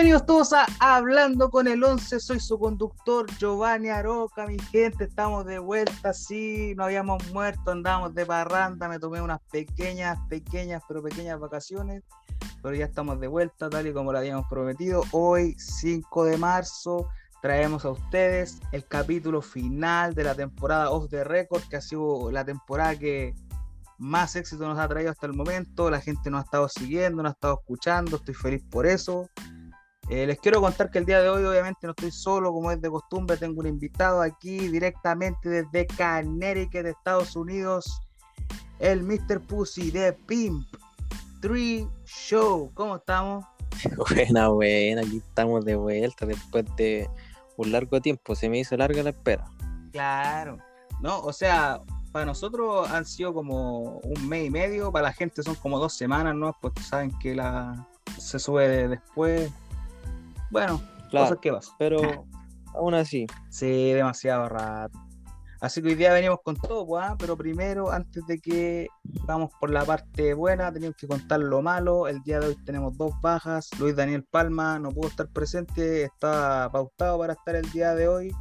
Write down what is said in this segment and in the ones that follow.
Bienvenidos todos a Hablando con el 11, soy su conductor Giovanni Aroca, mi gente, estamos de vuelta, sí, no habíamos muerto, andábamos de parranda, me tomé unas pequeñas, pequeñas, pero pequeñas vacaciones, pero ya estamos de vuelta, tal y como lo habíamos prometido. Hoy, 5 de marzo, traemos a ustedes el capítulo final de la temporada Off the Record, que ha sido la temporada que más éxito nos ha traído hasta el momento. La gente nos ha estado siguiendo, nos ha estado escuchando, estoy feliz por eso. Eh, les quiero contar que el día de hoy obviamente no estoy solo, como es de costumbre, tengo un invitado aquí directamente desde Connecticut, de Estados Unidos, el Mr. Pussy de Pimp 3 Show. ¿Cómo estamos? Buena, buena, aquí estamos de vuelta después de un largo tiempo, se me hizo larga la espera. Claro, no, o sea, para nosotros han sido como un mes y medio, para la gente son como dos semanas, ¿no? Pues saben que la se sube después, bueno, Claro, cosas que pasan. Pero aún así, Sí, demasiado rato. Así que hoy día venimos con todo, pues, ah, pero primero, antes de que vamos por la parte buena, tenemos que contar lo malo. El día de hoy tenemos dos bajas. Luis Daniel Palma no pudo estar presente, está pautado para estar el día de hoy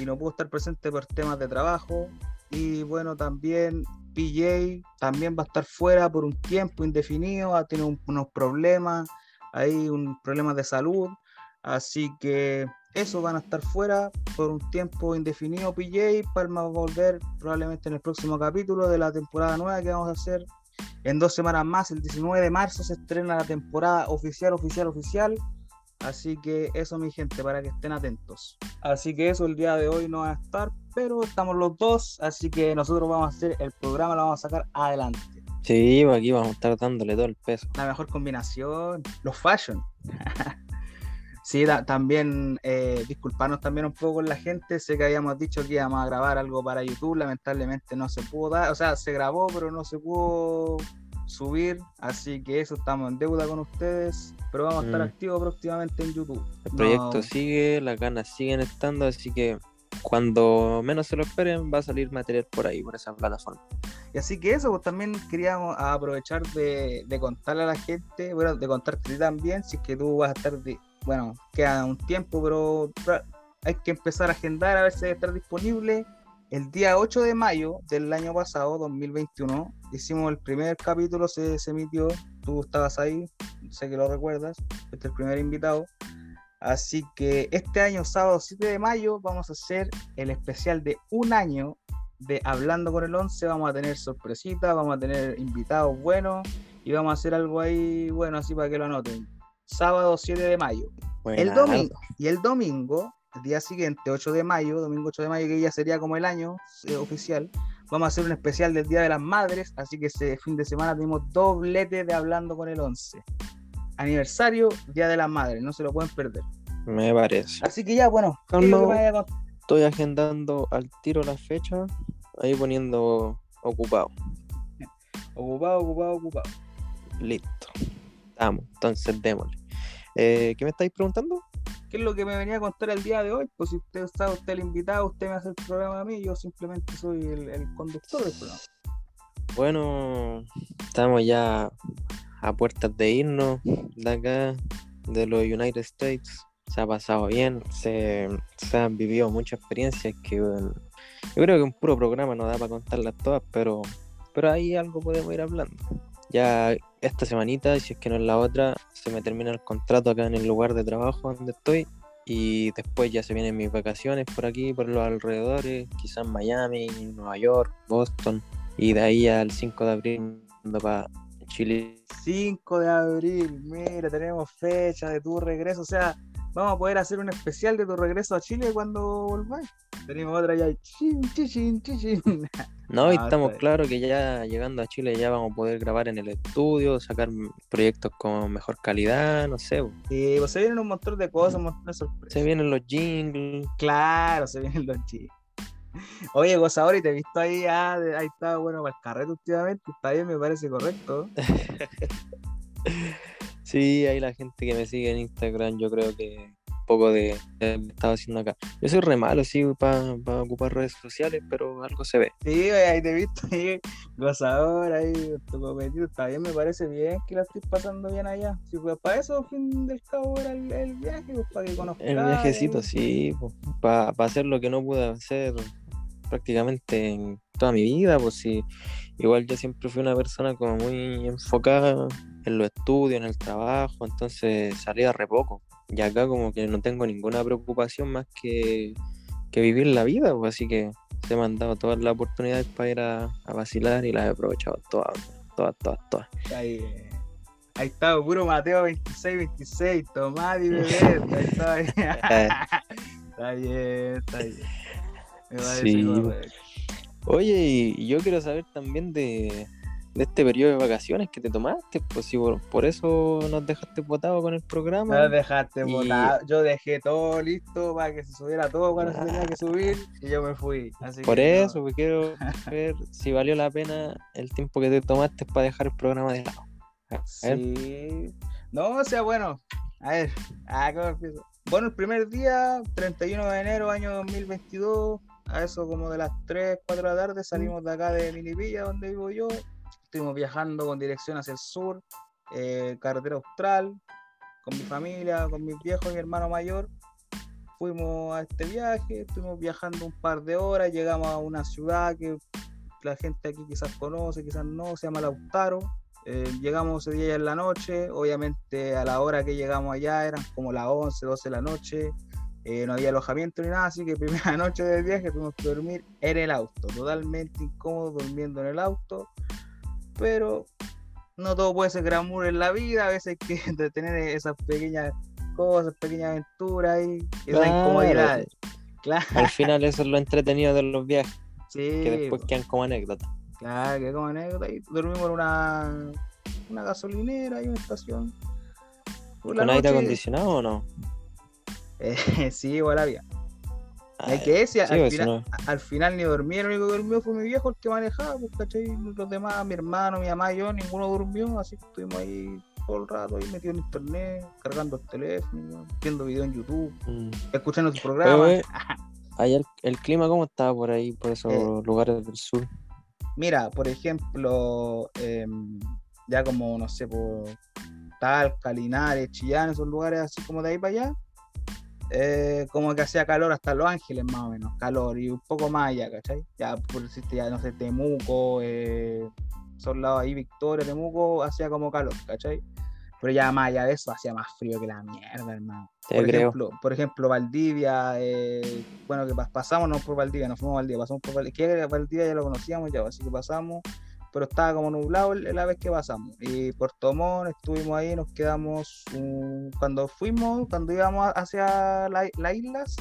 y no pudo estar presente por temas de trabajo. Y bueno, también PJ también va a estar fuera por un tiempo indefinido, ha tenido un- unos problemas, hay un problema de salud. Así que eso van a estar fuera por un tiempo indefinido. PJ, Palma va a volver probablemente en el próximo capítulo de la temporada nueva que vamos a hacer en dos semanas más. El 19 de marzo se estrena la temporada oficial, oficial, oficial. Así que eso, mi gente, para que estén atentos. Así que eso el día de hoy no va a estar, pero estamos los dos. Así que nosotros vamos a hacer el programa, lo vamos a sacar adelante. sí, pues aquí vamos a estar dándole todo el peso. la mejor combinación, los fashion. sí, da- también eh, disculparnos también un poco con la gente, sé que habíamos dicho que íbamos a grabar algo para YouTube, lamentablemente no se pudo dar, o sea, se grabó pero no se pudo subir, así que eso estamos en deuda con ustedes, pero vamos a estar Mm. activos próximamente en YouTube. El No, proyecto sigue, las ganas siguen estando, así que cuando menos se lo esperen va a salir material por ahí, por esa plataforma. Y así que eso, pues también queríamos aprovechar de, de contarle a la gente, bueno, de contarte también, si es que tú vas a estar, de- bueno, queda un tiempo, pero hay que empezar a agendar a ver si estar disponible. El día 8 de mayo del año pasado, 2021, hicimos el primer capítulo, se, se emitió, tú estabas ahí, sé que lo recuerdas, este es el primer invitado. Así que este año, sábado 7 de mayo, vamos a hacer el especial de un año de Hablando con el 11 vamos a tener sorpresitas, vamos a tener invitados buenos y vamos a hacer algo ahí bueno, así para que lo anoten. Sábado 7 de mayo. El domingo. Y el domingo, el día siguiente, 8 de mayo, domingo 8 de mayo, que ya sería como el año eh, oficial, vamos a hacer un especial del Día de las Madres, así que ese fin de semana tenemos doblete de Hablando con el 11. Aniversario, Día de las Madres, no se lo pueden perder. Me parece. Así que ya, bueno, ¿qué es lo que Calma. a contar? Estoy agendando al tiro la fecha, ahí poniendo ocupado. Ocupado, ocupado, ocupado. Listo. Estamos, entonces démosle. Eh, ¿Qué me estáis preguntando? ¿Qué es lo que me venía a contar el día de hoy? Pues si usted está usted el invitado, usted me hace el programa a mí, yo simplemente soy el, el conductor del programa. Bueno, estamos ya a puertas de irnos de acá, de los United States. Se ha pasado bien, se, se han vivido muchas experiencias que bueno, yo creo que un puro programa no da para contarlas todas, pero, pero ahí algo podemos ir hablando. Ya esta semanita, y si es que no es la otra, se me termina el contrato acá en el lugar de trabajo donde estoy y después ya se vienen mis vacaciones por aquí, por los alrededores, quizás Miami, Nueva York, Boston. Y de ahí al 5 de abril ando para Chile. 5 de abril, mira, tenemos fecha de tu regreso, o sea, vamos a poder hacer un especial de tu regreso a Chile cuando volváis. Tenemos otra ya, chin, chin, chin. No, y Ah, estamos claros que ya llegando a Chile ya vamos a poder grabar en el estudio, sacar proyectos con mejor calidad, no sé. po. Y pues se vienen un montón de cosas, un montón de sorpresas. Se vienen los jingles. Claro, se vienen los chicos. Oye, gozador, y te he visto ahí, ah, ahí está bueno para el carrete últimamente, está bien, me parece correcto. Sí, ahí la gente que me sigue en Instagram yo creo que, poco de, que estaba haciendo acá. Yo soy re malo, sí, para ocupar redes sociales, pero algo se ve. Sí, ahí te he visto ahí, gozador, ahí, tu cometido. Está bien, me parece bien que la estés pasando bien allá. Sí, pues para eso, fin del cabo, era el, el viaje, pues, para que conozcas. El viajecito, sí, pues, para hacer lo que no pude hacer prácticamente en toda mi vida, pues sí. Igual yo siempre fui una persona como muy enfocada en los estudios, en el trabajo, entonces salía re poco. Y acá como que no tengo ninguna preocupación más que, que vivir la vida, pues así que se me han dado todas las oportunidades para ir a, a vacilar y las he aprovechado todas, todas, todas, todas. Ahí, ahí está, puro Mateo 26, 26, Tomás y bebé. Ahí está, ahí. está bien, está bien. Me parece Sí. correcto. Oye, y y yo quiero saber también de, de este periodo de vacaciones que te tomaste, pues si por, por eso nos dejaste botado con el programa. No dejaste Y- botado. Yo dejé todo listo para que se subiera todo cuando se tenía que subir y yo me fui. Así Por que no. eso, pues quiero ver si valió la pena el tiempo que te tomaste para dejar el programa de lado. Sí. No, o sea, bueno. A ver, ah, ¿cómo empiezo? Bueno, el primer día, 31 de enero, año 2022, a eso como de las 3, 4 de la tarde, salimos de acá de Milipilla, donde vivo yo. Estuvimos viajando con dirección hacia el sur, eh, carretera austral, con mi familia, con mis viejos y hermano mayor. Fuimos a este viaje, estuvimos viajando un par de horas, llegamos a una ciudad que la gente aquí quizás conoce, quizás no, se llama Lautaro. Eh, llegamos ese día en la noche, obviamente a la hora que llegamos allá eran como las 11, 12 de la noche, eh, no había alojamiento ni nada, así que primera noche del viaje tuvimos que dormir en el auto, totalmente incómodo durmiendo en el auto, pero no todo puede ser glamour en la vida, a veces hay que tener esas pequeñas cosas, pequeñas aventuras y esas Claro. incomodidades. Claro, Al final eso es lo entretenido de los viajes, sí, que después quedan como anécdotas. Claro, que como anécdota, y dormimos en una, una gasolinera y una estación. ¿Con aire acondicionado o no? Eh, sí, igual había. Es que sí, al, final, no- al final ni dormí, el único que durmió fue mi viejo, el que manejaba, pues, ¿cachai? Los demás, mi hermano, mi mamá y yo, ninguno durmió, así que estuvimos ahí todo el rato, ahí metido en internet, cargando el teléfono, viendo videos en YouTube, Mm. escuchando su programa. el, el clima, ¿cómo estaba por ahí, por esos Eh. lugares del sur? Mira, por ejemplo, em, ya como, no sé, por Talca, Linares, Chillán, esos lugares así como de ahí para allá, eh, como que hacía calor hasta Los Ángeles más o menos, calor y un poco más allá, ¿cachai? Ya por decirte, ya no sé, Temuco, eh, son lados ahí, Victoria, Temuco, hacía como calor, ¿cachai? Pero ya más allá de eso, hacía más frío que la mierda, hermano. Te Por creo. ejemplo, por ejemplo, Valdivia, eh, bueno, que pas- pasamos no por Valdivia, nos fuimos a Valdivia, pasamos por Valdivia, que Valdivia ya lo conocíamos ya, así que pasamos, pero estaba como nublado la vez que pasamos. Y Puerto Montt, estuvimos ahí, nos quedamos, un- cuando fuimos, cuando íbamos hacia la- las islas,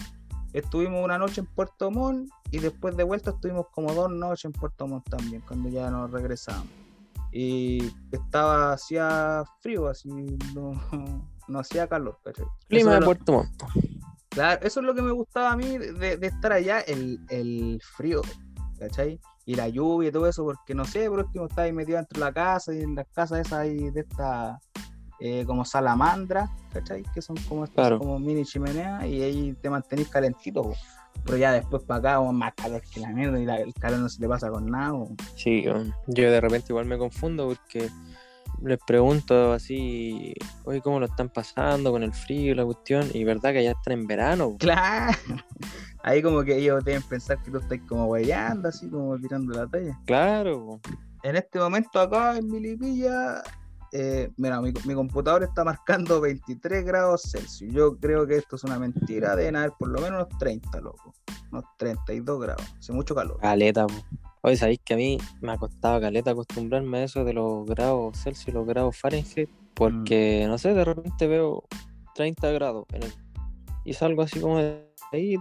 estuvimos una noche en Puerto Montt y después de vuelta estuvimos como dos noches en Puerto Montt también, cuando ya nos regresamos. Y estaba, hacía frío, así, no, no hacía calor, Clima de lo- Puerto Montt. Claro, eso es lo que me gustaba a mí de, de estar allá, el, el frío, ¿cachai? Y la lluvia y todo eso, porque no sé, por último estaba ahí metido dentro de la casa y en las casas esas hay de esta eh, como salamandra, ¿cachai? Que son como estas Claro. como mini chimeneas y ahí te mantenís calentito, po. pero ya después para acá, más calor que la mierda y la- el calor no se te pasa con nada. po. Sí, yo de repente igual me confundo porque les pregunto así, oye, ¿cómo lo están pasando con el frío y la cuestión? Y verdad que ya están en verano. po. Claro, ahí como que ellos deben pensar que tú estás como guayando, así como tirando la talla. Claro, en este momento acá en Milipilla, eh, mira, mi, mi computador está marcando 23 grados Celsius. Yo creo que esto es una mentira, deben haber por lo menos unos 30, loco. Unos 32 grados. Hace mucho calor. caleta. po. Oye, sabéis que a mí me ha costado caleta acostumbrarme a eso de los grados Celsius los grados Fahrenheit, porque no sé, de repente veo 30 grados en el- y salgo así como de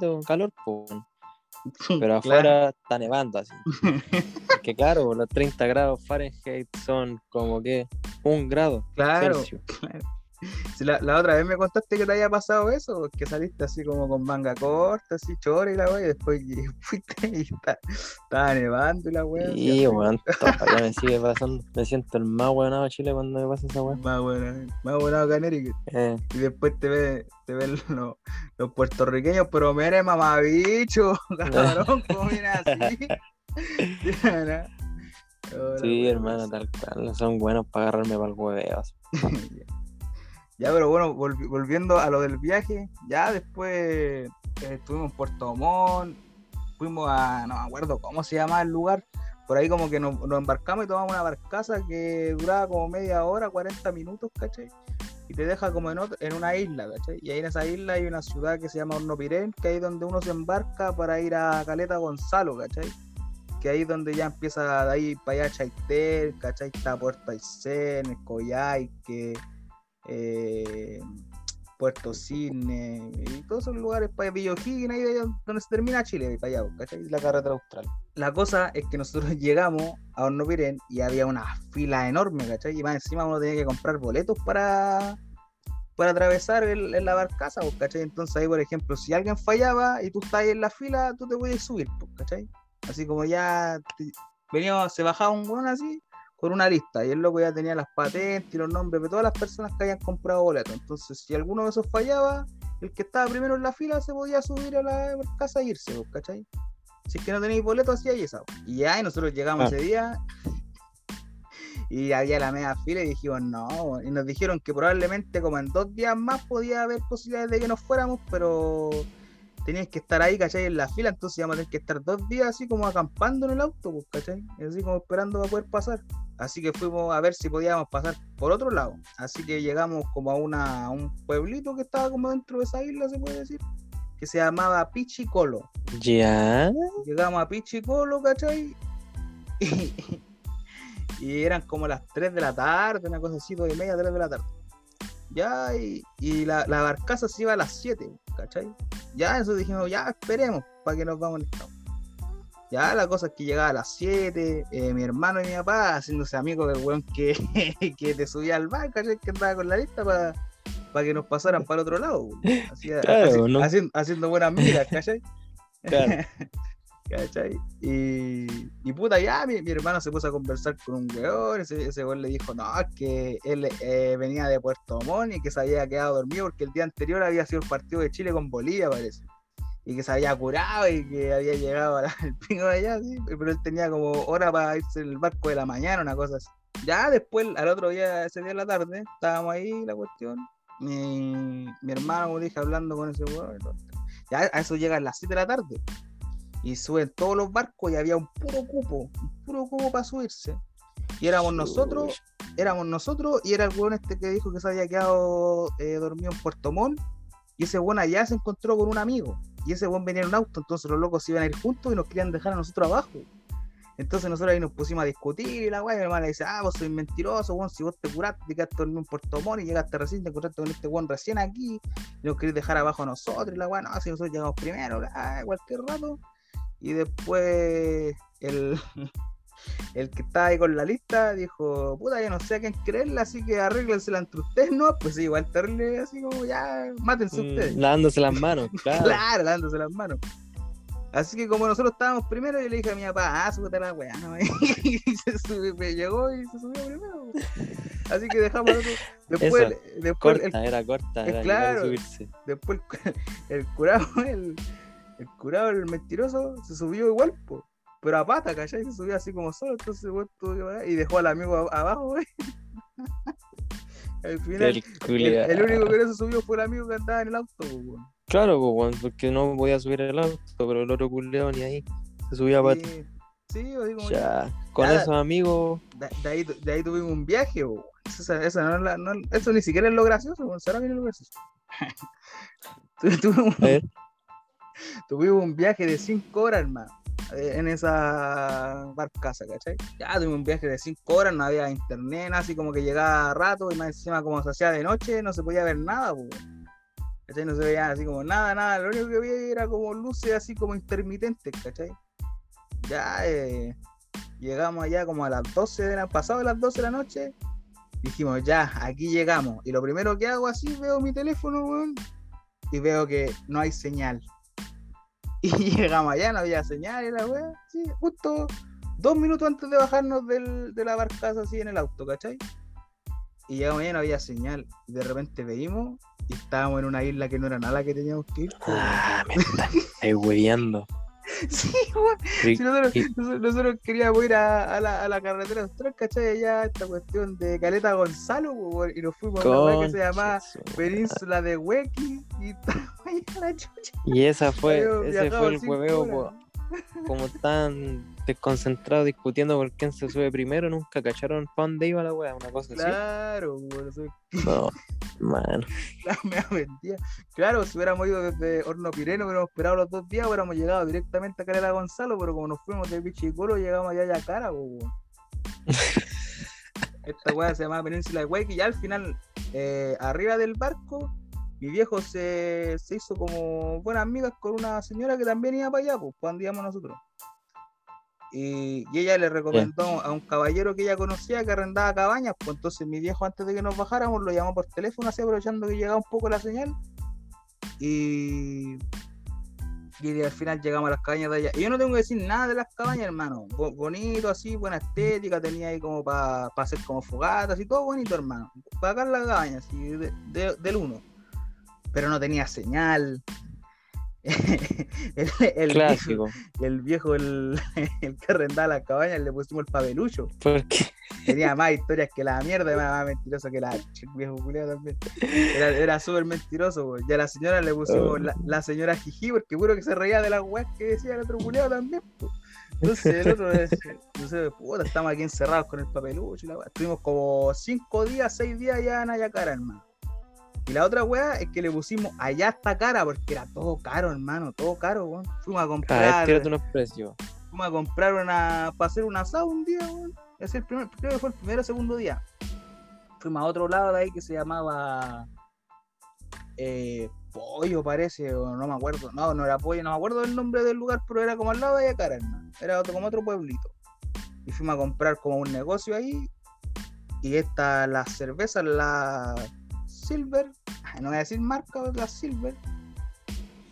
todo calor, pero Claro. afuera está nevando así. Que claro, los 30 grados Fahrenheit son como que un grado Claro, Celsius. claro. Si la, la otra vez me contaste que te había pasado eso, que saliste así como con manga corta, así chora y la wea, y después fuiste y está- estaba nevando y la wea. Y weón, todavía me sigue pasando. Me siento el más weonado de Chile cuando me pasa esa weón. Más buena, más Caneri, que- Eh, y después te ve, te ven los, los puertorriqueños, pero mire mamabicho, cabrón, ¿cómo viene así? Hola, sí, wea, hermano, tal cual. Son buenos para agarrarme para el hueveo. Ya, pero bueno, volvi- volviendo a lo del viaje, ya después eh, estuvimos en Puerto Montt, fuimos a, no me acuerdo cómo se llama el lugar, por ahí como que nos, nos embarcamos y tomamos una barcaza que duraba como media hora, 40 minutos, ¿cachai? Y te deja como en, en una isla, ¿cachai? Y ahí en esa isla hay una ciudad que se llama Hornopirén, que ahí es donde uno se embarca para ir a Caleta Gonzalo, ¿cachai? Que ahí es donde ya empieza de ahí para allá Chaitén, ¿cachai? Está Puerto Aysén, Coyhaique, eh, Puerto Cisne y todos esos lugares para Villa O'Higgins, ahí donde se termina Chile, y para allá, ¿cachai? La carretera austral. La cosa es que nosotros llegamos a Hornopirén y había una fila enorme, ¿cachai? Y más encima uno tenía que comprar boletos para para atravesar el, en la barcaza, ¿cachai? Entonces ahí, por ejemplo, si alguien fallaba y tú estás ahí en la fila, tú te puedes subir, ¿cachai? Así como ya te- venía, se bajaba un weón así con una lista y el loco ya tenía las patentes y los nombres de todas las personas que habían comprado boletos. Entonces, si alguno de esos fallaba, el que estaba primero en la fila se podía subir a la casa e irse, pues, ¿cachai? Si es que no tenéis boleto, así hay esa. pues. Y ya, y nosotros llegamos Ah. ese día y había la media fila y dijimos no, y nos dijeron que probablemente como en dos días más podía haber posibilidades de que nos fuéramos, pero tenías que estar ahí, ¿cachai? En la fila, entonces íbamos a tener que estar dos días así como acampando en el auto, pues, ¿cachai? Así como esperando para poder pasar. Así que fuimos a ver si podíamos pasar por otro lado. Así que llegamos como a, una, a un pueblito que estaba como dentro de esa isla, se puede decir, que se llamaba Pichicolo. Ya. Llegamos a Pichicolo, ¿cachai? Y, y eran como las 3 de la tarde, una cosa así, 2 y media, 3 de la tarde. Ya, y, y la, la barcaza se iba a las 7, ¿cachai? Ya, eso dijimos, ya, esperemos para que nos vamos estado. Ya, la cosa es que llegaba a las 7, eh, mi hermano y mi papá haciéndose amigos del weón que, que te subía al bar, ¿cachai? Que andaba con la lista para que nos pasaran para el otro lado. Así- Claro, así- no- haciendo, haciendo buenas migas, ¿cachai? Claro. Y, puta, ya mi, hermano se puso a conversar con un weón. Ese, ese weón le dijo, no, es que él eh, venía de Puerto Montt y que se había quedado dormido porque el día anterior había sido el partido de Chile con Bolivia, parece. Y que se había curado y que había llegado al pingo de allá, sí, pero él tenía como hora para irse en el barco de la mañana, una cosa así. Ya después, al otro día, ese día en la tarde, estábamos ahí, la cuestión. Mi, hermano, como dije, hablando con ese weón. Ya a eso llega a las 7 de la tarde y suben todos los barcos y había un puro cupo, un puro cupo para subirse. Y éramos nosotros, éramos nosotros y era el weón este que dijo que se había quedado eh, dormido en Puerto Montt y ese weón allá se encontró con un amigo y ese weón venía en un auto, entonces los locos iban a ir juntos y nos querían dejar a nosotros abajo. Entonces nosotros ahí nos pusimos a discutir y la weá, y mi hermana le dice, ah, vos sois mentiroso, weón, si vos te curaste, te quedaste dormido en Puerto Montt y llegaste recién, te encontraste con este weón recién aquí, y nos querés dejar abajo a nosotros, y la weá, no, si nosotros llegamos primero, bla, cualquier rato. Y después el, el que estaba ahí con la lista dijo, puta, yo no sé a quién creerle, así que arréglensela entre ustedes, ¿no? Pues igual terrible, así como ya, mátense ustedes. Mm, lavándose las manos, claro. Claro, dándose las manos. Así que como nosotros estábamos primero, yo le dije a mi papá, ah, súbete la weá, ¿no? y se subió, me llegó y se subió primero. Así que dejamos otro. Después, Eso, el- después el, Corta, era corta, era claro. subirse. después el, el curado, el, el curado, el mentiroso, se subió igual, po, pero a pata, ¿cachai? Se subió así como solo, entonces que parar y dejó al amigo a- abajo, güey. Al final, El el, el único que no se subió fue el amigo que andaba en el auto, po. Claro, weón, porque no voy a subir el auto, pero el otro culiao ni ahí. Se subía para Sí, sí, así como Ya, con Nada. esos amigos, de, de ahí, de ahí tuvimos un viaje, po. Eso, eso no es la- no- eso ni siquiera es lo gracioso. Será viene lo gracioso. Tu- tuvimos, a ver, tuvimos un viaje de 5 horas, hermano, eh, en esa barcaza, ¿cachai? Ya tuvimos un viaje de 5 horas, no había internet, así como que llegaba rato y más encima como se hacía de noche, no se podía ver nada. ¿cachai? No se veía así como nada, nada, lo único que había era como luces así como intermitentes, ¿cachai? Ya eh, llegamos allá como a las 12 de la, pasado las 12 de la noche Dijimos, ya, aquí llegamos. Y lo primero que hago así, veo mi teléfono, weón, y veo que no hay señal. Y llegamos allá, no había señal, y la weá, sí, justo dos minutos antes de bajarnos del, de la barcaza así en el auto, ¿cachai? Y llegamos allá, no había señal. Y de repente veíamos y estábamos en una isla que no era nada que teníamos que ir. weón. Ah, me. Sí, weón. Si nosotros, nosotros- nosotros queríamos ir a, a la, a la carretera austral, ¿cachai? Allá esta cuestión de Caleta Gonzalo, weón, y nos fuimos a una que se llamaba Península de Huequi y estábamos ahí a la chucha. Y esa fue, Habíamos ese fue el hueveo, como tan desconcentrados discutiendo por quién se sube primero, nunca cacharon para dónde iba la wea, una cosa Claro, weón, eso es así. No, mano. la mea vendía. Claro, si hubiéramos ido desde Horno Pireno, hubiéramos esperado los dos días, hubiéramos llegado directamente a Caleta Gonzalo, pero como nos fuimos de Pichicoro, llegamos allá a cara, po, weón. Esta weá se llama Península de Huequi y al final, eh, arriba del barco, mi viejo se, se hizo como buenas amigas con una señora que también iba para allá, pues, cuando íbamos nosotros. Y, y ella le recomendó a un caballero que ella conocía que arrendaba cabañas, pues entonces mi viejo antes de que nos bajáramos lo llamó por teléfono, así aprovechando que llegaba un poco la señal. Y, y al final llegamos a las cabañas de allá. Y yo no tengo que decir nada de las cabañas, hermano. Bo- bonito, así, buena estética, tenía ahí como para hacer como fogatas y todo bonito, hermano. Para acá la cabaña, así, de- de- del uno. Pero no tenía señal. El, el viejo, Clásico. el viejo, el, el que arrendaba las cabañas, le pusimos el pabelucho. Porque Tenía más historias que la mierda, más, mentiroso que la el viejo culiao también. Era, era súper mentiroso. Y a la señora le pusimos Oh. la, la señora Jiji, porque puro que se reía de las weas que decía el otro culiao también. Entonces el otro sé, puta, estamos aquí encerrados con el papelucho y la wea. Estuvimos como cinco días, seis días allá en Ayacara, hermano. Y la otra wea es que le pusimos allá hasta cara, porque era todo caro, hermano, todo caro, weón. Fuimos a a comprar tírate unos precios. fuimos a comprar una para hacer un asado un día, weón. Ese el primer, creo que fue el primero o segundo día. Fuimos a otro lado de ahí que se llamaba eh, Pollo, parece, o no me acuerdo. No, no era Pollo, no me acuerdo del nombre del lugar, pero era como al lado de Ayacara, hermano. Era otro, como otro pueblito. Y fuimos a comprar como un negocio ahí. Y esta, las cervezas, la Silver, no voy a decir marca, la Silver,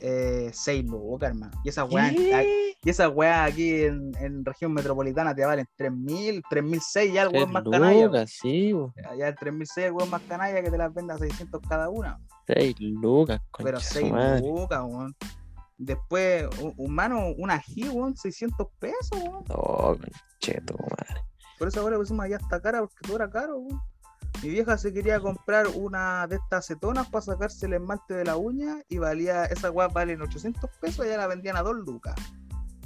eh, 6 lucas, hermano. Y esa weá, ¿Qué? y esas weas aquí en, en región metropolitana te valen 3.000, 3.006 ya el weón más canalla. sí, bo. Ya el 3.006 el weón más canalla que te las venda a 600 cada una. Seis lucas, Pero concha 6 su madre. lucas, weón. Después, un, un mano, una ají, weón, 600 pesos, weón. Oh, concheto, madre. Por eso ahora pusimos allá hasta cara, porque todo era caro, weón. Mi vieja se quería comprar una de estas acetonas para sacarse el esmalte de la uña y valía, esa weá valen 800 pesos, ya la vendían a 2 lucas.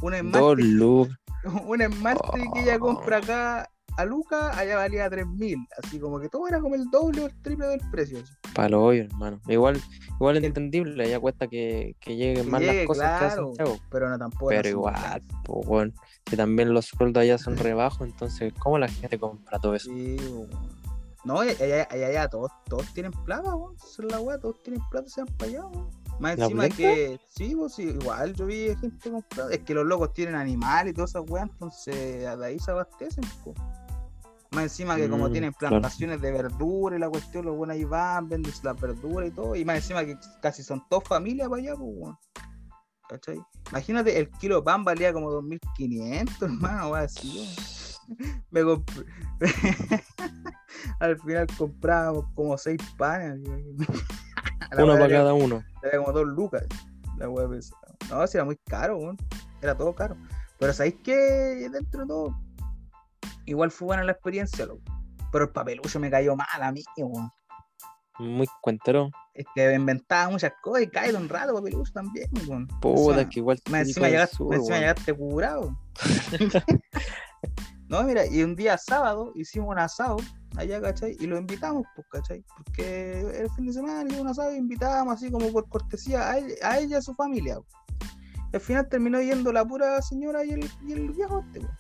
Un esmalte Dos lucas. un esmalte que ella Oh. compra acá a Luca, allá valía 3000. Así como que todo era como el doble o el triple del precio. así. Palo hoyo, hermano. Igual, igual El- entendible, ya cuesta que, que lleguen Que más llegue, las cosas que Santiago. Pero no tampoco. Pero igual, pues, weón. Si también los sueldos allá son rebajos, entonces, ¿cómo la gente compra todo eso? Sí, weón. No, allá, allá, allá todos, todos tienen plata, weón. Es la weá, todos tienen plata, se van para allá, weón. Más ¿La encima que, sí, pues sí, igual yo vi gente con plata. Es que los locos tienen animales y todas esas weas, entonces de ahí se abastecen, po. Más encima que como Mm, tienen claro. plantaciones de verdura y la cuestión, los buenos ahí van, venden las verduras y todo. Y más encima que casi son todas familias para allá, pues, weón. ¿Cachai? Imagínate, el kilo de pan valía como 2.500, hermano, weón, así, weón. Me compré. Al final comprábamos como seis panes. Uno para cada uno. era como dos lucas. La wea pesada. No, si era muy caro. Era todo caro. Pero ¿sabéis que dentro de todo? Igual fue buena la experiencia, loco. Pero el papelucho me cayó mal a mí, weón. Muy cuentero. Es que inventaba muchas cosas y cae de un rato papelucho también, weón. Puta, Encima- que igual. típico encima, del llegaste, sur, más encima llegaste curado. No, mira, y un día sábado hicimos un asado allá, ¿cachai? Y lo invitamos, pues, ¿cachai? Porque el fin de semana hicimos un asado y invitábamos así como por cortesía a, ella y a su familia. pues. Al final terminó yendo la pura señora y el, y viejo este, pues.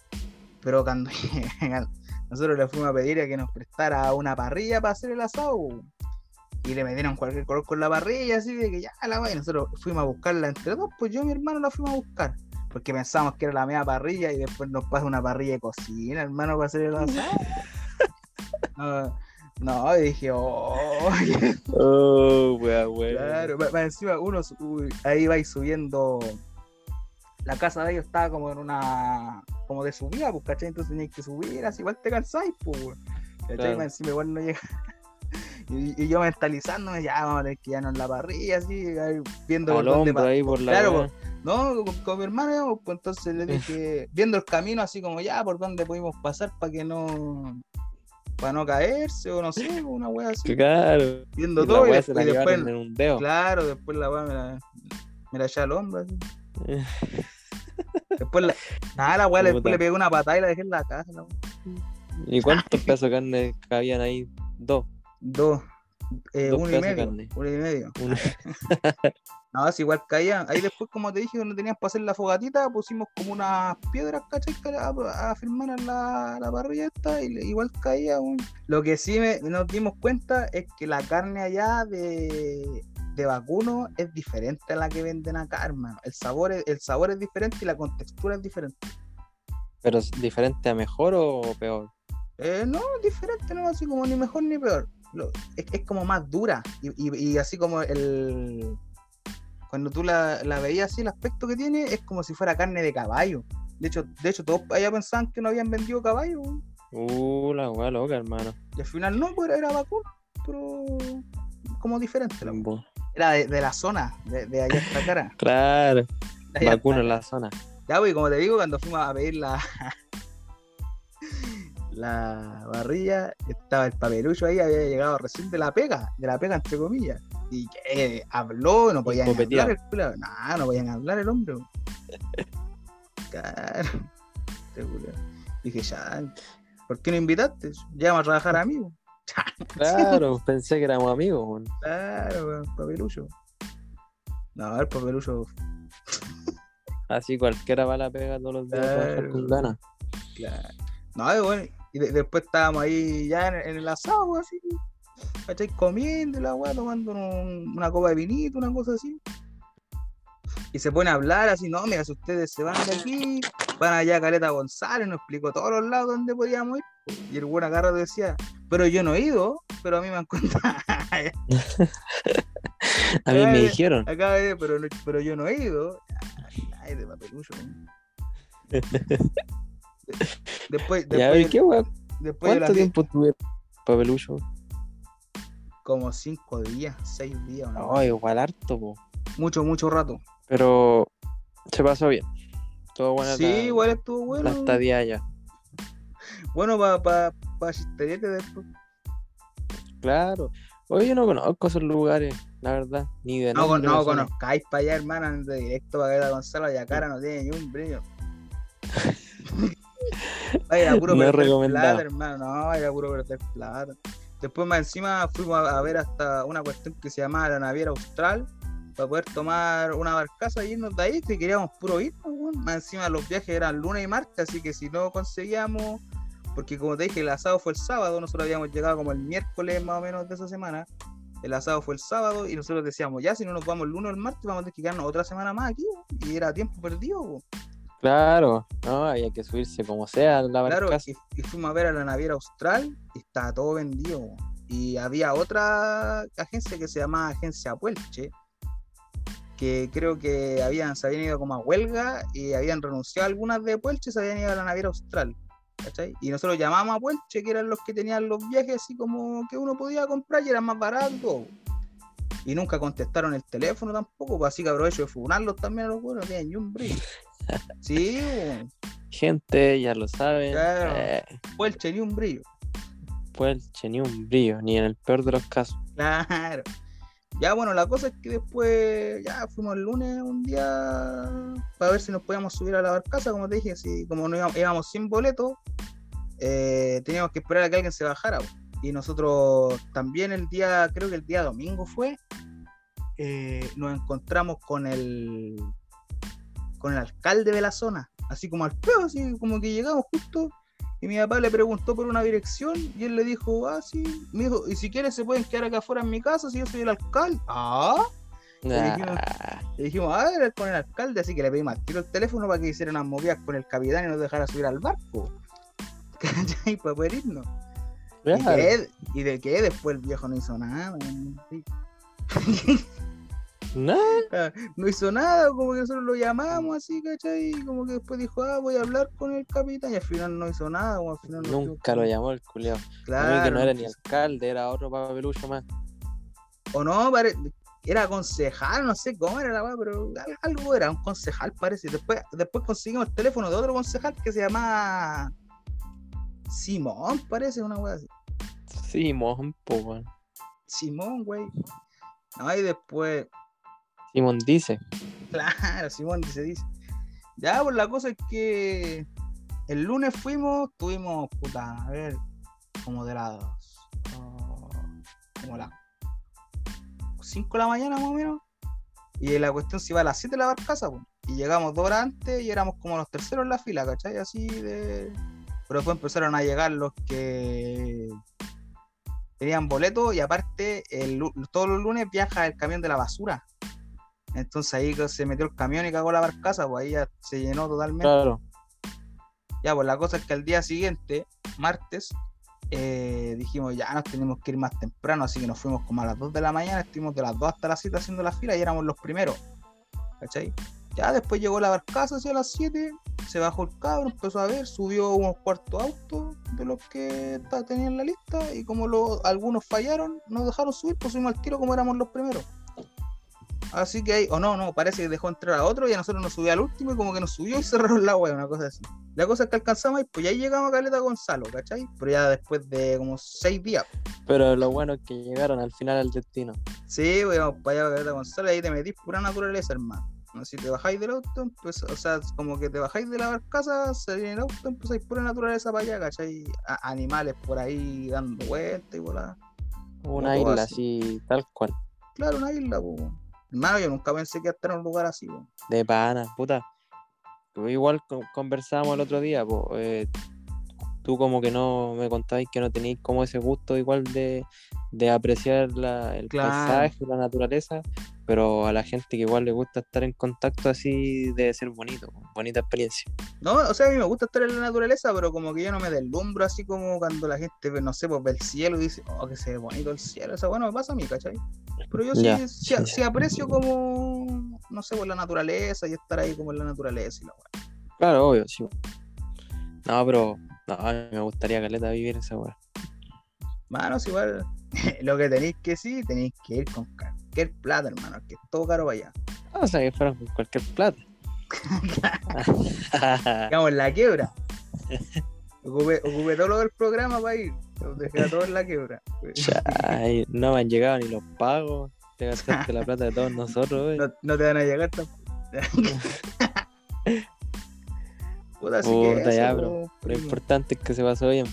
Pero cuando nosotros le fuimos a pedir a que nos prestara una parrilla para hacer el asado, y le metieron cualquier color con la parrilla, así de que ya la va. Y nosotros fuimos a buscarla entre dos, pues yo y mi hermano la fuimos a buscar. Porque pensamos que era la media parrilla y después nos pasa una parrilla de cocina, hermano, para hacer el asado. No, No, dije, oh, Oh, wea, wea. claro. Más encima, uno uy, ahí va subiendo. La casa de ellos estaba como en una. como de subida, pues, ¿cachai? Entonces tenías que subir, así igual te cansáis, pues, weón. ¿cachai? Claro. Más encima igual no llega. Y, y yo mentalizándome, ya vamos a tener que ya no en la parrilla, así, ahí, viendo por Al dónde ahí por la. Claro. No, con, con mi hermano, íbamos, pues entonces le dije, viendo el camino así como ya, por dónde pudimos pasar para que no. para no caerse o no sé, una wea así. Claro. Viendo Y todo y después, después- en un dedo. claro, después la wea me la, me la eché al hombro así. Después la, nada, la wea después le pegué una patada y la dejé en la casa. la. ¿Y cuántos pedazos de carne cabían ahí? Dos. Dos. Eh, uno y medio. Uno y medio. Uno. No, así igual caían. Ahí después, como te dije, cuando teníamos para hacer la fogatita, pusimos como unas piedras, ¿cachai? A, a firmar en la, la parrilla esta y igual caía. un- Lo que sí me, nos dimos cuenta es que la carne allá de, de vacuno es diferente a la que venden acá, hermano. El sabor es, el sabor es diferente y la contextura es diferente. ¿Pero es diferente a mejor o peor? Eh, no, es diferente, no así como ni mejor ni peor. Lo- es, es como más dura. Y, y- y así como el. Cuando tú la, la veías así, el aspecto que tiene es como si fuera carne de caballo. De hecho, de hecho todos allá pensaban que no habían vendido caballo. Uh, la wea loca, hermano. Y al final no, pues era vacuno, pero como diferente. la Era de, de la zona, de, de allá hasta cara. Claro, vacuno en la zona. Ya, pues, como te digo, cuando fuimos a pedir la, la barrilla, estaba el papelucho ahí, había llegado recién de la pega, de la pega entre comillas. Y que habló, no podían hablar el culiao. No, no podían hablar el hombre. Claro. Este. Dije, ya, ¿por qué no invitaste? Ya vamos a trabajar amigos. Claro, pensé que éramos amigos. weón. Claro, papelucho. No, el papelucho, Así cualquiera va a la pega todos los días Claro. con ganas. Claro. No, bueno, y de- después estábamos ahí ya en, en el asado, así, ¿cachai? Comiendo la weá, tomando un- una copa de vinito, una cosa así. Y se pone a hablar así, no, mira, si ustedes se van de aquí, van allá a Caleta González, nos explicó todos los lados donde podíamos ir. Y el buen agarro decía, pero yo no he ido, pero a mí me han contado. A mí me dijeron. Acá, pero, pero yo no he ido. Ay, de papelucho. ¿no? Después, Ya, después, ¿y qué weón? después ¿Cuánto tiempo tuve papelucho? como cinco días, seis días, ¿no? No, igual harto, po. mucho, mucho rato. Pero se pasó bien. Todo bueno. sí, igual estuvo La bueno. estadía allá. Bueno, para pa, pa chisterete después. Claro. Oye, yo no conozco esos lugares, la verdad. Ni de No, nombre no suena. conozcáis para allá, hermano, de directo para Caleta Gonzalo, y cara no tiene ni un brillo. Ay, era puro No perder plata, hermano, no, era puro perder plata. Después más encima fuimos a, ver hasta una cuestión que se llamaba la naviera austral para poder tomar una barcaza y irnos de ahí, que queríamos puro ir, pues, weón. más encima los viajes eran lunes y martes, así que si no conseguíamos, porque como te dije, el asado fue el sábado, nosotros habíamos llegado como el miércoles más o menos de esa semana, el asado fue el sábado y nosotros decíamos, ya si no nos vamos el lunes o el martes, vamos a tener que quedarnos otra semana más aquí, y era tiempo perdido. weón. Claro, no, había que subirse como sea la Claro, y, y fuimos a ver a la naviera austral y estaba todo vendido. Y había otra agencia que se llamaba Agencia Puelche, que creo que habían, se habían ido como a huelga y habían renunciado algunas de Puelche y se habían ido a la naviera austral. ¿cachai? Y nosotros llamamos a Puelche, que eran los que tenían los viajes así como que uno podía comprar y eran más baratos. Y nunca contestaron el teléfono tampoco, pues así que aprovecho de funarlos también a los buenos, no tienen ni un brillo. Sí, weón. Gente, ya lo saben. Claro. Eh, Puelche ni un brillo. pues che, ni un brillo, ni en el peor de los casos. Claro. Ya bueno, la cosa es que después ya fuimos el lunes un día para ver si nos podíamos subir a la barcaza, como te dije, si como no íbamos, íbamos sin boleto, eh, teníamos que esperar a que alguien se bajara. Y nosotros también el día, creo que el día domingo fue, eh, nos encontramos con el con el alcalde de la zona, así como al peo, así como que llegamos justo y mi papá le preguntó por una dirección y él le dijo, ah, sí, me dijo, y si quieren se pueden quedar acá afuera en mi casa si yo soy el alcalde. Ah, dijimos- Ah, y dijimos, ah, era con el alcalde, así que le pedimos al tiro el teléfono para que hiciera unas movidas con el capitán y nos dejara subir al barco. ¿Cachai? Para poder irnos. ¿Y? ¿Y de qué? Después el viejo no hizo nada. Nada. No hizo nada, como que nosotros lo llamamos así, ¿cachai? Y como que después dijo, ah, voy a hablar con el capitán, y al final no hizo nada, al final no Nunca lo llamó el culiao. Claro. que no era ni alcalde, era otro papelucho más. O no, pare- era concejal, no sé cómo era la weá, pero al- algo era, un concejal parece. Después, después conseguimos el teléfono de otro concejal que se llamaba Simón, parece una weá así. Sí, mojón, po. Simón, güey. No, y después, Simón dice. claro, Simón se dice. Ya, pues la cosa es que el lunes fuimos, tuvimos, puta, a ver, como de las. oh, como las 5 de la mañana más o menos. Y la cuestión se iba a las 7 de la barcaza, pues. Y llegamos dos horas antes y éramos como los terceros en la fila, ¿cachai? Así de. Pero después empezaron a llegar los que tenían boletos y aparte el todos los lunes viaja el camión de la basura. Entonces ahí se metió el camión y cagó la barcaza, pues ahí ya se llenó totalmente. Claro. Ya, pues la cosa es que al día siguiente, martes, eh, dijimos ya nos tenemos que ir más temprano, así que nos fuimos como a las 2 de la mañana, estuvimos de las 2 hasta las 7 haciendo la fila y éramos los primeros. ¿Cachai? Ya después llegó la barcaza hacia las 7, se bajó el cabro, empezó a ver, subió unos cuartos autos de los que tenían la lista y como lo- algunos fallaron, nos dejaron subir, pues subimos al tiro como éramos los primeros. Así que ahí, o no, no, parece que dejó entrar a otro y a nosotros nos subió al último y como que nos subió y cerraron la wea, una cosa así. La cosa es que alcanzamos y pues ya llegamos a Caleta Gonzalo, ¿cachai? Pero ya después de como seis días. Pero lo bueno es que llegaron al final al destino. Sí, pues vamos para allá a Caleta Gonzalo y ahí te metís pura naturaleza, hermano. No, Si te bajáis del auto, pues, o sea, como que te bajáis de la barcaza, salís en el auto, empezáis pura naturaleza para allá, ¿cachai? A- animales por ahí dando vueltas y volada. Una isla así. así, tal cual. Claro, una isla, pues. Hermano, yo nunca pensé que iba a estar en un lugar así. De pana, puta. Igual co- conversábamos el otro día, po, eh, tú como que no me contabas que no tenías como ese gusto igual de, de apreciar la, el Claro. paisaje, la naturaleza, pero a la gente que igual le gusta estar en contacto así debe ser bonito, bonita experiencia. No, o sea, a mí me gusta estar en la naturaleza, pero como que yo no me deslumbro así como cuando la gente, no sé, pues ve el cielo y dice, oh, que se ve bonito el cielo. Eso, bueno, me pasa a mí, ¿cachai? Pero yo sí sí. aprecio como, no sé, pues la naturaleza y estar ahí como en la naturaleza y la weá. Claro, obvio, sí. No, pero no, a mí me gustaría caleta vivir esa weá. Manos, igual, lo que tenéis que sí, tenéis que ir con cualquier plata, hermano, que es todo caro para allá. O sea, que fuera con cualquier plata. Digamos, en la quiebra. Ocupé, ocupé todo lo del programa para ir. Lo dejé a todo en la quiebra. Ay, no me han llegado ni los pagos. Te gastaste la plata de todos nosotros. No, no te van a llegar tampoco. Puta, así que Puta, eso, ya, bro. Lo primo. importante es que se pasó bien.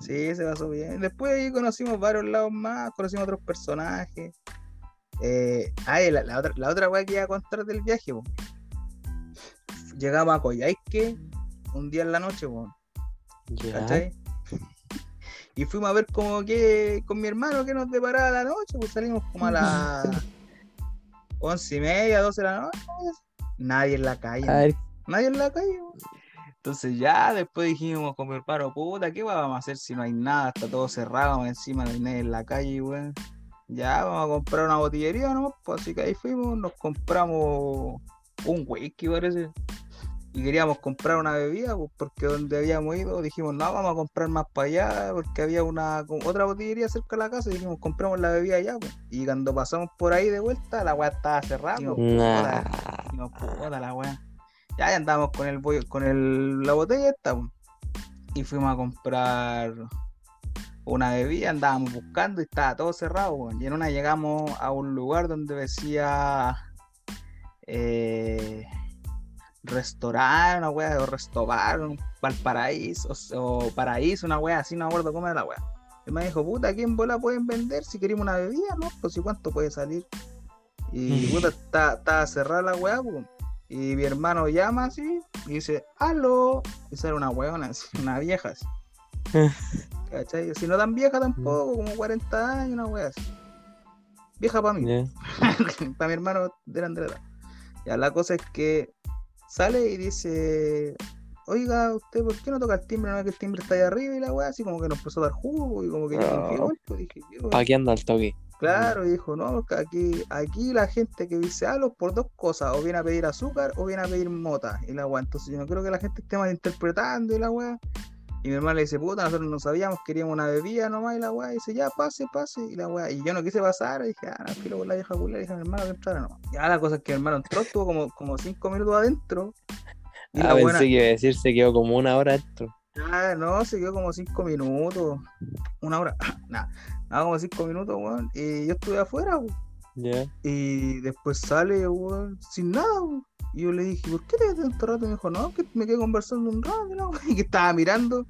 Sí, se pasó bien. Después ahí conocimos varios lados más, conocimos otros personajes. Eh, ay, la, la otra, la otra weá que iba a contar del viaje, po. Llegamos a Coyhaique un día en la noche, po, Ya. ¿cachai? Y fuimos a ver como que con mi hermano que nos deparaba la noche, pues salimos como a las once y media, doce de la noche. Nadie en la calle. Nadie en la calle. weón. Entonces ya después dijimos con mi hermano, puta, ¿qué vamos a hacer si no hay nada? Está todo cerrado, encima no hay nadie en la calle, weón. Ya vamos a comprar una botillería, ¿no? Pues así que ahí fuimos, nos compramos un whisky, parece. Y queríamos comprar una bebida, pues porque donde habíamos ido dijimos, no, vamos a comprar más para allá, porque había una otra botillería cerca de la casa y dijimos, compramos la bebida allá, pues. Y cuando pasamos por ahí de vuelta, la weá estaba cerrada. pues. nah. No, puta la weá. Ya, ya andábamos con el bollo- con el, la botella esta, po. y fuimos a comprar una bebida, andábamos buscando y estaba todo cerrado, y en una llegamos a un lugar donde decía eh, restaurante, una weá, o restobar, un Valparaíso, o, o paraíso, una weá así, no me acuerdo cómo era la weá. Y me dijo, puta, ¿quién bola pueden vender si queremos una bebida? No, pues si cuánto puede salir. Y puta, está, cerrada la weá, po. Y mi hermano llama así y dice, aló. Y sale una así, una vieja así. ¿Cachai? Si no tan vieja tampoco, como 40 años, una weá así. Vieja para mí, para mi hermano de la Andrea. Ya la cosa es que sale y dice, oiga, usted, ¿por qué no toca el timbre? No es que el timbre está ahí arriba y la weá, así como que nos empezó a dar jugo y como que yo Ah. confié igual, pues dije, yo, Aquí anda al toque. Claro, y dijo, no, aquí, aquí la gente que dice algo por dos cosas, o viene a pedir azúcar o viene a pedir mota, y la weá, entonces yo no creo que la gente esté malinterpretando y la weá. Y mi hermano le dice, puta, nosotros no sabíamos, queríamos una bebida nomás, y la weá, dice, ya, pase, pase, y la weá, y yo no quise pasar, y dije, ah, no, filo con la vieja culia, y dije mi hermano que entrara nomás. Ya la cosa es que mi hermano entró, estuvo como, como cinco minutos adentro, y Ah, la pensé buena, que iba a decir se quedó como una hora dentro. Ah, no, se quedó como cinco minutos, una hora, nada, nada, como cinco minutos, weón, y yo estuve afuera, weón. Ya. Y después sale, weón, sin nada, weón. Y yo le dije, ¿por qué te quedaste tanto rato? Y me dijo, no, que me quedé conversando un rato, weá, y que estaba mirando.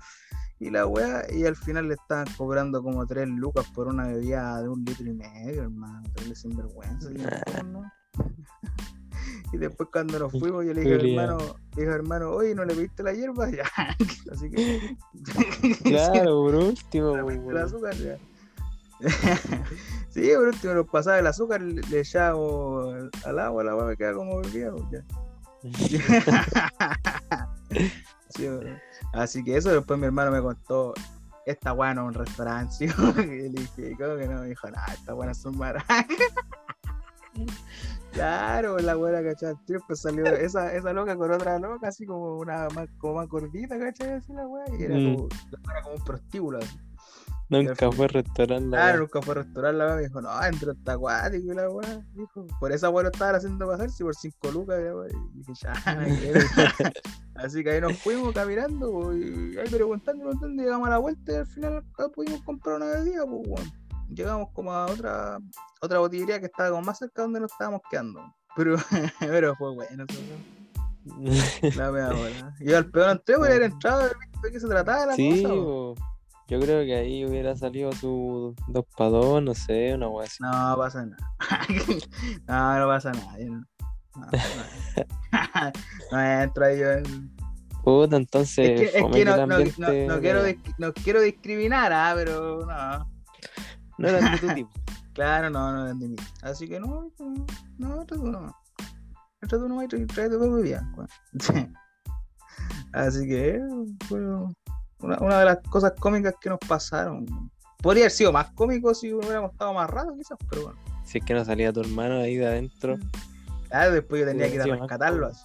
Y la weá, y al final le estaban cobrando como tres lucas por una bebida de un litro y medio, hermano. Terrible sinvergüenza. y yo, ¿no? Y después cuando nos fuimos, yo le dije, hermano, le dije, hermano, oye, ¿no le pediste la hierba? Ya. Así que. Claro, por último, Le pediste el azúcar, ya. sí, por último nos pasaba el azúcar, le, echábamos al- agua, la agua me queda como ya. Sí. Así que eso después mi hermano me contó, esta weá no es un restaurante, sí, y le dije, ¿cómo que no? Me dijo, nah, esta weá son maracas. Claro, la. El tiro, pues salió esa, esa loca con otra loca, así como una más, como más gordita, ¿cachai? Así la weá, y era, Mm. como, era como un prostíbulo. Así. Nunca fue restaurante. la Claro, weá. nunca fue a restaurar la weá, me dijo, no, entró hasta acuático y la weá, dijo, por esa weá lo estaban haciendo pasar, si por 5 lucas, la weá, y dije, ya, así que ahí nos fuimos caminando, po, y ahí preguntando, preguntando, llegamos a la vuelta y al final pudimos comprar una bebida, pues. Llegamos como a otra, otra botillería que estaba como más cerca de donde nos estábamos quedando. Pero, pero fue bueno, eso, la wea buena. Y al peor entré, porque era entrado, de qué se trataba la sí, cosa. Yo creo que ahí hubiera salido su 2 para 2, no sé, una weá así. No pasa nada. no, no pasa nada. yo No, no, no, no entro ahí yo en- Puta, entonces. Es que, es que no, no- no- ambiente no quiero, no quiero discriminar, ah, pero no. No eran de tu tipo. Claro, no, no es de mí. Así que no, no, no, tú. Entra tú nomás y trae, trae tu. Sí. Así que, bueno, una, una de las cosas cómicas que nos pasaron. Podría haber sido más cómico si hubiéramos estado más rato, quizás, pero bueno. Si es que no salía tu hermano ahí de adentro. Claro, después yo tenía que ir a rescatarlo. así.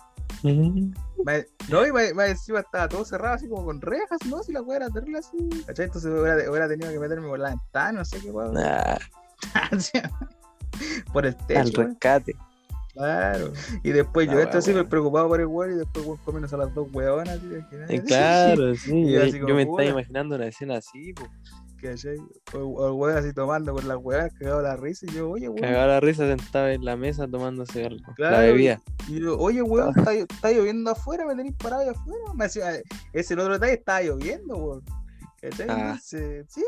No, y más, más encima estaba todo cerrado, así como con rejas, ¿no? Si la weá era terrible así. ¿Cachai? Entonces hubiera, hubiera tenido que meterme por la ventana, no sé qué weá. Ah, por el al techo. weón. rescate. Claro. Y después La yo weá estoy súper buena. preocupado por el weón y después weón comiéndose a las dos weonas. así, Eh, Claro, sí. Y yo, así me estaba imaginando una escena así, po. ¿Cachai? O, o el weón así tomando con las weonas, cagado la risa. Y yo, oye, weón. Cagaba la risa sentado en la mesa tomándose algo. Claro, La bebida. Y yo, oye, weón, está, está lloviendo afuera, me tenéis parado ahí afuera. Me decía, ese el otro detalle estaba lloviendo, weón. Ah. Sí,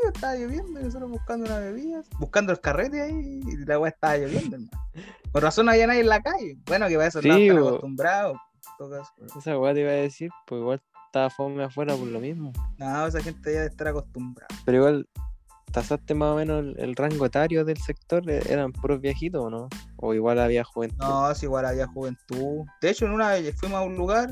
estaba lloviendo, y nosotros buscando una bebida, buscando el carrete ahí, y la weá estaba lloviendo, hermano. Con razón no había nadie en la calle. Bueno, que para eso Sí, no están acostumbrados. Esa weá te iba a decir, pues igual estaba fome afuera por lo mismo. No, esa gente ya debe estar acostumbrada. Pero igual, ¿tasaste más o menos el, el rango etario del sector? ¿E- ¿Eran puros viejitos o no? O igual había juventud. No, si igual había juventud. De hecho, en una vez fuimos a un lugar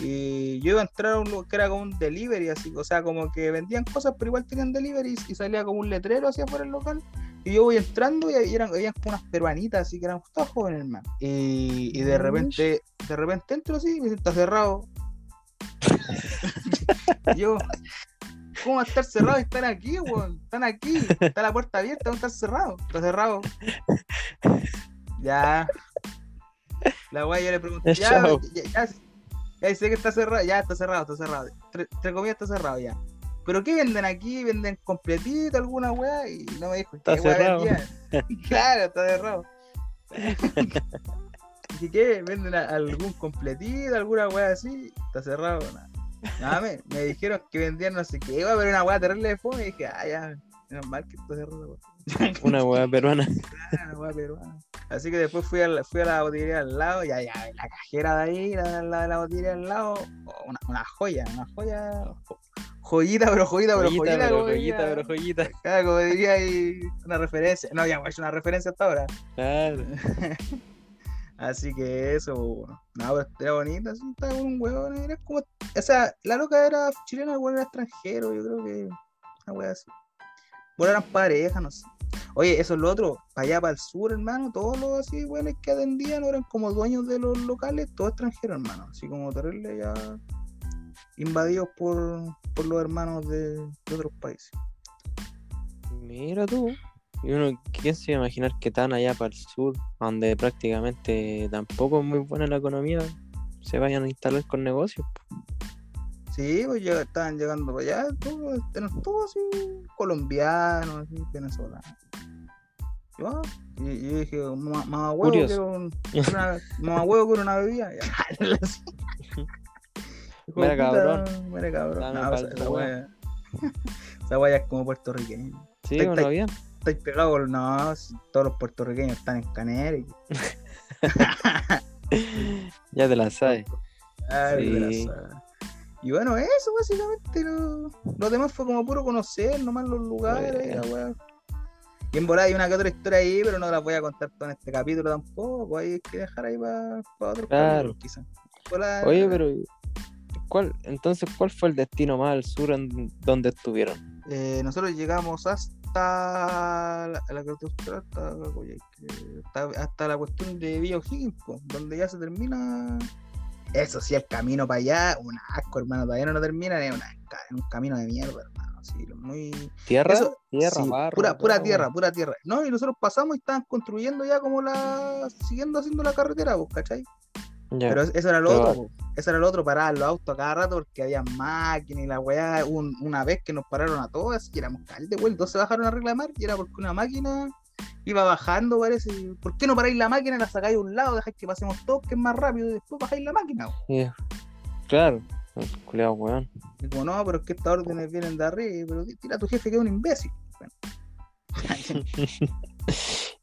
y yo iba a entrar a un lugar que era como un delivery, así, o sea, como que vendían cosas, pero igual tenían delivery y salía como un letrero hacia afuera del local. Y yo voy entrando y eran, habían como unas peruanitas, así que eran todas jóvenes, hermano. Y, y de repente, de repente entro así y me siento cerrado. Yo, ¿cómo va a estar cerrado? Están aquí, weón. Están aquí. Está la puerta abierta, ¿cómo está cerrado? Está cerrado. Ya. La weá yo le pregunté, ya, ya, ya, ya sé que está cerrado, ya está cerrado, está cerrado. Entre, comillas está cerrado ya. ¿Pero qué venden aquí? ¿Venden completito alguna weá? Y no me dijo, Está ¿qué cerrado. claro, está cerrado. Dije, ¿qué? ¿Venden algún completito, alguna weá así? Está cerrado, nada. Nada, me, me dijeron que vendían no sé qué, weá, pero una weá terrible de fome. Y dije, ah, ya, menos mal que está cerrado. weá. Una weá peruana. Ah, weá peruana. Así que después fui a la, fui a la botillería al lado, ya, ya, la cajera de ahí, la, la de la botillería al lado, oh, una, una joya, una joya, jo- joyita, pero joyita, pero Joyita, joyita, pero joyita, pero joyita. Claro, como diría ahí una referencia. No, ya, es una referencia hasta ahora. Claro. Así que eso, bueno. No, pero era bonita, así, estaba con un huevón, era como, o sea, la loca era chilena, el era extranjero, yo creo que, una wea así. Bueno, eran parejas, no sé. Oye, eso es lo otro, para allá, para el sur, hermano, todos los así, weones que atendían eran como dueños de los locales, todos extranjeros, hermano, así como terrible ya invadidos por, por los hermanos de, de otros países. Mira tú. Y uno, ¿quién se iba a imaginar que tan allá para el sur, donde prácticamente tampoco es muy buena la economía, se vayan a instalar con negocios? Sí, pues ya estaban llegando para allá, todos, todos así, colombianos, así, venezolanos. Y, ah, y- y yo dije, mamá huevo, Curioso. quiero un- una, mamá huevo, quiero una bebida. Mira, cabrón. Mira cabrón. Dame No, falta, esa huevo. wea. Esa wea ya es como puertorriqueña. Sí, bien. Estáis pegados, no, todos los puertorriqueños están en Canary. Ya te la sabes. Ay, de la Sí. Y bueno, eso básicamente lo, lo demás fue como puro conocer nomás los lugares weá. Y en volada hay una que otra historia ahí, pero no la voy a contar todo en este capítulo tampoco. Hay que dejar ahí para otro Claro. quizás. Oye, pero ¿cuál, entonces, ¿cuál fue el destino más al sur en donde estuvieron? Eh, nosotros llegamos hasta la, la hasta, hasta, la cuestión de Villa O'Higgins, donde ya se termina. Eso sí, el camino para allá, un asco, hermano, todavía no lo terminan, es una- un camino de mierda, hermano. Muy, ¿Tierra? Eso, tierra, sí, barro, pura, pura tierra, pura tierra. No, y nosotros pasamos y estaban construyendo ya como la. siguiendo haciendo la carretera, pues, ¿cachai? Pero eso era lo Pero- otro, po. eso era lo otro, paraban los autos a cada rato porque había máquinas y la weá. Un- una vez que nos pararon a todos y éramos cal de vuelo, todos se bajaron a reclamar y era porque una máquina iba bajando, parece. ¿Por qué no paráis la máquina y la sacáis a un lado, dejáis que pasemos todos, que es más rápido y después bajáis la máquina? Claro. Culeado, weón. Como, no, pero es que estas órdenes vienen de arriba, pero tira a tu jefe que es un imbécil. Bueno.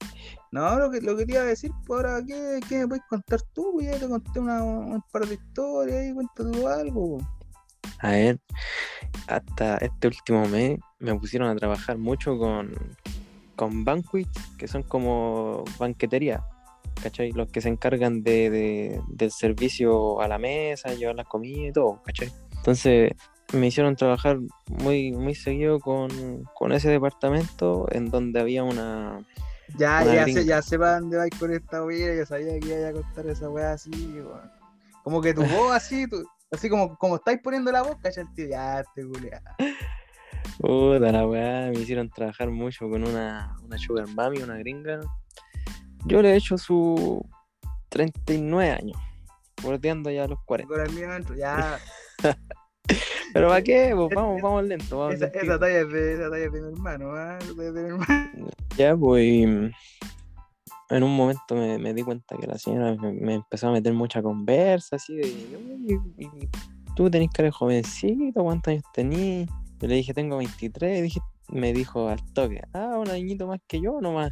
No, lo que, lo que te iba a decir, pues ahora, ¿qué, qué me puedes contar tú? Pues ya te conté una, un par de historias y cuéntate tú algo. pues. A ver, hasta este último mes me pusieron a trabajar mucho con, con banquets, que son como banquetería, ¿cachai? Los que se encargan de, de- del servicio a la mesa, llevar las comidas y todo, ¿cachai? Entonces me hicieron trabajar muy, muy seguido con, con ese departamento en donde había una... Ya, Una ya, sé, ya sepa dónde vais con esta weá, yo sabía que iba a contar esa weá así, weón. Como que tu voz así, tu- así como, como estáis poniendo la voz, cacha el tío, ya te culea. Puta la weá, me hicieron trabajar mucho con una, una sugar mami, una gringa. Yo le he hecho su 39 años, bordeando ya los 40. Con el mío adentro, ya. Pero ¿para qué? Pues vamos, vamos lento, vamos Esa, esa talla es de, esa talla es de mi hermano, ¿ah? Esa talla es de mi hermano. Ya, pues mm, en un momento me, me di cuenta que la señora me, me empezó a meter mucha conversa, así de, "Oye, y- y tú tenés cara de jovencito, ¿cuántos años tenés? Yo le dije, tengo 23, y dije, me dijo al toque, ah, un añito más que yo nomás,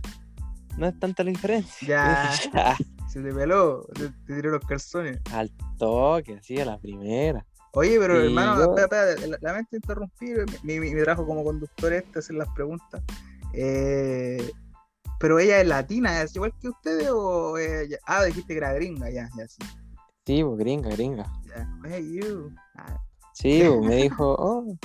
no es tanta la diferencia. Ya. Dije, "Ya". Se te peló, te, te tiró los calzones. al toque, así a la primera. Oye, pero Y hermano, yo- la- lamento interrumpir, mi, mi, mi trabajo como conductor es este, hacer las preguntas. Eh, pero ella es latina, ¿es igual que ustedes o eh, ah, dijiste que era gringa, ya, ya sí. Sí, pues gringa, gringa. Ya, hey, you. Ah, Sí, pues, me dijo, oh,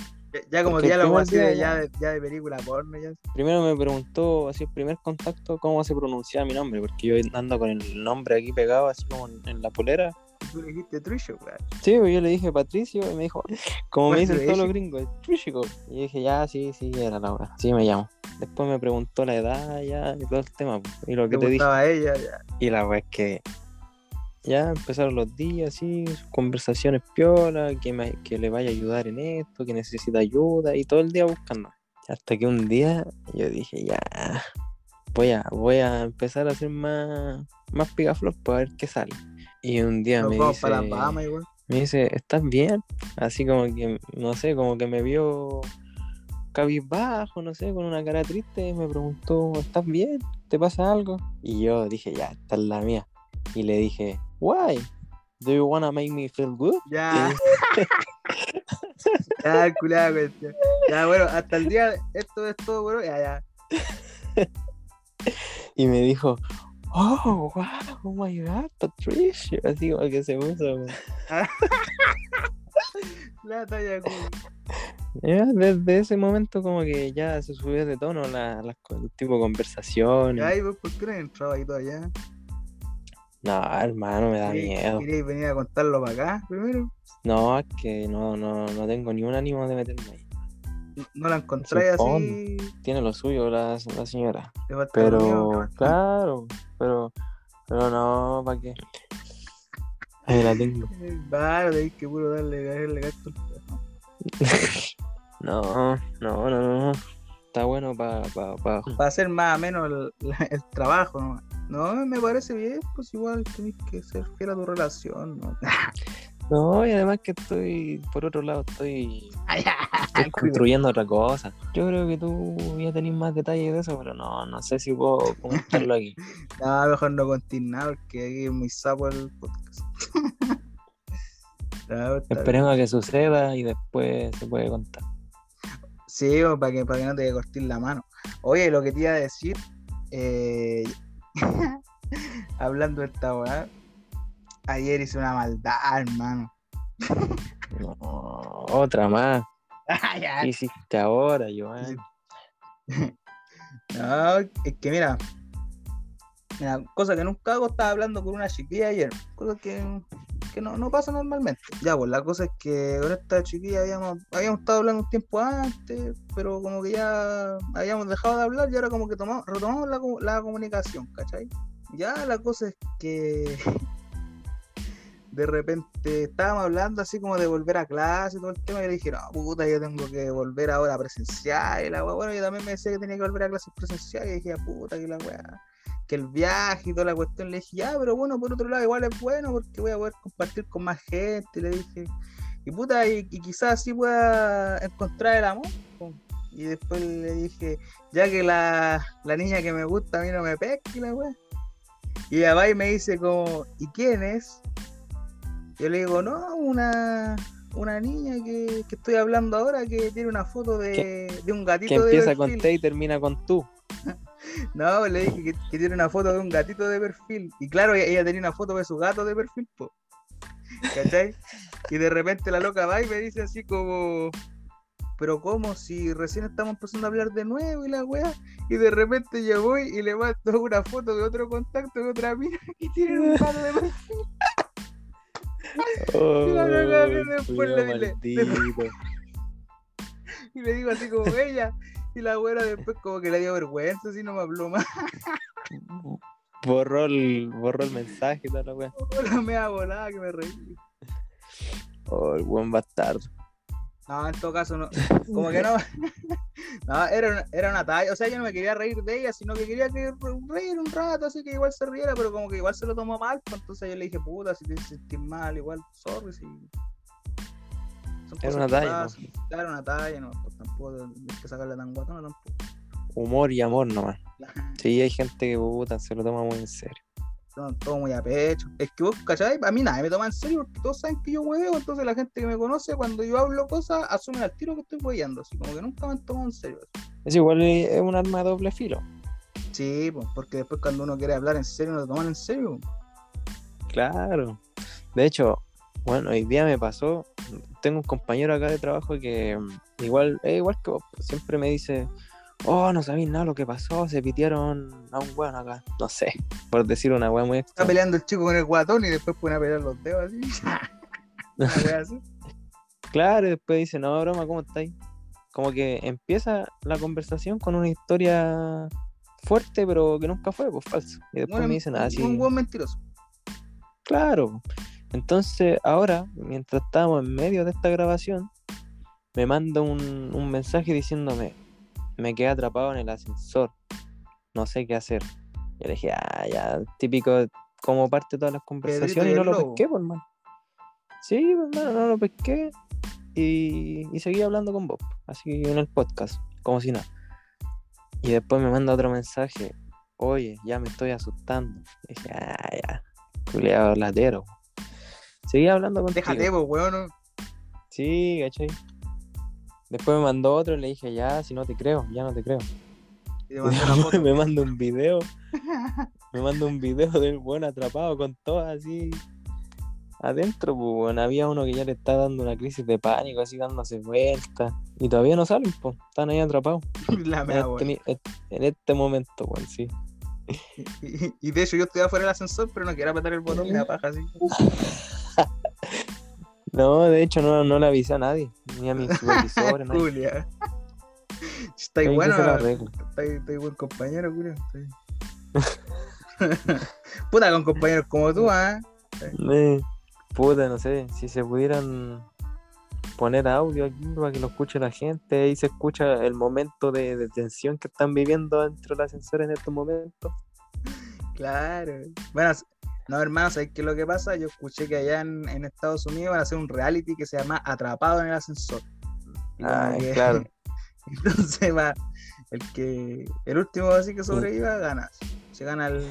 ya, como diálogo así de, ya, de, ya de película porno, ya. primero me preguntó, así el primer contacto, cómo se pronunciaba mi nombre, porque yo ando con el nombre aquí pegado, así como en, en la polera. Tú le dijiste Trisho, weón. Sí, pues yo le dije Patricio y me dijo, como me dicen todos los gringos, Patricio. Y yo dije, ya, sí, sí, era la hora, sí me llamo. Después me preguntó la edad, ya, y todo el tema, pues, y lo que te dije. ella, ya. Y la verdad es que ya empezaron los días, sus conversaciones piola, que, me- que le vaya a ayudar en esto, que necesita ayuda, y todo el día buscando. Hasta que un día yo dije, ya, voy a, voy a empezar a hacer más, más pigaflor para ver qué sale. Y un día Nos me dice, para igual. me dice, ¿estás bien? Así como que, no sé, como que me vio cabizbajo, no sé, con una cara triste, y me preguntó, ¿estás bien? ¿Te pasa algo? Y yo dije, ya, esta es la mía. Y le dije, why? Do you wanna make me feel good? Ya. ya, culada, cuestión. Ya, bueno, hasta el día, esto es todo, bueno, ya, ya. Y me dijo, oh, wow, oh my god, Patricia. Así como que se puso. La talla. Ya, desde ese momento como que ya se subió de tono la, el tipo de conversación. Ya, ¿y vos por qué no has entrado ahí todavía? No, hermano, me da ¿Queréis- miedo. ¿Queréis venir a contarlo para acá primero? No, es que no, no, no tengo ni un ánimo de meterme ahí. ¿No la encontráis así? Tiene lo suyo la, la señora. Pero, claro, pero, pero no, ¿para qué? Ahí la tengo. Vale, tenéis que puro darle, darle gasto. No, no, no, no. Está bueno para pa, pa- Para hacer más o menos el, trabajo, ¿no? No, me parece bien, pues igual tenés que ser fiel a tu relación, ¿no? No, y además que estoy, por otro lado, estoy, estoy construyendo otra cosa. Yo creo que tú ya tenés más detalles de eso, pero no, no sé si puedo comentarlo aquí. No, mejor no contéis nada porque aquí es muy sapo el podcast. Bien. Esperemos a que suceda y después se puede contar. Sí, o para que, para que no te cortes la mano. Oye, lo que te iba a decir, eh, hablando de esta weá, ayer hice una maldad, hermano. No, otra más. Ya, ¿Qué hiciste ahora, Joan? No, es que mira, mira, cosa que nunca hago, estaba hablando con una chiquilla ayer, cosa que, no, no pasa normalmente. Ya, pues la cosa es que con esta chiquilla habíamos, habíamos estado hablando un tiempo antes, pero como que ya habíamos dejado de hablar y ahora como que tomamos, retomamos la, la comunicación, ¿cachai? Ya la cosa es que de repente estábamos hablando así como de volver a clase y todo el tema, y le dije, no, puta, yo tengo que volver ahora a presencial, y la weá, bueno, yo también me decía que tenía que volver a clases presenciales, y dije, "Ah, puta, que la weá, que el viaje y toda la cuestión, le dije, ya, pero bueno, por otro lado, igual es bueno, porque voy a poder compartir con más gente, le dije, y puta, y, y quizás así pueda encontrar el amor, po". y después le dije, ya que la, la niña que me gusta a mí no me pesca, y la weá, y ella va y me dice como, ¿y quién es? Yo le digo, no, una, una niña que, que estoy hablando ahora que tiene una foto de, de un gatito Que de empieza con. T y termina con tú. No, le dije que, que tiene una foto de un gatito de perfil. Y claro, ella, tenía una foto de su gato de perfil, po. ¿Cachai? Y de repente la loca va y me dice así como, pero ¿cómo? Si recién estamos empezando a hablar de nuevo y la wea. Y de repente yo voy y le mando una foto de otro contacto de otra mina que tiene un gato de perfil. después le- le- maldito. Y le digo así como ella. Y la güera después como que le dio vergüenza, así no me habló más. Borró el, borró el mensaje y toda la wea. La mea volada que me reí. Oh, el buen bastardo. No, en todo caso no. Como que no. No, era una, era una talla. O sea, yo no me quería reír de ella, sino que quería que re- reír un rato, así que igual se riera, pero como que igual se lo tomó mal. pues, entonces yo le dije, puta, si te sentís mal, igual, sorry, si. Son Era una talla, pasan. Claro, una talla, no, pues tampoco hay que sacarle tan guatona tampoco. Humor y amor nomás. Sí, hay gente que puta, se lo toma muy en serio. Son todo muy a pecho. Es que vos, ¿cachai? A mí nadie me toma en serio porque todos saben que yo hueveo, entonces la gente que me conoce, cuando yo hablo cosas, asume al tiro que estoy hueveando, así como que nunca me han tomado en serio. Es igual, es un arma de doble filo. Sí, pues, porque después cuando uno quiere hablar en serio, no lo toman en serio. Claro. De hecho, bueno, hoy día me pasó. Tengo un compañero acá de trabajo que mm, igual, es igual que vos, siempre me dice, oh, no sabéis nada lo que pasó, se pitearon a un weón acá. No sé, por decir una weá muy Está extraña. peleando el chico con el guatón y después pone a pelear los dedos así. Así. Claro, y después dice, no, broma, ¿cómo estáis? Como que empieza la conversación con una historia fuerte, pero que nunca fue, pues falso. Y después Bueno, me dicen, ah, un- buen mentiroso. Claro. Entonces, ahora, mientras estábamos en medio de esta grabación, me manda un, un mensaje diciéndome, me quedé atrapado en el ascensor, no sé qué hacer. Yo le dije, ah, ya, típico como parte de todas las conversaciones y no lo lobo. pesqué, pues, hermano. Sí, pues, hermano, no lo pesqué y, y seguí hablando con Bob, así en el podcast, como si nada. Y después me manda otro mensaje, oye, ya me estoy asustando. Y dije, ah, ya, culiado latero. Seguí hablando contigo. Déjate, pues, weón. Sí, ¿cachai? Después me mandó otro y le dije, ya, si no te creo, ya no te creo. Y te mandó una foto. me manda un video me manda un video del buen atrapado con todo así adentro, pues bueno, había uno que ya le está dando una crisis de pánico, así dándose vueltas. Y todavía no salen, pues, están ahí atrapados. La En mea, este, en este momento, weón, sí. Y, y de hecho yo estoy afuera del ascensor, pero no quiero apretar el botón, me da paja así. No, de hecho no, no le avisé a nadie, ni a mis supervisores. Julia. Está Hay que bueno, se la arregla. está está buen compañero, Julia. Puta, con compañeros como tú, ¿ah? Eh, puta, no sé, si se pudieran poner audio aquí para que lo escuche la gente, ahí se escucha el momento de, de tensión que están viviendo dentro del ascensor en estos momentos. Claro. Bueno, no, hermano, ¿sabes qué es lo que pasa? Yo escuché que allá en, en Estados Unidos van a hacer un reality que se llama Atrapado en el ascensor. Ah, que- claro. Entonces va, el que, el último así que sobreviva gana. Se gana el,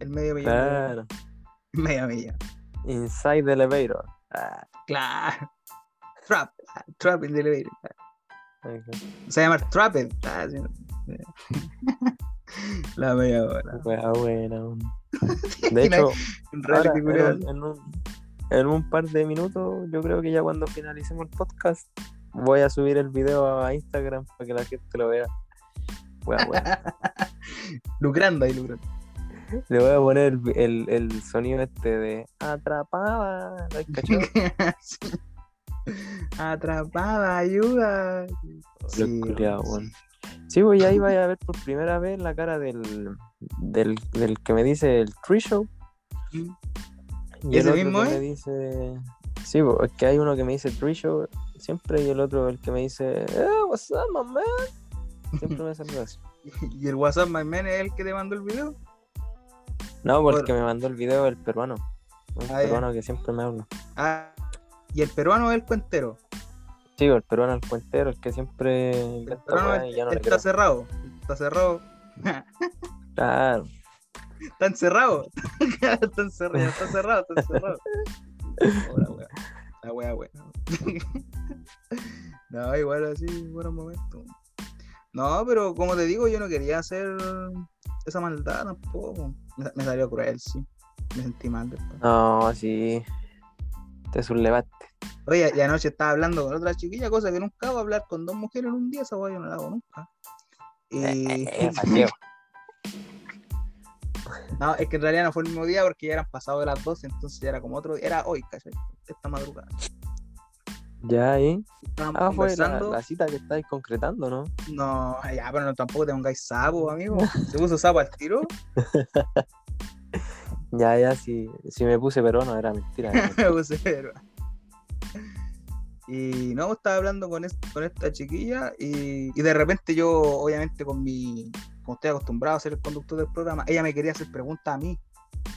el medio millón. Claro. Medio millón. Inside the elevator. Ah, Claro. Trap. Trap in the elevator. Se llama Trapped. Ah, sí. La media hora. Wea buena. De hecho, ahora, en, un, en un- en un par de minutos, yo creo que ya cuando finalicemos el podcast, voy a subir el video a Instagram para que la gente lo vea. Wea buena. Lucrando ahí, lucrando. Le voy a poner el, el, el sonido este de atrapada. Atrapada, ayuda. Sí. Sí, pues y ahí vaya a ver por primera vez la cara del, del, del que me dice el Tree Show. Y el ¿Ese mismo es? me dice. Sí, pues, es que hay uno que me dice Tree Show siempre y el otro el que me dice, eh, what's up, my man? Siempre me saluda así. ¿Y el WhatsApp My Man es el que te mandó el video? No, porque Bueno. me mandó el video el peruano. Un Ah, peruano que siempre me habla. Ah, y el peruano es el cuentero. Sí, el peruano el cuentero, el que siempre El peruano ya no está creo. cerrado. Está cerrado. Claro. Está encerrado. está encerrado. Está cerrado. Está encerrado. La wea. La wea no, igual así, buenos momentos. No, pero como te digo, yo no quería hacer esa maldad tampoco. Me, me salió cruel, sí. Me sentí mal después. No, sí. Te sublevaste. Oye, y anoche estaba hablando con otra chiquilla, cosa que nunca hago, hablar con dos mujeres en un día, esa weá yo no la hago nunca. Y... Eh, Mateo. No, es que en realidad no fue el mismo día porque ya eran pasados de las 12, entonces ya era como otro día, era hoy, ¿cachai? Esta madrugada. Ya ahí. Estábamos Ah, fue la, cita que estáis concretando, ¿no? No, ya, pero no, tampoco te pongáis sapo, amigo. Se puso sapo al tiro. Ya, ya, si, si me puse peruano era mentira. Me puse pero- Y no, estaba hablando con, es- con esta chiquilla y, y de repente yo, obviamente, con mi. Como estoy acostumbrado a ser el conductor del programa, ella me quería hacer preguntas a mí.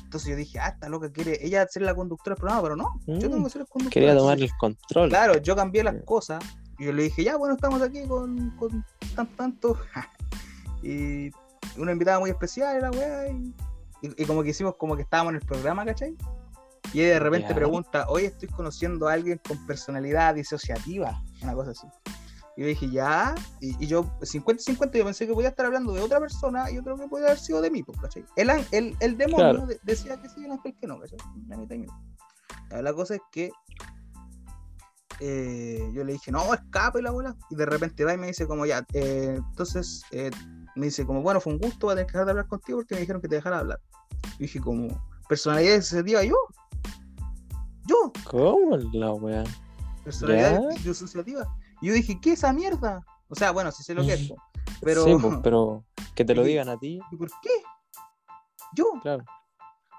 Entonces yo dije, ah, esta loca quiere ella ser la conductora del programa, pero no, yo tengo que ser el conductor. Quería tomar el control. Claro, yo cambié las cosas y yo le dije, ya, bueno, estamos aquí con, con tanto, tanto. y una invitada muy especial, la weá, y, y- y como que hicimos como que estábamos en el programa, ¿cachai? Y de repente pregunta, hoy estoy conociendo a alguien con personalidad disociativa, una cosa así. Y yo dije, ya, y, y yo, 50-50, yo pensé que podía estar hablando de otra persona y otro que podía haber sido de mí, pues, ¿cachai? El, el, el demonio Claro. de- decía que sí, el ángel que no, ¿cachai? La mitad y mitad. Ya, La cosa es que eh, yo le dije, no, escape la bola. Y de repente va y me dice como ya, eh, entonces eh, me dice como, bueno, fue un gusto, voy a tener que dejar de hablar contigo porque me dijeron que te dejara hablar. Y dije como, personalidad disociativa yo. Yo, ¿Cómo la weá? personalidad disociativa. Y yo dije, ¿qué es esa mierda? O sea, bueno, sí sé lo que es, po, pero, Sí, pues, pero que te lo digan a ti, ¿y por qué? Yo, claro.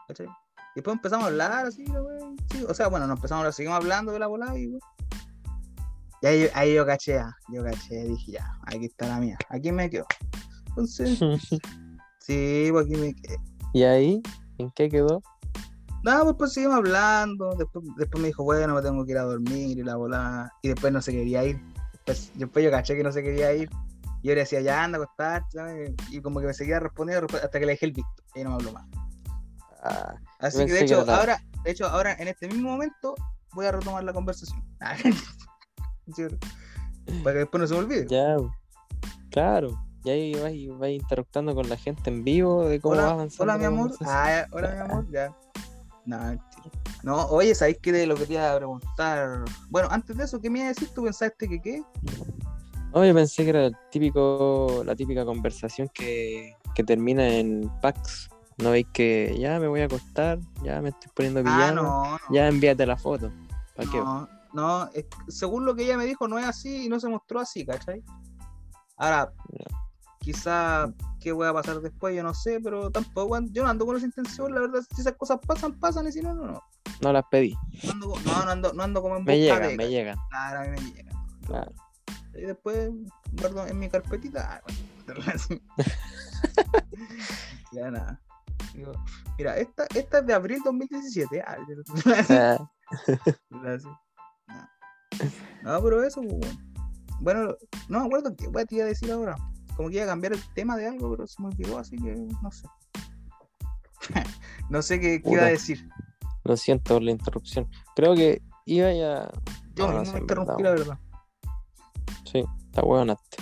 ¿cachai? Y después empezamos a hablar así, la wea, y sí, o sea, bueno, nos empezamos a hablar, seguimos hablando de la volada y wea. Y ahí, ahí yo caché, ah, yo caché, dije ya, aquí está la mía, aquí me quedo. Entonces, sí, pues aquí me quedé. ¿Y ahí? ¿En qué quedó? Nada, pues, pues seguimos hablando, después, después me dijo, bueno, me tengo que ir a dormir y la volada, y después no se quería ir. Después, después yo caché que no se quería ir, y yo le decía, ya anda a acostarte, y como que me seguía respondiendo resp- hasta que le dejé el visto, y no me habló más. Ah, Así que de que hecho, ahora, de hecho, ahora en este mismo momento voy a retomar la conversación. Sí, Para que después no se me olvide. ya. Claro. Y ahí vais, vais interactuando con la gente en vivo de cómo Hola, avanzando. hola mi amor. Ah, hola mi amor, ya. No. No, oye, ¿sabéis qué de lo que te iba a preguntar? Bueno, antes de eso, ¿qué me iba a decir? ¿Tú pensaste que qué? No, yo pensé que era el típico, la típica conversación que, que termina en packs. ¿No veis que ya me voy a acostar? Ya me estoy poniendo Ah, pijama. no, no. Ya envíate la foto. ¿Para qué? No, no, es- según lo que ella me dijo, no es así y no se mostró así, ¿cachai? Ahora, quizá qué voy a pasar después, yo no sé, pero tampoco, yo no ando con esa intención, la verdad, si esas cosas pasan, pasan, y si no, no, no. No las pedí. No ando, no, no ando, no ando como en Me llegan, de, me llegan. Claro, a mí me llegan. Claro. Y después guardo en mi carpetita. ah, ya nada. Digo, mira, esta, esta es de abril 2017. ah. Ah. No. Pero eso, pues, bueno. Bueno, no me acuerdo qué iba a decir ahora. Como que iba a cambiar el tema de algo, pero se me olvidó, así que no sé. no sé qué, qué iba a decir. Lo siento por la interrupción. Creo que iba ya. Yo No, no sé, me interrumpí, la verdad. Sí, está hueonaste.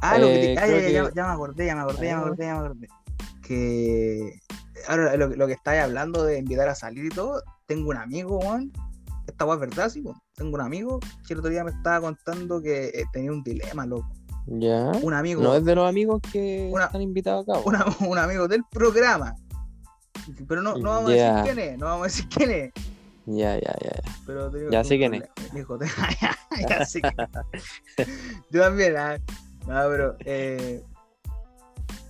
Ah, lo que te- Eh, ah, creo ya, ya, que- ya me acordé, ya me acordé, ya me Ah. acordé, ya me acordé. Que ahora lo, lo que estáis hablando de invitar a salir y todo, tengo un amigo, Juan. Esta weá es verdad, sí. Tengo un amigo que el otro día me estaba contando que eh, tenía un dilema, loco. Ya. Un amigo, No es de los amigos que Una- están invitados acá. una- un amigo del programa. Pero no, no vamos a decir quién es, no vamos a decir quién es. Ya, ya, ya. ya. Pero tengo Ya sé quién es. Dijo, ya, ya sé quién es. Yo también, ah. No, pero eh,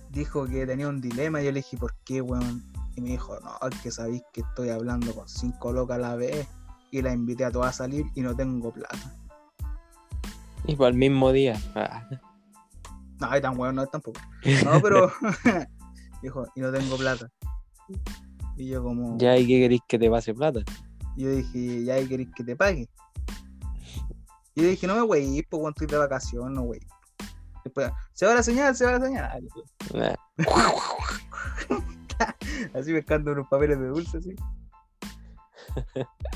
dijo que tenía un dilema y yo le dije, ¿por qué, weón? Y me dijo, no, es que sabéis que estoy hablando con cinco locas a la vez y la invité a todas a salir y no tengo plata. Y para el mismo día. Ah, No, tan weón no es tampoco. No, pero dijo, y no tengo plata. Y yo como, ya, ¿y qué queréis que te pase plata? yo dije, ya ahí queréis que te pague. Y yo dije, no me wey, pues cuando estoy de vacación, no wey. Después, se va la señal, se va la señal. Nah. Así pescando unos papeles de dulce, así.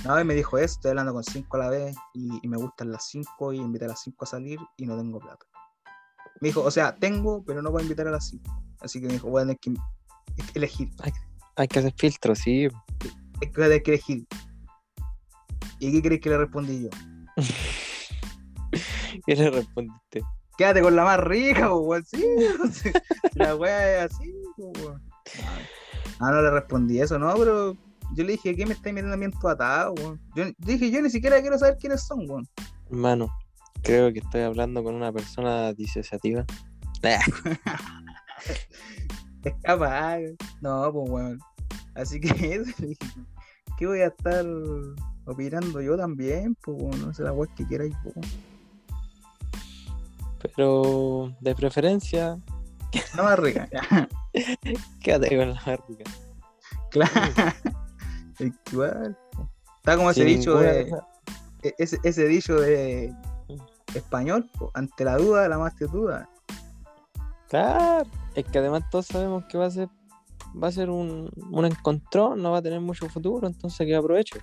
No, y me dijo eso, estoy hablando con cinco a la vez y, y me gustan las cinco y invité a las cinco a salir y no tengo plata. Me dijo, o sea, tengo, pero no voy a invitar a las cinco. Así que me dijo, voy a tener que elegir. Hay que hacer filtros, sí. Es que voy a tener que elegir. ¿Y qué crees que le respondí yo? ¿Qué le respondiste? Quédate con la más rica, weón. Sí, la wea es así, weón. Ah, no le respondí eso, no, pero yo le dije, ¿qué me estáis metiendo a mí en tu atado, weón? Yo dije, yo ni siquiera quiero saber quiénes son, weón. Hermano, creo que estoy hablando con una persona disociativa. Es capaz, no, pues, weón. Así que eso, ¿qué voy a estar opinando yo también? Pues, no sé la wea que quieras, po. Pero de preferencia, No más rica, quédate con la barriga. Claro. Es que Igual. Está como ese Sin dicho de. e- ese, ese dicho de español, po, ante la duda, la más te duda. Claro, es que además todos sabemos que va a ser va a ser un, un encontrón, no va a tener mucho futuro, entonces que aprovecho.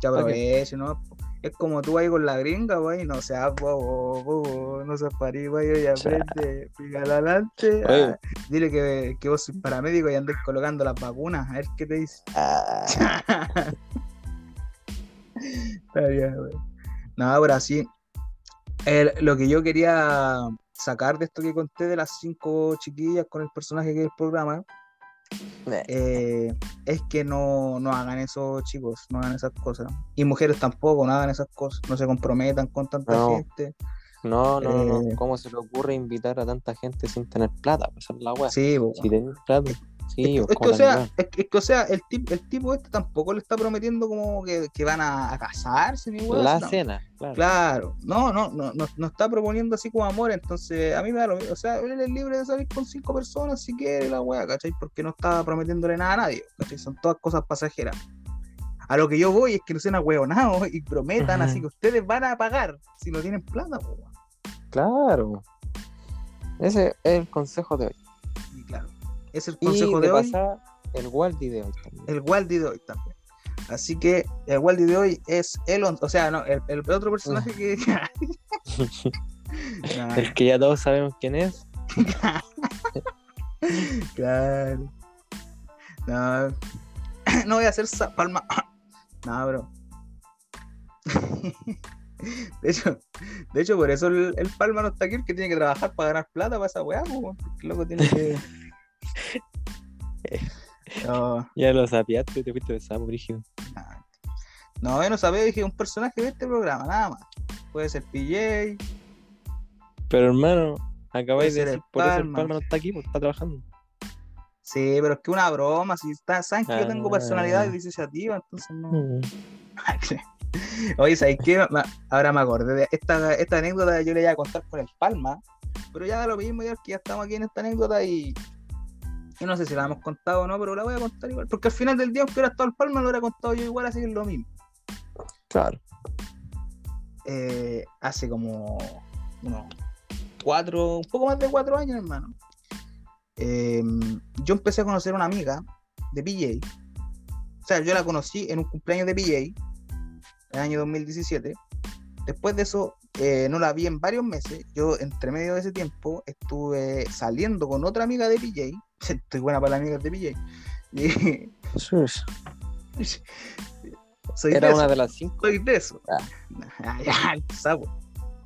Que aproveche, ¿no? Es como tú ahí con la gringa, güey, no seas bobo, bobo, no seas parí, güey, y aprende, pígale adelante. Ah, dile que, que vos sois paramédico y andes colocando las vacunas, a ver qué te dice. Está bien, güey. No, pero así, el- lo que yo quería sacar de esto que conté de las cinco chiquillas con el personaje que es el programa, eh, es que no, no hagan eso, chicos, no hagan esas cosas. Y mujeres tampoco, no hagan esas cosas, no se comprometan con tanta No. gente. No, no, no, Eh. no. ¿Cómo se le ocurre invitar a tanta gente sin tener plata? Pues esa es la weá. Sí, Si tenés plata, sí, es, pues, que, es que, como o sea, es que, es que, o sea, el tipo, el tipo este tampoco le está prometiendo como que, que van a, a casarse ni weas, la no. cena, claro. Claro, no, no, no, no, no está proponiendo así como amor, entonces a mí me da lo mismo, o sea, él es libre de salir con cinco personas si quiere la wea, ¿cachai? Porque no está prometiéndole nada a nadie, ¿cachai? Son todas cosas pasajeras. A lo que yo voy es que no sean ahueonados y prometan así que ustedes van a pagar si no tienen plata, weón. Claro. Ese es el consejo de hoy. Y es el Y consejo de de hoy, el Waldi de hoy también. el Waldi de hoy también. Así que el Waldi de hoy es Elon, o sea, no, el, el otro personaje que. Nah, El que ya todos sabemos quién es. claro. No, no voy a hacer palma. no, bro. De hecho, de hecho, por eso el, el Palma no está aquí, el que tiene que trabajar para ganar plata para esa weá, porque el loco tiene que. No, Ya lo sapiaste, te fuiste de sapo, Brígido. no, yo no sabía, dije un personaje de este programa, nada más. Puede ser PJ, Pero hermano, acabáis de decir, por eso el Palma. No está aquí, pues está trabajando. sí, pero es que una broma, si está, saben que yo tengo Ah. personalidad disociativa, entonces no. Mm. Oye, ¿sabes qué? Ahora me acordé de esta, esta anécdota yo le iba a contar con el Palma, pero ya da lo mismo, ya que ya estamos aquí en esta anécdota y, y no sé si la hemos contado o no, pero la voy a contar igual, porque al final del día, aunque hubiera estado el Palma, lo hubiera contado yo igual, así que es lo mismo. Claro. Eh, hace como unos cuatro, un poco más de cuatro años, hermano. eh, yo empecé a conocer a una amiga de PJ. O sea, yo la conocí en un cumpleaños de PJ, el año 2017. Después de eso, eh, no la vi en varios meses. Yo, entre medio de ese tiempo, estuve saliendo con otra amiga de PJ. Estoy buena para las amigas de PJ. Y- soy Era de una eso, de las cinco. soy de eso. Ah. Ah, ya, sapo.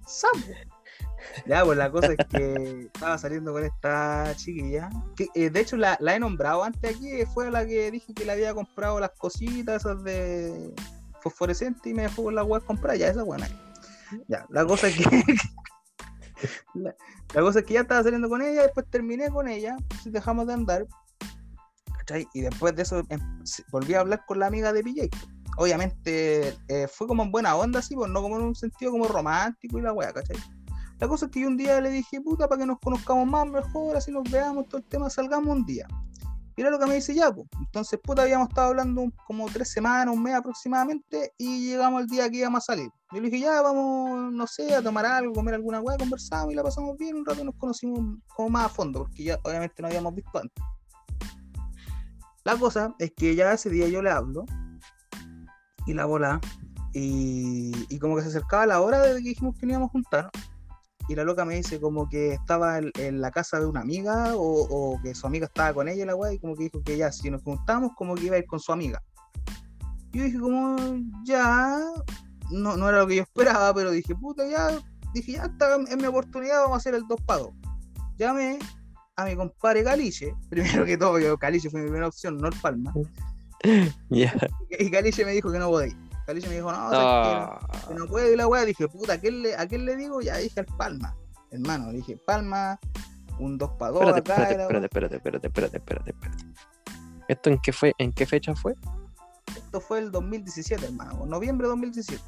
Sapo. Ya, pues la cosa es que estaba saliendo con esta chiquilla. Que, eh, de hecho, la, la he nombrado antes aquí. Fue la que dije que le había comprado las cositas esas de fosforescente y me dejó con la web comprar. Ya, esa buena. Ya, la cosa es que. la, cosa que ya estaba saliendo con ella. Después terminé con ella. Entonces dejamos de andar. ¿cachai? Y después de eso em, volví a hablar con la amiga de PJ. Obviamente eh, fue como en buena onda, así, pues no como en un sentido como romántico y la wea, ¿cachai? La cosa es que yo un día le dije, puta, para que nos conozcamos más, mejor, así nos veamos, todo el tema, salgamos un día. Y era lo que me dice ya, pues. Entonces, puta, habíamos estado hablando como tres semanas, un mes aproximadamente, y llegamos al día que íbamos a salir. Yo le dije, ya, vamos, no sé, a tomar algo, comer alguna weá, conversamos y la pasamos bien, un rato nos conocimos como más a fondo, porque ya obviamente no habíamos visto antes. La cosa es que ya ese día yo le hablo, y la bola, y, y como que se acercaba la hora de que dijimos que íbamos a juntar, y la loca me dice como que estaba en, en la casa de una amiga o, o que su amiga estaba con ella la weá y como que dijo que ya si nos juntamos como que iba a ir con su amiga. Yo dije como ya no, no era lo que yo esperaba, pero dije puta ya, dije ya está es mi oportunidad, vamos a hacer el dos pagos. Llamé a mi compadre Caliche, primero que todo, yo Caliche fue mi primera opción, no el Palma. Y Caliche me dijo que no podía. Caliche me dijo, no. Ah, que no puedo y la weá, dije, puta, ¿a quién le, a quién le digo? Ya dije al Palma, hermano, le dije Palma, un 2 para 2 espérate, acá, espérate, espérate, espérate, espérate, espérate, espérate. ¿Esto en qué fue? ¿En qué fecha fue? esto fue el 2017, hermano, noviembre de 2017.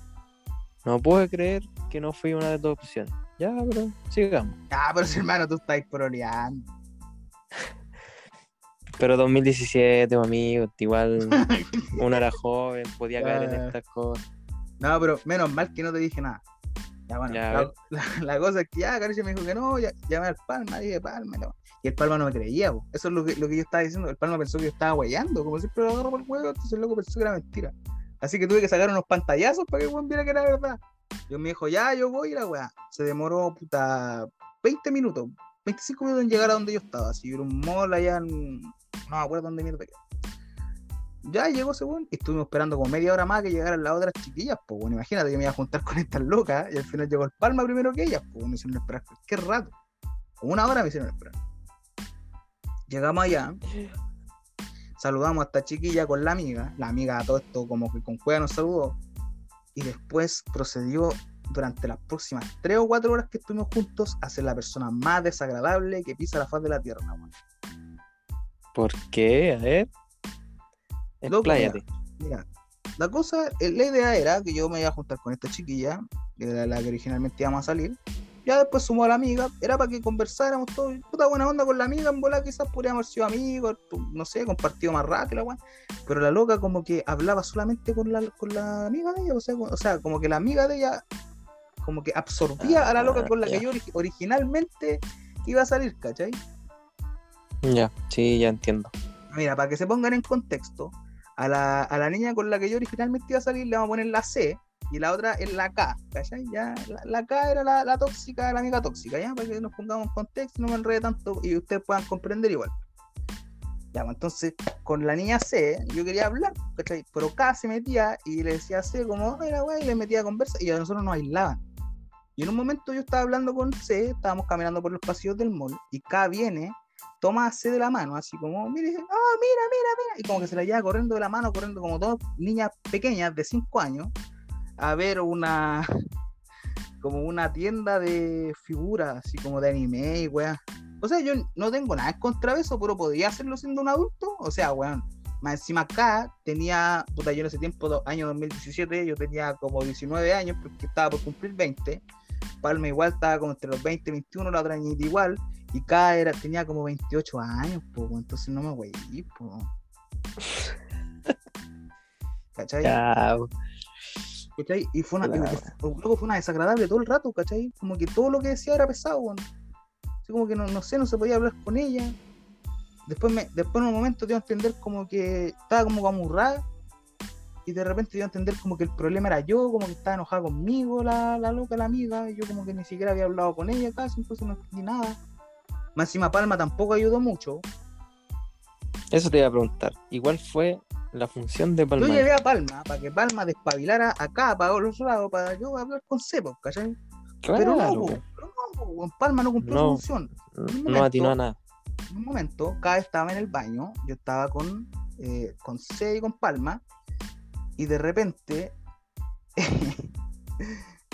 No puedo creer que no fui una de tus opciones. Ya, pero sigamos. Ah, pero si, hermano, tú estás proleando. Pero 2017, mi amigo, igual uno era joven, podía caer en estas cosas. No, pero menos mal que no te dije nada. Ya, bueno, Ya, la, ver. la- la cosa es que ya Caliche me dijo que no, ya, llamé al Palma, dije Palma, no. Y el Palma no me creía, eso es lo que, lo que yo estaba diciendo. El Palma pensó que yo estaba guayando, como siempre lo agarro por el huevo, entonces el loco pensó que era mentira. Así que tuve que sacar unos pantallazos para que el viera que era verdad. Yo me dijo, ya, yo voy y la weá. Se demoró, puta, 20 minutos, 25 minutos en llegar a donde yo estaba. Así, era un mall allá en. No me acuerdo dónde mierda queda. Ya llegó ese weón y estuvimos esperando como media hora más que llegaran las otras chiquillas, pues bueno, imagínate que me iba a juntar con estas locas y al final llegó el Palma primero que ellas, pues me hicieron esperar qué rato. Como una hora me hicieron esperar. Llegamos allá, saludamos a esta chiquilla con la amiga, la amiga a todo esto como que con cueva nos saludó y después procedió durante las próximas tres o cuatro horas que estuvimos juntos a ser la persona más desagradable que pisa la faz de la tierra, weón. ¿Por qué? A ver. Loco, Expláyate. Mira, la cosa, la idea era que yo me iba a juntar con esta chiquilla, que era la que originalmente íbamos a salir. Ya después sumó a la amiga, era para que conversáramos todo, puta buena onda con la amiga, en bola quizás podríamos haber sido amigos, no sé, compartido más rato la weá. Pero la loca como que hablaba solamente con la, con la amiga de ella, o sea, con- o sea, como que la amiga de ella como que absorbía a la loca Ah, con la que ya. yo ori- originalmente iba a salir, ¿cachai? Ya, sí, ya entiendo. Mira, para que se pongan en contexto, a la, a la niña con la que yo originalmente iba a salir le vamos a poner la C, y la otra es la K, ¿cachai? Ya, la, la K era la, la tóxica, la amiga tóxica, ¿ya? Para que nos pongamos en contexto y no me enrede tanto y ustedes puedan comprender igual. Ya, pues, entonces, con la niña C, yo quería hablar, ¿cachai? Pero K se metía y le decía a C como, mira, güey, y le metía a conversa y a nosotros nos aislaban. Y en un momento yo estaba hablando con C, estábamos caminando por los pasillos del mall, y K viene, toma a de la mano, así como, mire, oh, mira, mira, mira, y como que se la lleva corriendo de la mano, corriendo como dos niñas pequeñas de 5 años, a ver una, como una tienda de figuras, así como de anime y weá. O sea, yo no tengo nada en contra de eso, pero podría hacerlo siendo un adulto. O sea, weón, más encima acá tenía, puta, yo en ese tiempo, año 2017, yo tenía como 19 años porque estaba por cumplir 20. Palma igual estaba como entre los 20 y 21, la otra añita igual. Y acá era, tenía como 28 años, pues, entonces no me güey, pues. ¿Cachai? Ya, ¿cachai? Y fue una, wea. fue- una desagradable todo el rato, ¿cachai? Como que todo lo que decía era pesado, weón. Así como que no, no sé, no se podía hablar con ella. Después, me, después en un momento dio a entender como que estaba como amurrada. Y de repente dio a entender como que el problema era yo, como que estaba enojada conmigo la, la loca, la amiga. Y yo como que ni siquiera había hablado con ella casi, entonces no entendí nada. Más encima Palma tampoco ayudó mucho. Eso te iba a preguntar. Igual fue la función de Palma. Yo llevé a Palma para que Palma despabilara acá, para los lados, para yo hablar con Cepo, ¿cachai? Claro, pero no, po, pero no, po, weón, Palma no cumplió No. su función. un no momento. atinó a nada. En un momento, cada estaba en el baño, yo estaba con, eh, con C y con Palma, y de repente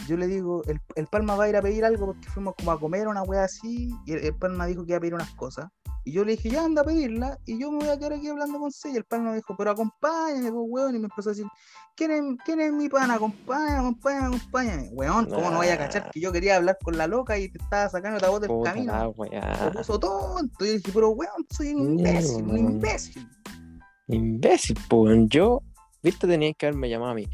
yo le digo, el, el Palma va a ir a pedir algo porque fuimos como a comer una wea así, y el, el Palma dijo que iba a pedir unas cosas. Y yo le dije, ya anda a pedirla, y yo me voy a quedar aquí hablando con. Y el Palma me dijo, pero acompáñame, pues, weón. Y me empezó a decir, ¿quién es, quién es mi pana? Acompáñame, acompáñame, acompáñame. Weón, ¿cómo no vaya a cachar que yo quería hablar con la loca y te estaba sacando la voz del Puta camino? weá. puso tonto. Y yo dije, pero weón, soy un imbécil, un imbécil. Imbécil, pues. Yo, viste, tenías que haberme llamado a mí.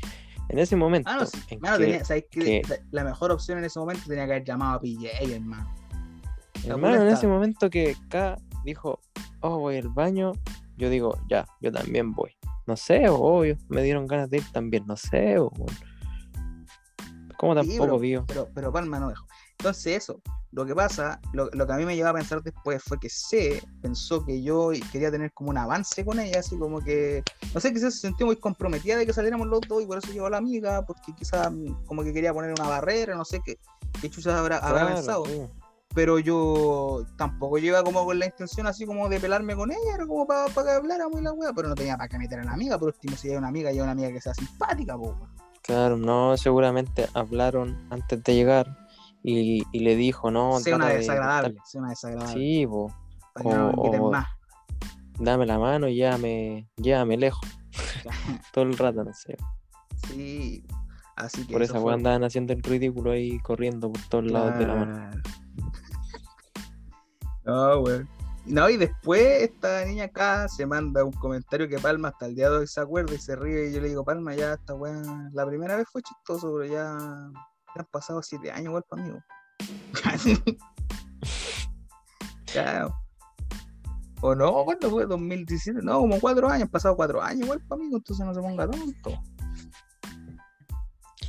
En ese momento, Ah, no, sí, en mano, que, tenía, ¿sabes qué? que- La mejor opción en ese momento tenía que haber llamado a PJ, hermano. hermano, en ese momento que K dijo, oh, voy al baño, yo digo, ya, yo también voy. No sé, obvio, me dieron ganas de ir también, no sé, o. ¿Cómo Sí, tampoco pero- vio? Pero, pero Palma no dejó. Entonces, eso, lo que pasa, lo, lo que a mí me llevó a pensar después fue que C pensó que yo quería tener como un avance con ella, así como que, no sé, quizás se sintió muy comprometida de que saliéramos los dos y por eso llevó a la amiga, porque quizás mm, como que quería poner una barrera, no sé qué, qué chucha habrá, habrá Claro, pensado. sí. pero yo tampoco lleva como con la intención así como de pelarme con ella, era como para que habláramos y la wea, pero no tenía para qué meter a la amiga, por último si hay una amiga y una amiga que sea simpática, po. Claro, no, seguramente hablaron antes de llegar y, y le dijo, no, sea una de desagradable, sea una desagradable, Sí, nos o- inviten o- más. dame la mano y llévame, llévame lejos. Todo el rato, no sé. sí, así que Por esa weá andaban haciendo el ridículo ahí corriendo por todos lados de la mano. No, weón. No, y después esta niña acá se manda un comentario que Palma hasta el día de hoy se acuerda y se ríe. Y yo le digo, Palma, ya esta weá, la primera vez fue chistoso, pero ya han pasado siete años igual para mí. ya. O no, ¿cuándo fue? 2017. No, como cuatro años, han pasado cuatro años igual para mí, entonces no se ponga tonto.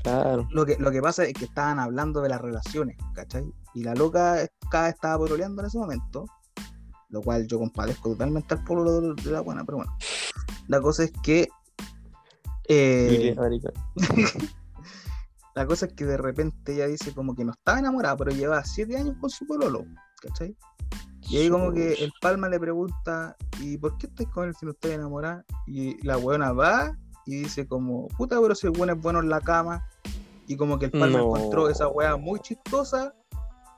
Claro. Lo que, lo que pasa es que estaban hablando de las relaciones, ¿cachai? Y la loca cada estaba pololeando en ese momento, lo cual yo compadezco totalmente al pueblo de, la buena, pero bueno. La cosa es que. eh. la cosa es que de repente ella dice como que no estaba enamorada, pero llevaba siete años con su pololo, ¿cachai? Y ahí como que el Palma le pregunta, ¿y por qué estás con él si no estás enamorada? Y la weona va y dice como, puta, pero si el weón es bueno en la cama. Y como que el Palma No. encontró esa weá muy chistosa.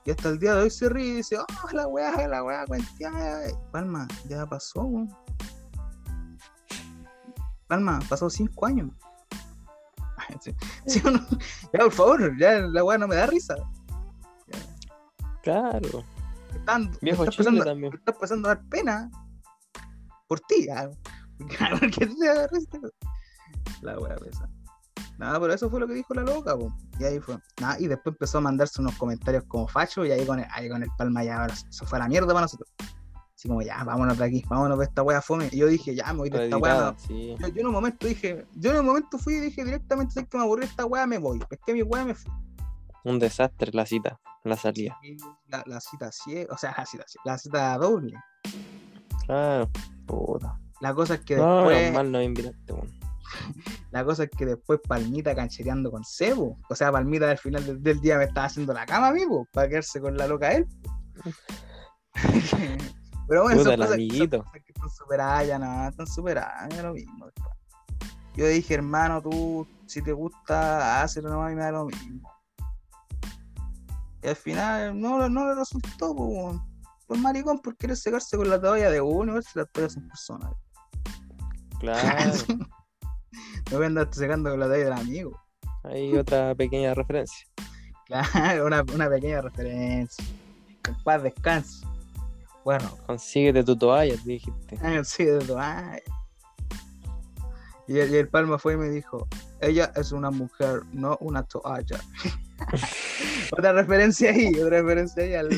Y hasta el día de hoy se ríe y dice, oh, la weá, la weá, cuenteada". Palma, ya pasó, weón. Palma, pasó cinco años. Sí, sí o no? Ya, por favor, ya la weá no me da risa. Claro. Están, Viejo está chile empezando- también. me está empezando a dar pena por ti. Porque te da risa. La wea pesa. Nada, pero eso fue lo que dijo la loca, po. Y ahí fue. Nada, y después empezó a mandarse unos comentarios como facho y ahí con el, ahí con el palma ya ahora se fue a la mierda para nosotros. Así como, ya, vámonos de aquí, vámonos de esta wea fome. Y yo dije, ya, me voy de esta wea. No. sí. Yo, yo en un momento dije, yo en un momento fui y dije directamente, sé que me aburrí esta wea, me voy. Es que mi wea me fui. Un desastre la cita, la salida. La, la cita ciega, o sea, la cita la cita doble. Claro, puta. La cosa es que No, después, menos mal no invitaste, weón. la cosa es que después Palmita canchereando con Sebo. O sea, Palmita al final del, del día me estaba haciendo la cama vivo para quedarse con la loca él. Pero bueno, Puta, son el cosas, son amiguito. cosas que están superadas ya, no, están superadas, ya lo mismo. Yo dije, hermano, tú, si te gusta, hazlo nomás y me da lo mismo. Y al final no, no le resultó, pues, por maricón, por querer secarse con la toalla de uno y verse las toallas son personas. Claro, No voy a andar secando con la toalla del amigo. hay otra pequeña referencia. Claro, una, una pequeña referencia. En paz descanse. Bueno, Consíguete tu toalla, te dijiste. sí, de toalla. Y el, y el Palma fue y me dijo, ella es una mujer, no una toalla. otra referencia ahí, otra referencia ahí al,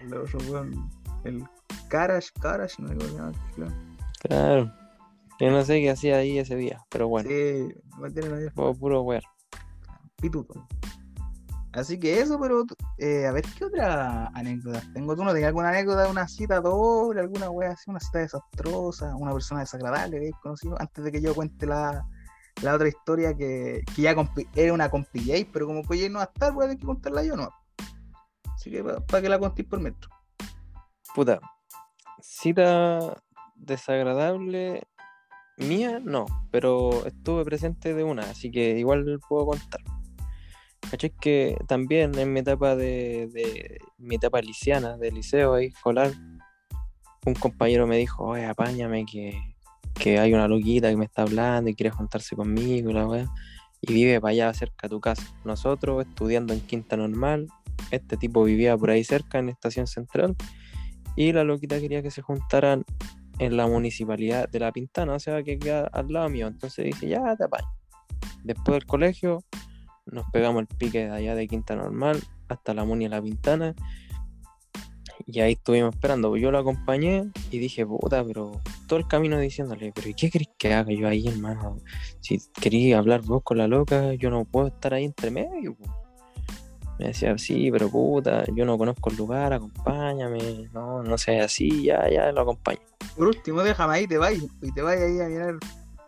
al otro weón, el Karash, Karash, no se llama, claro. Claro. Yo no sé qué hacía ahí ese día, pero bueno, Sí, me tienen ahí fue puro wear. pituto. Así que eso, pero eh, a ver qué otra anécdota tengo. ¿Tú no tenías alguna anécdota una cita doble, alguna wea así, una cita desastrosa, una persona desagradable que conocido? Antes de que yo cuente la, la otra historia que, que ya compi- era una compillay, pero como Coyay no va a estar, voy a tener que contarla yo, ¿no? Así que para que la contéis por metro. Puta. Cita desagradable mía, no, pero estuve presente de una, así que igual puedo contar. ¿Cachai? Que también en mi etapa de, de mi etapa liciana, de liceo ahí, escolar, un compañero me dijo, oye, apáñame que, que hay una loquita que me está hablando y quiere juntarse conmigo la weá. Y vive para allá cerca de tu casa. Nosotros estudiando en quinta normal, este tipo vivía por ahí cerca en Estación Central y la loquita quería que se juntaran en la municipalidad de La Pintana, o sea, que queda al lado mío. Entonces dije, ya te apaño. Después del colegio, nos pegamos el pique de allá de Quinta Normal hasta la Muni de La Pintana. Y ahí estuvimos esperando. Yo lo acompañé y dije, puta, pero todo el camino diciéndole, pero ¿y qué querés que haga yo ahí, hermano? Si quería hablar vos con la loca, yo no puedo estar ahí entre medio. po". Me decía, sí, pero puta, yo no conozco el lugar, acompáñame. No, no sé, así, ya, ya lo acompaño. Por último, déjame ahí, te vayas, y te vayas ahí a mirar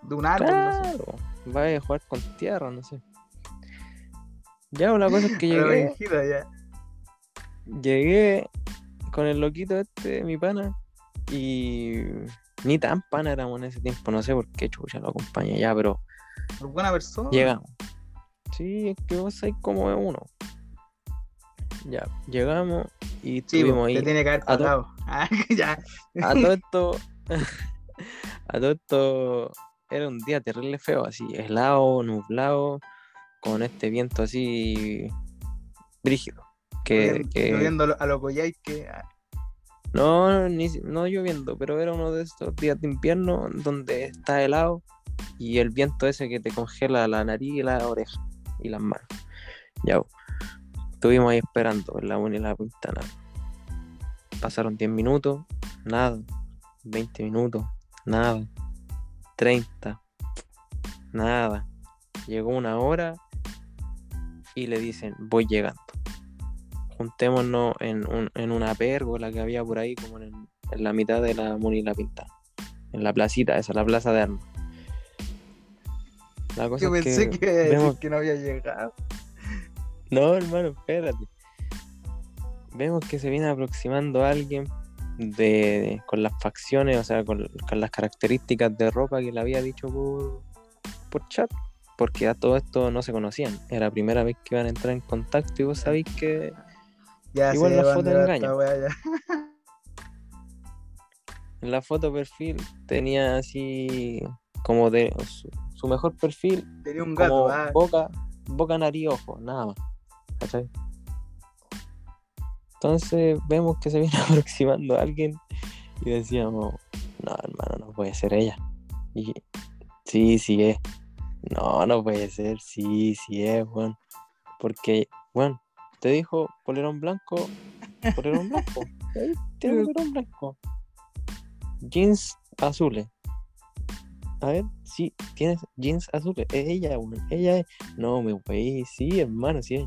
de un árbol, no sé. Claro, vaya a jugar con tierra, no sé. Ya, la cosa es que llegué, ya. llegué con el loquito este, mi pana, y ni tan pana éramos en ese tiempo, no sé por qué chucha lo acompaña ya, pero Por buena persona. llegamos. Sí, es que vos sabés cómo es uno. Ya, llegamos y Sí, estuvimos ahí. te tiene que haber a to-. Ah, ya. A todo esto, a todo esto era un día terrible feo, así, helado, nublado, con este viento así brígido. Que, Lloviendo- que- lloviendo a lo- Coyay que. ah, no, ni, no lloviendo, pero era uno de estos días de invierno donde está helado y el viento ese que te congela la nariz y la oreja y las manos. Ya, estuvimos ahí esperando en la uni y la ventana. Pasaron 10 minutos, nada. 20 minutos, nada. 30, nada. Llegó una hora y le dicen, voy llegando. Juntémonos en, un- en una pérgola que había por ahí, como en, en la mitad de la Muni la Pinta. En la placita, esa, la plaza de armas. La cosa Yo es pensé que vemos- que no había llegado. no, hermano, espérate. Vemos que se viene aproximando alguien de, con las facciones, o sea, con, con las características de ropa que le había dicho por, por chat. Porque a todo esto no se conocían. Era la primera vez que iban a entrar en contacto y vos sabéis que Ya Igual la foto engaña. en la foto perfil tenía así como de su, su mejor perfil, Tenía un gato, como ah. boca, boca, nariz, ojo, nada más. ¿Cachai? Entonces vemos que se viene aproximando alguien y decíamos, no, hermano, no puede ser ella. Y sí, sí es. No, no puede ser, sí, sí es, weón. Porque, bueno, te dijo polerón blanco, polerón blanco. Ahí tiene polerón blanco. Jeans azules. A ver, sí, tienes jeans azules. Es ella, weón. Ella es. No, me wey, sí, hermano, sí es.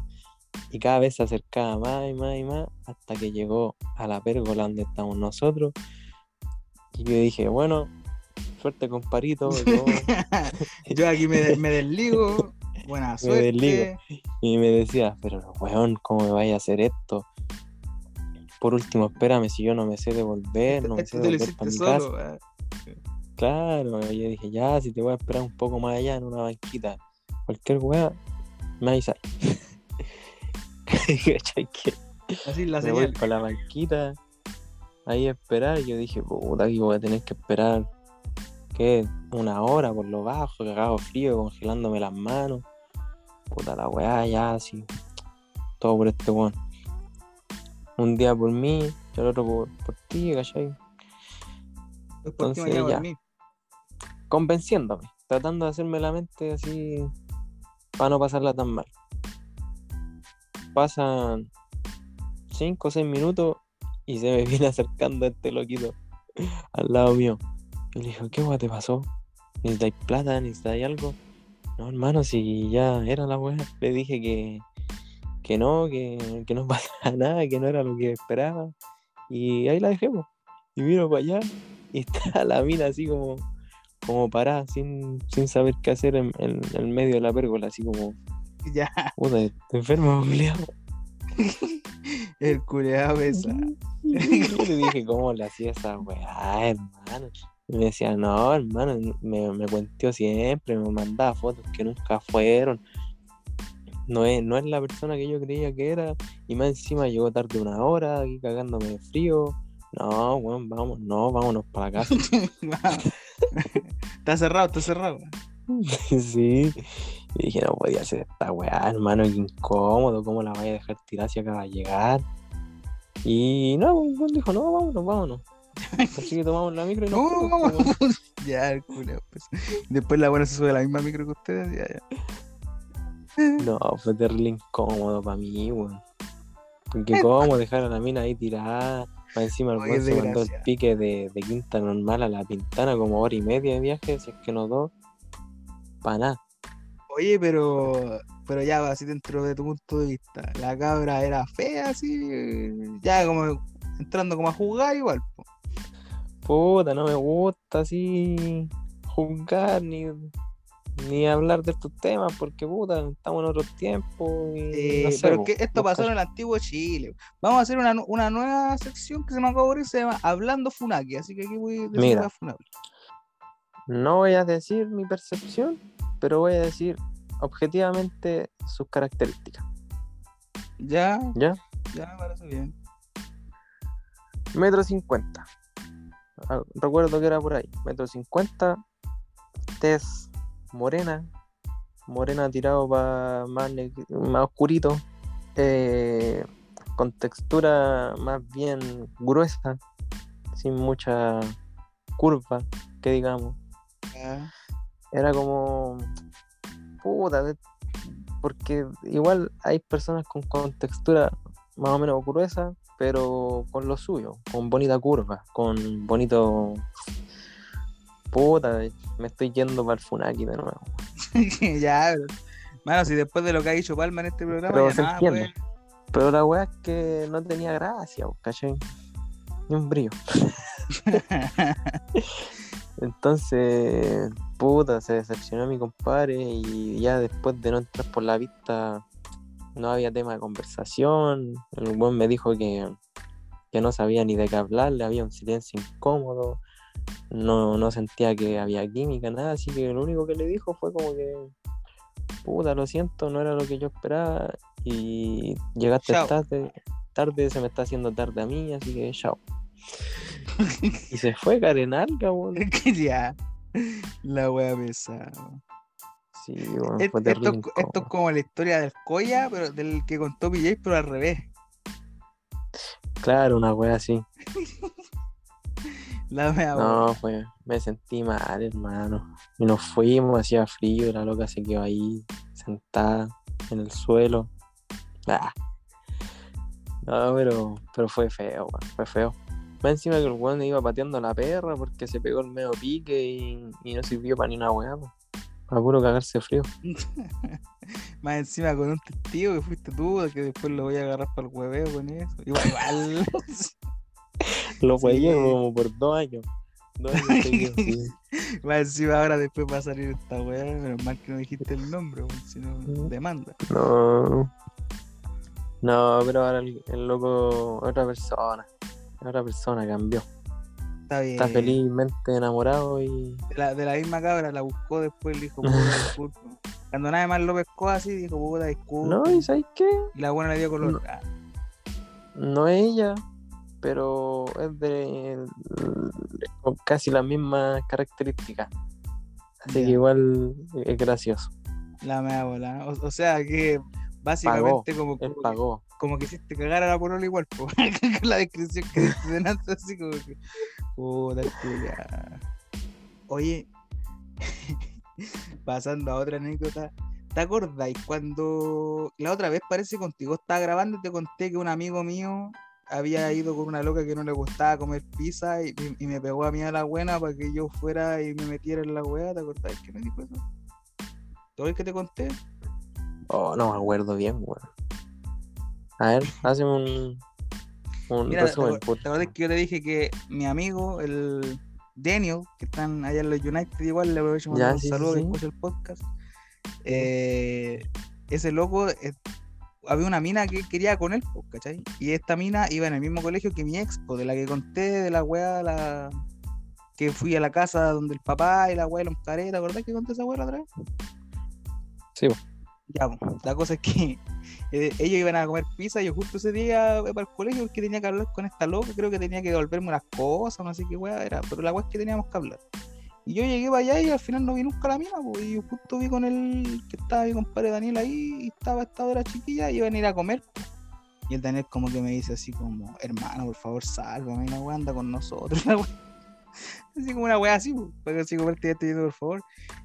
Y cada vez se acercaba más y más y más hasta que llegó a la pérgola donde estamos nosotros. Y yo dije, bueno, suerte comparito. Yo, Yo aquí me, me desligo. Buena Me suerte. desligo. y me decía, pero weón, ¿cómo me vaya a hacer esto? Por último, espérame, si yo no me sé devolver, no me sé Esto te lo devolver para mi solo. casa. weón. Claro, yo dije, ya, si te voy a esperar un poco más allá en una banquita, cualquier weá, me avisas. Así la me voy con la banquita ahí a esperar. Y yo dije, puta, aquí voy a tener que esperar, ¿qué? Una hora por lo bajo, que hago frío, congelándome las manos. Puta la weá, ya, así. Todo por este weón. Un día por mí, y el otro por, por ti, ¿cachai? Entonces mañana ya. convenciéndome, tratando de hacerme la mente así para no pasarla tan mal. Pasan 5 o 6 minutos y se me viene acercando este loquito al lado mío. Y le dijo, ¿qué guay te pasó? ¿Necesitáis plata? ¿Necesitáis algo? No, hermano, si ya era la weá. Le dije que, que no, que, que no pasaba nada, que no era lo que esperaba. Y ahí la dejemos. Y miro para allá y está la mina así como como parada, sin, sin saber qué hacer en, en- medio de la pérgola, así como, Ya, puta, te enfermo, culiao. el culeado esa. Yo le dije cómo le hacía esa weá, hermano. Y me decía, no, hermano, me, me cuenteó siempre, me mandaba fotos que nunca fueron. No es, no es la persona que yo creía que era. Y más encima llegó tarde una hora, aquí cagándome de frío. No, weón, vamos, no, vámonos para casa. está cerrado, está cerrado. Sí. Y dije, no podía hacer esta weá, hermano, qué incómodo, ¿cómo la vaya a dejar tirar si acaba de llegar? Y no, weón dijo, no, vámonos, vámonos. Así que tomamos la micro y nos No, vamos. weón. Ya, el culeado. Pues. Después la buena se sube a la misma micro que ustedes. Ya, ya. No, fue terrible incómodo para mí, weón. Porque cómo dejar a la mina ahí tirada. Para encima el weón se mandó el pique de, de quinta normal a la pintana, como hora y media de viaje, si es que no dos. Para nada. Oye, pero, pero ya, así dentro de tu punto de vista, la cabra era fea, así, ya como entrando como a jugar igual. po. Puta, no me gusta así juzgar ni, ni hablar de estos temas porque puta, estamos en y Eh, no sé, pero que esto pasó en el antiguo Chile. Vamos a hacer una, una nueva sección que se me acaba de se llama Hablando Funaki, así que aquí voy a decir Mira. funable. No voy a decir mi percepción, pero voy a decir objetivamente sus características. Ya, ¿Ya? ya me parece bien. Metro cincuenta. Ah, Recuerdo que era por ahí. Metro cincuenta. Tez morena. Morena tirado para más, más oscurito. eh, con textura más bien gruesa. Sin mucha curva, que digamos. Era como. Puta, porque igual hay personas con, con textura más o menos gruesa, pero con lo suyo, con bonita curva, con bonito. Puta, me estoy yendo para el Funaki de nuevo. ya, pero- Mano, si después de lo que ha dicho Palma en este programa, Pero ya se nada, entiende. pues. Pero la weá es que no tenía gracia, ¿cachai? Ni un brillo. Entonces, puta, se decepcionó mi compadre y ya después de no entrar por la pista no había tema de conversación. El buen me dijo que, que no sabía ni de qué hablarle, había un silencio incómodo, no, no sentía que había química, nada, así que lo único que le dijo fue como que, puta, lo siento, no era lo que yo esperaba y llegaste Chao. tarde, tarde, se me está haciendo tarde a mí, así que chao. y se fue Carenalga, weón. que ya. La wea pesada. Sí, fue Esto, es como la historia del Coya, pero del que contó PJ, pero al revés. Claro, una wea así. La wea No, pues me sentí mal, hermano. Y nos fuimos, hacía frío, la loca se quedó ahí, sentada en el suelo. Ah. No, pero, pero fue feo, weón, fue feo. Más encima que el weón iba pateando a la perra porque se pegó el medio pique y, y no sirvió para ni una weá. Para puro cagarse frío. Más encima con un testigo que fuiste tú, que después lo voy a agarrar para el hueveo con eso. Igual. Lo fue Sí. como por dos años. Dos años seguidos. Más encima ahora después va a salir esta weá, menos mal que no dijiste el nombre, si no demanda. No. No, pero ahora el, el loco otra persona. Otra persona cambió. Está bien. Está felizmente enamorado y. De la, de la misma cabra la buscó después, le dijo, puta, disculpa. Cuando nada más lo pescó así, dijo, puta, disculpa. No, ¿y sabes qué? Y la buena le dio color. No. Ah, No ella, pero es de. con casi las mismas características. Así que igual es gracioso. la mea bola. O, o sea que básicamente como, Él pagó. Como que hiciste cagar a la polola igual, po. con la descripción que diste delante, así como que. Puta, culiao. Oye, pasando a otra anécdota. ¿Te acordáis cuando la otra vez parece contigo estaba grabando y te conté que un amigo mío había ido con una loca que no le gustaba comer pizza y, me pegó a mí a la buena para que yo fuera y me metiera en la wea? ¿Te acordáis que me dijo eso? ¿Todo el que te conté? Oh, no me acuerdo bien, weón. A ver, hazme un. Un Mira, ¿te resumen, por ¿te acuerdas que yo te dije que mi amigo, el Daniel, que están allá en los United, igual le aprovecho mandar un sí, sí, saludo que sí. escucha el podcast. Eh, ese loco, eh, había una mina que quería con él, ¿cachai? Y esta mina iba en el mismo colegio que mi ex, po, de la que conté, de la weá, la que fui a la casa donde el papá y la weá y los careta, ¿te acordás que conté esa weá la otra vez? Sí. Ya, la cosa es que eh, ellos iban a comer pizza y yo justo ese día para el colegio porque tenía que hablar con esta loca, creo que tenía que devolverme unas cosas, no sé qué weá era, pero la weá es que teníamos que hablar. Y yo llegué para allá y al final no vi nunca la mina, po, y yo justo vi con el que estaba mi compadre Daniel ahí y estaba esta hora chiquilla y iban a ir a comer. Y el Daniel como que me dice así como, hermano, por favor, sálvame, la weá anda con nosotros, la weá. Así como una weá así, para así como te estoy por favor.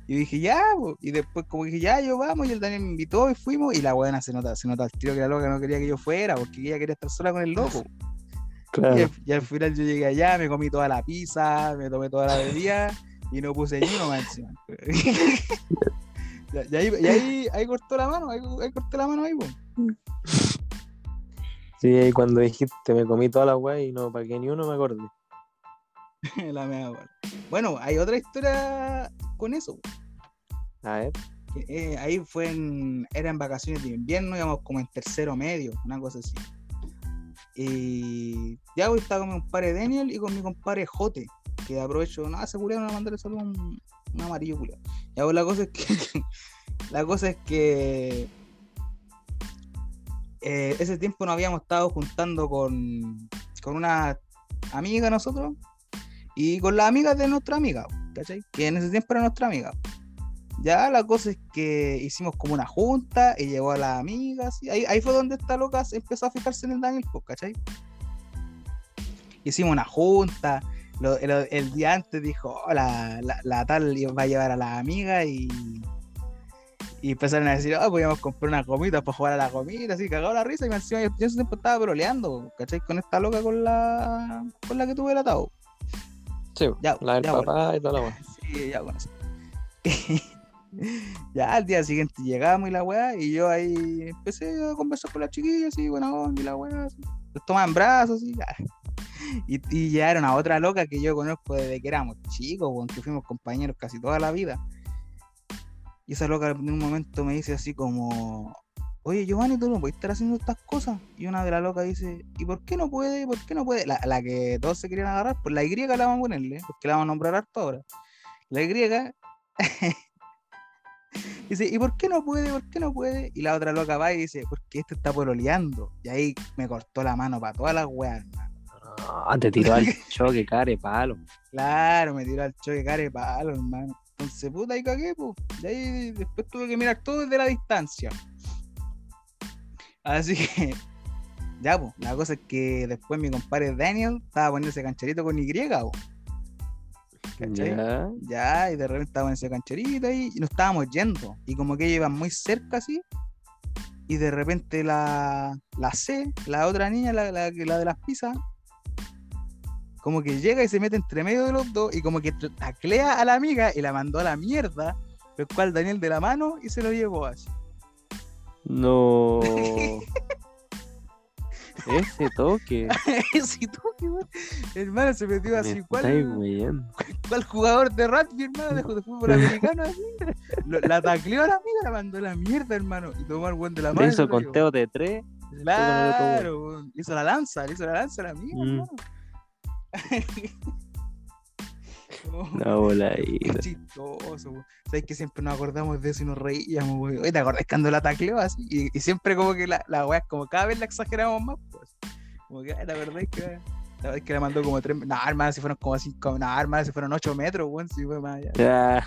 Y dije, ya, po. y después como dije, ya, yo vamos, y el Daniel me invitó y fuimos, y la buena se nota, se nota al tiro que la loca no quería que yo fuera, porque ella quería estar sola con el loco. Y, Claro. al, y al final yo llegué allá, me comí toda la pizza, me tomé toda la bebida, y no puse ni uno más encima. y ahí, y ahí, ahí cortó la mano, ahí, ahí corté la mano ahí, po. Sí, y cuando dijiste me comí toda la weá y no pagué ni uno, me acordé. la mea bola. Bueno, hay otra historia con eso. A ver. eh, ahí fue en, era en vacaciones de invierno, íbamos como en tercero medio, una cosa así. Y ya hoy estaba con mi compadre Daniel y con mi compadre Jote, que aprovecho, nada, se culiaron a mandarle solo un, un amarillo culiado. Ya pues la cosa es que la cosa es que eh, ese tiempo nos habíamos estado juntando con, con una amiga nosotros y con las amigas de nuestra amiga, ¿cachai? Que en ese tiempo era nuestra amiga. Ya la cosa es que hicimos como una junta y llegó a las amigas. Y ahí, ahí fue donde esta loca empezó a fijarse en el Daniel, pues, ¿cachai? Hicimos una junta. el, día antes dijo, "Oh, la, la, la tal va a llevar a las amigas y, y empezaron a decir, oh, podíamos comprar una comida para jugar a la comida, así cagado la risa. Y encima yo, yo tiempo estaba broleando, ¿cachai? Con esta loca con la, con la que tuve el atado. Sí, Ya, la del ya, bueno. papá y toda la weá. Sí, ya con eso. ya al día siguiente llegamos y la weá, y yo ahí empecé a conversar con las chiquillas, y buena onda, y la weá. Los tomaban en brazos, y, ya. y, y llegaron a otra loca que yo conozco desde que éramos chicos, que fuimos compañeros casi toda la vida. Y esa loca en un momento me dice así como, oye Giovanni, tú no puedes estar haciendo estas cosas. Y una de las locas dice, ¿y por qué no puede? ¿Por qué no puede? La, la que todos se querían agarrar, pues la Y la vamos a ponerle, porque la vamos a nombrar harto ahora. La Y dice, ¿y por qué no puede? ¿Por qué no puede? Y la otra loca va y dice, porque este está pololeando. Y ahí me cortó la mano para todas las weas, hermano. Ah, te tiró al choque, care, palo. Claro, me tiró al choque care palo, hermano. Entonces, puta, ahí cagué, pues. Y ahí después tuve que mirar todo desde la distancia. Así que, ya, pues, la cosa es que después mi compadre Daniel estaba poniendo ese cancherito con Y, po. ¿Cachai? Ya. Ya, y de repente estábamos en ese cancherito ahí y nos estábamos yendo. Y como que iban muy cerca así. Y de repente la, la C, la otra niña, la, la, de las pizzas, como que llega y se mete entre medio de los dos y como que taclea a la amiga y la mandó a la mierda, el cual Daniel de la mano y se lo llevó así. No. Ese toque. Ese toque, weón. Hermano, se metió así. Me ¿Cuál, cuál jugador de rugby, hermano, de, de fútbol americano? Así? Lo- la tacleó a la amiga, la mandó la mierda, hermano. Y tomó al buen de la Le mano. y hizo conteo de tres. Claro, weón. hizo la lanza, le hizo la lanza a la amiga, Mm. hermano. La voladita. Qué chistoso, weón. Sabes que siempre nos acordamos de eso y nos reíamos, weón. Oye, ¿Te acordás cuando la tacleó así? Y, y siempre como que la, la weá, como cada vez la exageramos más, pues. Como que, ay, la verdad es que la verdad es que la mandó como tres. No, hermano, si fueron como cinco. No, hermano, si fueron ocho metros, weón. Si fue más allá. Ya,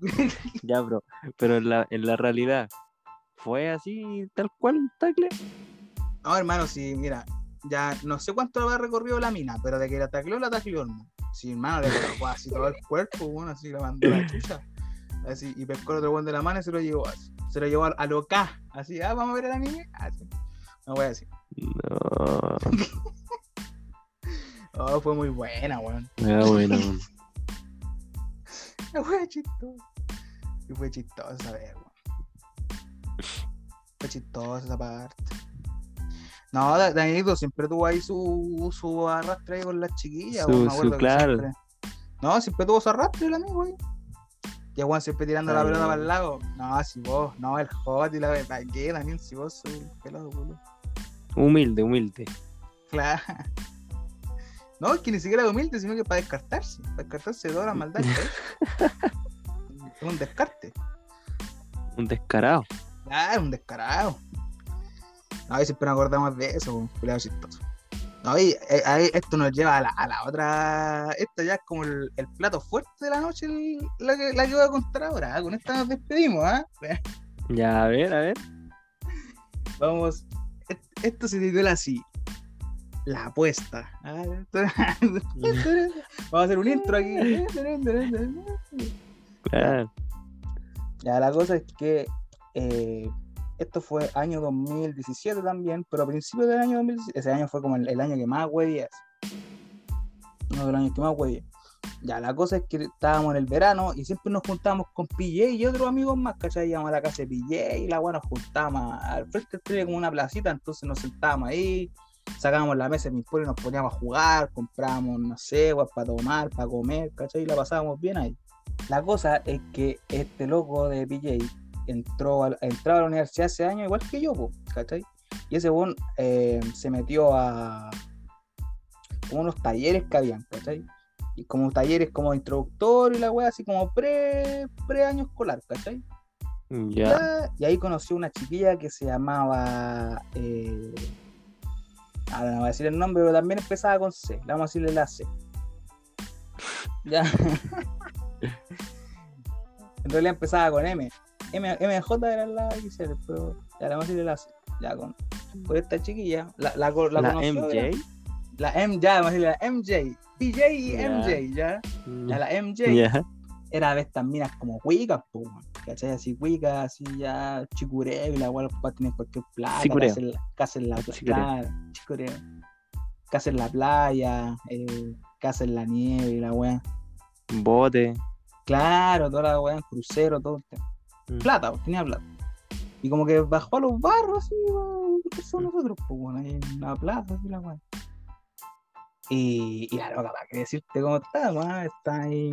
ya, bro. Pero en la, en la realidad, ¿fue así tal cual un tackle? No, hermano, sí, mira. Ya no sé cuánto habrá recorrido la mina, pero de que la tacleó, la tacleó, hermano. Sí, hermano, le pegó así todo el cuerpo, weón, así la mandó la chucha. Así, y pescó el otro weón de la mano y se lo llevó así. Se lo llevó a, a lo K. Así, ah, vamos a ver a la niña. Así. No voy a decir. No. Oh, fue muy buena, weón. Ah, bueno. Fue chistoso. Y fue chistoso esa vez, weón. Fue chistoso esa parte. No, Da- Danilito siempre tuvo ahí su, su arrastre ahí con las chiquillas, Su- su- claro. siempre- No, siempre tuvo su arrastre el amigo, ahí. Y Juan siempre tirando la pelota para el lado. No, si vos, no, el hot y la ¿para qué, Daniel? Si vos soy el pelado, boludo. Humilde, humilde. Claro. No, es que ni siquiera es humilde, sino que para descartarse. Para descartarse de todas las maldades. ¿eh? Es un descarte. Un descarado. Claro, un descarado. Y siempre nos acordamos de eso, un culiado chistoso. No, y eh, esto nos lleva a la, a la otra. Esto ya es como el, el plato fuerte de la noche, el- la, que, la que voy a contar ahora. ¿ah? Con esta nos despedimos, ¿ah? Ya, a ver, a ver. Vamos. Esto se titula así. La apuesta. Ah, Vamos a hacer un intro aquí. Claro. Ya, la cosa es que eh, esto fue año 2017 también, pero a principios del año 2017, ese año fue como el, el año que más es. Uno de los años que más güey Ya, la cosa es que estábamos en el verano y siempre nos juntábamos con PJ y otros amigos más, ¿cachai? Íbamos a la casa de PJ y la weá nos juntábamos al frente tenía como una placita, entonces nos sentábamos ahí, sacábamos la mesa de ping-pong y nos poníamos a jugar, comprábamos, no sé, para tomar, para comer, ¿cachai? Y la pasábamos bien ahí. La cosa es que este loco de PJ entró a, entraba a la universidad ese año igual que yo, po, ¿cachai? Y ese bon se metió a como unos talleres que habían, ¿cachai? Y como talleres como introductor y la wea así como pre, pre año escolar, ¿cachai? Y ahí conoció una chiquilla que se llamaba. Eh... Ahora no voy a decir el nombre, pero también empezaba con C. Le vamos a decirle la C. Ya. en realidad empezaba con M. M MJ era la XL, pero ya le vamos a decirle la. Ya con. Por esta chiquilla. La, la, la La conoció, MJ. La M, ya, la MJ. PJ y Ya. MJ, ya. Ya la MJ Ya. era de estas minas como cuicas, weón, ¿cachai? Así cuicas, así ya chicureo y la weá para tener cualquier plata, Chicureo. casa en la, la playa, chicureo. Casa en la playa, eh, casa en la nieve y la weá. Bote. Claro, toda la weá, crucero, todo. el tema. Mm. Plata, pues, tenía plata. Y como que bajó a los barros así, weón, que somos nosotros, pues bueno, ahí en la plaza, así la weá. Y, y la loca, para qué decirte cómo está, weón, está ahí.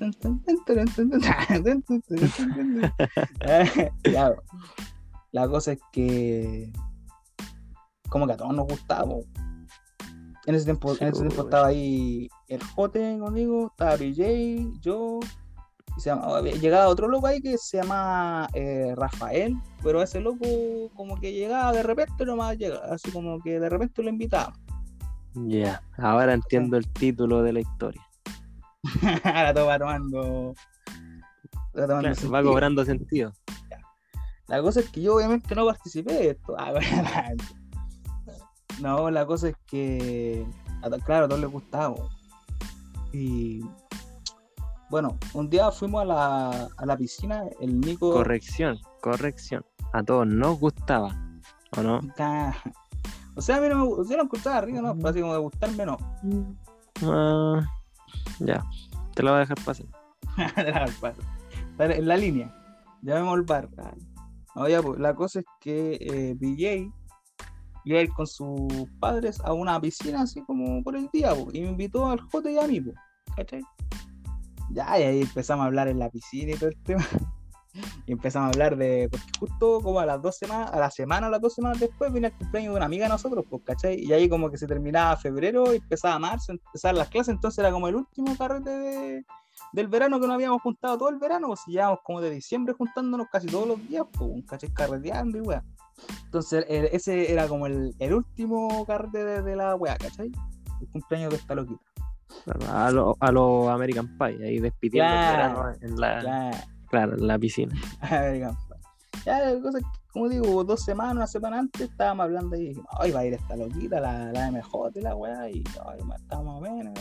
Ya, la cosa es que como que a todos nos gustaba. po. En ese tiempo, en ese tiempo Chuta. estaba ahí el Jote conmigo, estaba BJ, yo, y se llamaba- había- llegaba otro loco ahí que se llama eh, Rafael, pero ese loco como que llegaba de repente nomás llega, así como que de repente lo invitaba. Ya. Ahora entiendo el título de la historia. Ahora todo va tomando. va tomando Claro, va sentido. cobrando sentido. La cosa es que yo obviamente no participé de esto. Ah, no, la cosa es que, claro, a todos les gustaba. Y bueno, un día fuimos a la, a la piscina, el Nico... Corrección, corrección. A todos nos gustaba. ¿O no? O sea, a mí no me yo lo encontraba rico, ¿no? Pero así como de gustarme, no. Ah, ya, te lo voy a dejar pasar. Era el paso. Pero en la línea. Llamemos al bar. No, ya, pues, la cosa es que eh, BJ iba a ir con sus padres a una piscina así como por el día, y me invitó al Jote y a mí, ¿cachai? Ya, y ahí empezamos a hablar en la piscina y todo el tema. Y empezamos a hablar de, porque justo como a las dos semanas, a la semana o las dos semanas después vino el cumpleaños de una amiga de nosotros, pues, ¿cachai? Y ahí como que se terminaba febrero empezaba marzo, empezaban las clases, entonces era como el último carrete de, del verano que nos habíamos juntado todo el verano, pues llevábamos como de diciembre juntándonos casi todos los días, pues, ¿cachai? Carreteando y weá. Entonces el- ese era como el, el último carrete de, de la weá, ¿cachai? El cumpleaños de esta loquita. A los a lo American Pie, ahí despidiendo el Claro, verano en la, Claro. claro, en la piscina. American Pie. Ya, la cosa es que, como digo, dos semanas, una semana antes estábamos hablando y dijimos, ay, va a ir esta loquita, la, la MJ y la weá, y ay, o menos.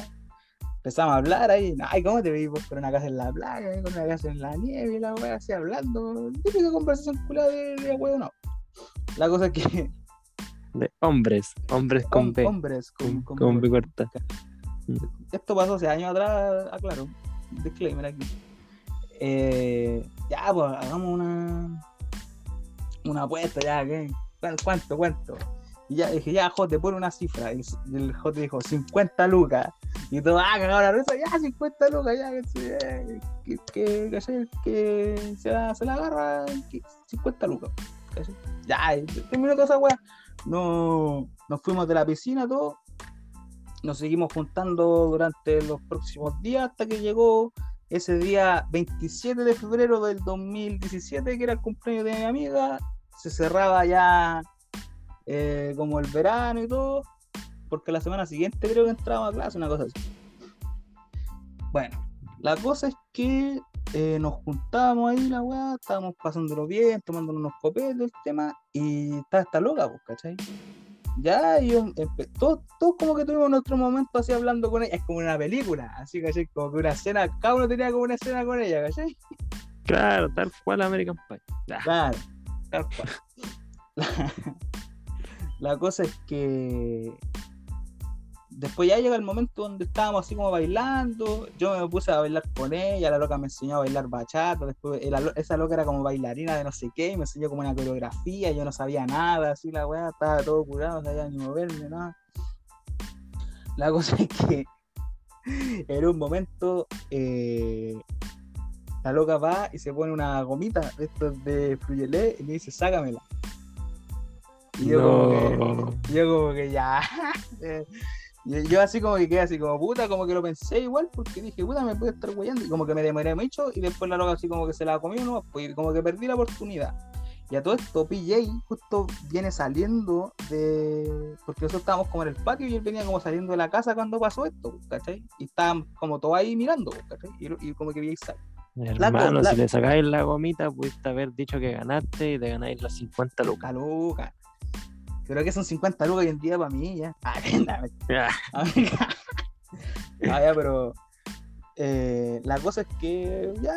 Empezamos a hablar ahí, ay, ¿cómo te veis con una casa en la playa, con una casa en la nieve y la weá, así hablando? Típica conversación culada de, de weá, no. La cosa es que De hombres, hombres con hom- B, hombres con, con, con- con B corta. Esto pasó hace años atrás, aclaro. Disclaimer aquí. Eh, ya, pues hagamos una una apuesta, ya, ¿qué? ¿Cuán- ¿Cuánto, cuánto? Y ya dije, ya, Jote, pone una cifra. Y el Jote dijo, 50 lucas. Y todo, ah, cagado la risa, ya, 50 lucas, ya, que, que, que, que se, la, se la agarra, que 50 lucas. Ya, terminó toda esa weá. No, nos fuimos de la piscina, todo nos seguimos juntando durante los próximos días hasta que llegó ese día 27 de febrero del 2017, que era el cumpleaños de mi amiga. Se cerraba ya eh, como el verano y todo, porque la semana siguiente creo que entrábamos a clase, una cosa así. Bueno, la cosa es que eh, nos juntábamos ahí, la weá, estábamos pasándolo bien, tomándonos unos copetes, el tema, y estaba esta loca, pues, ¿cachai? Ya, y todos, todos como que tuvimos nuestro momento así hablando con ella, es como una película, así, ¿cachai? Como que una escena, cada uno tenía como una escena con ella, ¿cachai? Claro, tal cual American Pie. Ah, Claro, tal cual. La, la cosa es que después ya llega el momento donde estábamos así como bailando, yo me puse a bailar con ella, la loca me enseñó a bailar bachata, después eh, esa loca era como bailarina de no sé qué, y me enseñó como una coreografía, yo no sabía nada, así la weá, estaba todo curado, no sabía ni moverme, nada. La cosa es que en un momento eh, la loca va y se pone una gomita de estos de Fruyelé y me dice, sácamela. Y yo, como, que, yo como que ya. yo, así como que quedé así como puta, como que lo pensé igual, porque dije, puta, me puede estar guayando. Y como que me demoré mucho y después la loca así como que se la comió, ¿no? Pues, como que perdí la oportunidad. Y a todo esto, PJ justo viene saliendo de. Porque nosotros estábamos como en el patio y él venía como saliendo de la casa cuando pasó esto, ¿cachai? Y estaban como todos ahí mirando, ¿cachai? Y, y como que PJ sale. Hermano, la- si le sacáis la gomita, pudiste haber dicho que ganaste y te ganáis los 50 lucas. Lucas, Lucas. Creo que son 50 lucas hoy en día para mí, ya. Ah, Ah. Ah, ya, pero eh, la cosa es que ya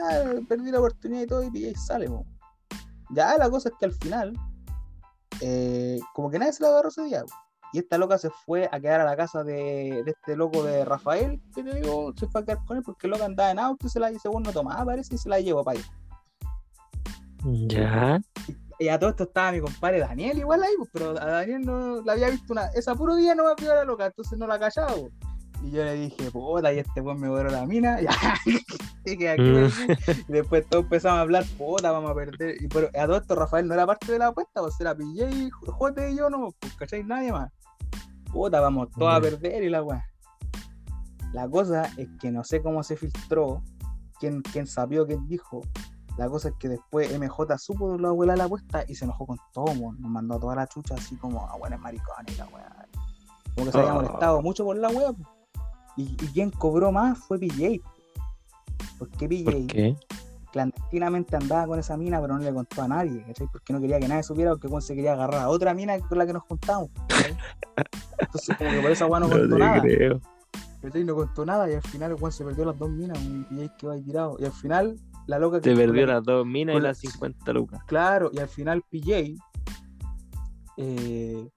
perdí la oportunidad y todo y PJ sale. po. Ya la cosa es que al final, eh, como que nadie se la agarró ese día. po. Y esta loca se fue a quedar a la casa de, de este loco de Rafael, que te digo, se fue a quedar con él porque el loco andaba en auto y se la según no tomaba, parece, y se la llevó para allá. Ya. Y a todo esto estaba mi compadre Daniel igual ahí, pues, pero a Daniel no la había visto una. Esa puro día no me vio la loca, entonces no la callaba. pues. Y yo le dije, puta, y este buen me borró la mina. Ya, y que aquí, Mm. y después todos empezamos a hablar, puta, vamos a perder. Y pero a todo esto Rafael no era parte de la apuesta, pues era PJ, Jote y yo no, pues, ¿cachai? Nadie más. Puta, vamos todos a perder y la weá. La cosa es que no sé cómo se filtró, quién, quién sabió, quién dijo. La cosa es que después MJ supo de la abuela la apuesta y se enojó con todo, nos mandó a toda la chucha así como a buenos maricones y la weá. Como que se había Oh. molestado mucho por la weá. Y, y quien cobró más fue PJ. Porque PJ ¿Por qué? clandestinamente andaba con esa mina, pero no le contó a nadie, ¿cachai? Porque no quería que nadie supiera, porque Juan se quería agarrar a otra mina con la que nos juntamos. ¿cachai? Entonces, como que por esa weá no contó nada. creo. ¿cachai? No contó nada y al final Juan se perdió las dos minas y PJ quedó ahí tirado. Y al final, la loca que perdió las dos minas y la- las 50 lucas. Claro, y al final PJ, eh,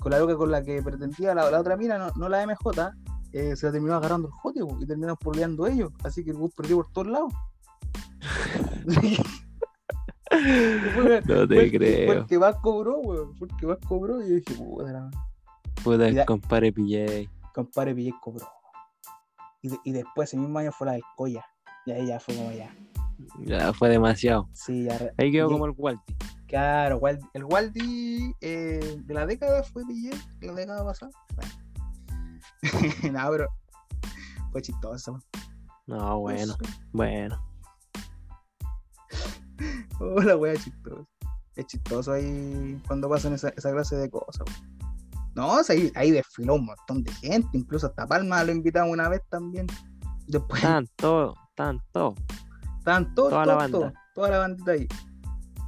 con la loca con la que pretendía la, la otra mina, no, no la MJ, eh, se la terminó agarrando el jote po, y terminaron peleando ellos. Así que el bus perdió por todos lados. Fue- No te Fue creo. el que más cobró, weón. Fue el que más cobró. Y yo dije, puta, la- Puta, Ya. compadre PJ. compadre Pillé cobró. Y, de- y después, ese mismo año, fue la del Coya. Y ahí ya fue como ya. Ya fue demasiado. Sí, ya. Ahí quedó y- como el Walti. Claro, el Waldi eh, de la década fue Pillé, la década pasada. no, pero fue chistoso. No, bueno, bueno. Oh, la wea chistosa. Es chistoso ahí cuando pasan esa, esa clase de cosas. No, ahí, ahí desfiló un montón de gente, incluso hasta Palma lo invitaron una vez también. Después Estaban todos, estaban todos. toda la banda. todos, toda la bandita ahí.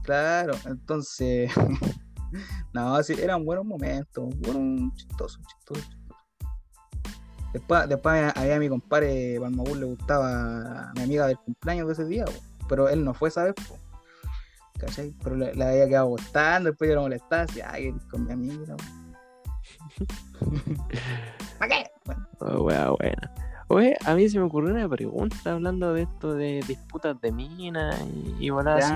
Claro, entonces, no, sí, eran buenos momentos, buenos, chistosos, chistosos, chistosos. Después, después había a mi compadre Palmabur le gustaba a mi amiga del cumpleaños de ese día, po, pero él no fue esa vez, po, ¿cachai? Pero le, le había quedado gustando, después yo lo molestaba, decía, ay, con mi amiga, ¿para qué? Bueno, Oh, wea, buena. Oye, a mí se me ocurrió una pregunta hablando de esto de disputas de minas y, y bolas así.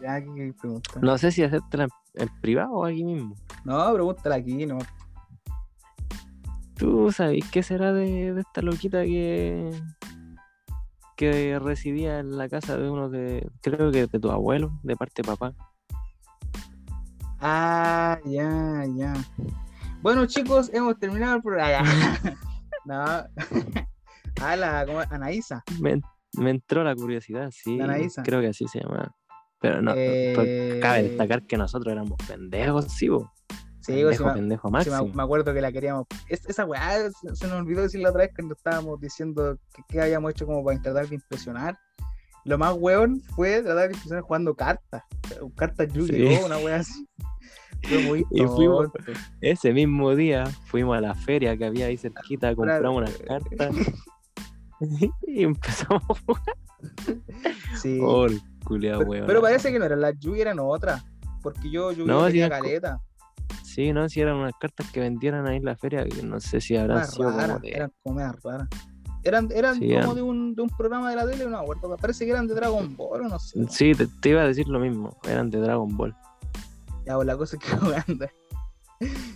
ya, ya, ¿qué pregunta? No sé si hacértela en, en privado o aquí mismo. No, pregúntala aquí, no. ¿Tú sabes qué será de, de esta loquita que que residía en la casa de uno de, creo que de tu abuelo, de parte de papá? Ah, ya, ya. Bueno, chicos, hemos terminado el programa. no. ah, la. Anaísa. Me, me entró la curiosidad, sí. La Anaísa. Creo que así se llama. Pero no, Eh, pues, cabe destacar que nosotros éramos pendejos, sí, bo. Sí, pues, pendejo, sí, me- pendejo máximo. me, me acuerdo que la queríamos. es- esa weá se, se nos olvidó decir la otra vez cuando estábamos diciendo que, que habíamos hecho como para tratar de impresionar. Lo más weón fue tratar de impresionar jugando cartas. Cartas Yu-Gi-Oh! Sí. Una weá así. Fue muy Y fuimos-. Ese mismo día fuimos a la feria que había ahí cerquita, compramos unas Claro. cartas y empezamos a jugar. Sí. Oh, pero, weón. pero parece que no eran las Yu-Gi, eran otras. Porque yo No, tenía co- caleta. Sí, no, si eran unas cartas que vendieran ahí en la feria, que no sé si habrán sido raras, como de... eran raras. Eran, eran Sí, como eran- de, un, de un programa de la tele, no. Parece que eran de Dragon Ball o no sé. Sí, te, te iba a decir lo mismo, eran de Dragon Ball. Ya, pues la cosa es que jugando.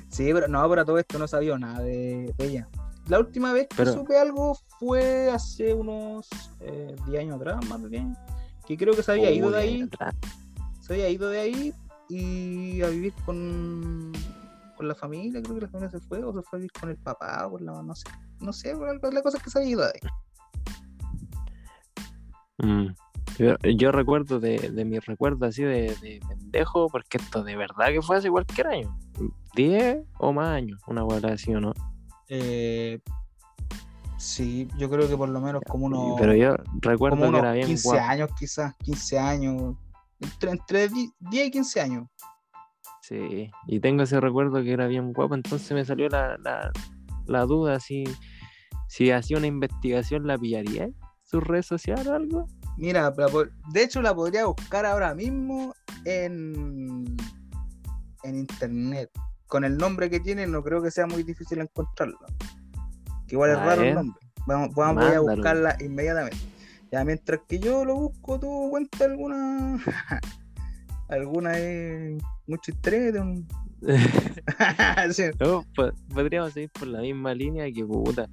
Sí, pero no, pero todo esto no sabía nada de, de ella. La última vez que Pero- supe algo fue hace unos eh, 10 años atrás, más de 10 años. Que creo que se había ido de ahí atrás. se había ido de ahí y a vivir con, con la familia, creo que la familia se fue, o se fue a vivir con el papá, o con la, no sé, no sé, la- la cosa es que se había ido de ahí. Mm. Yo, yo recuerdo de, de mis recuerdos así de, de pendejo, porque esto de verdad que fue hace cualquier año. 10 o más años, una hueá así o no. Eh, sí, yo creo que por lo menos como unos, Pero yo recuerdo como que era bien 15 guapo. años quizás, 15 años, entre, entre 10 y 15 años. Sí, y tengo ese recuerdo que era bien guapo, entonces me salió la, la, la duda si, si hacía una investigación, ¿la pillaría? ¿Sus redes sociales o algo? Mira, de hecho la podría buscar ahora mismo en, en internet. Con el nombre que tiene no creo que sea muy difícil encontrarlo. Que igual es raro el nombre. Vamos, vamos voy a buscarla inmediatamente. Ya mientras que yo lo busco, tú cuenta alguna alguna es mucho estrés de un Sí. No, po- podríamos seguir por la misma línea que puta.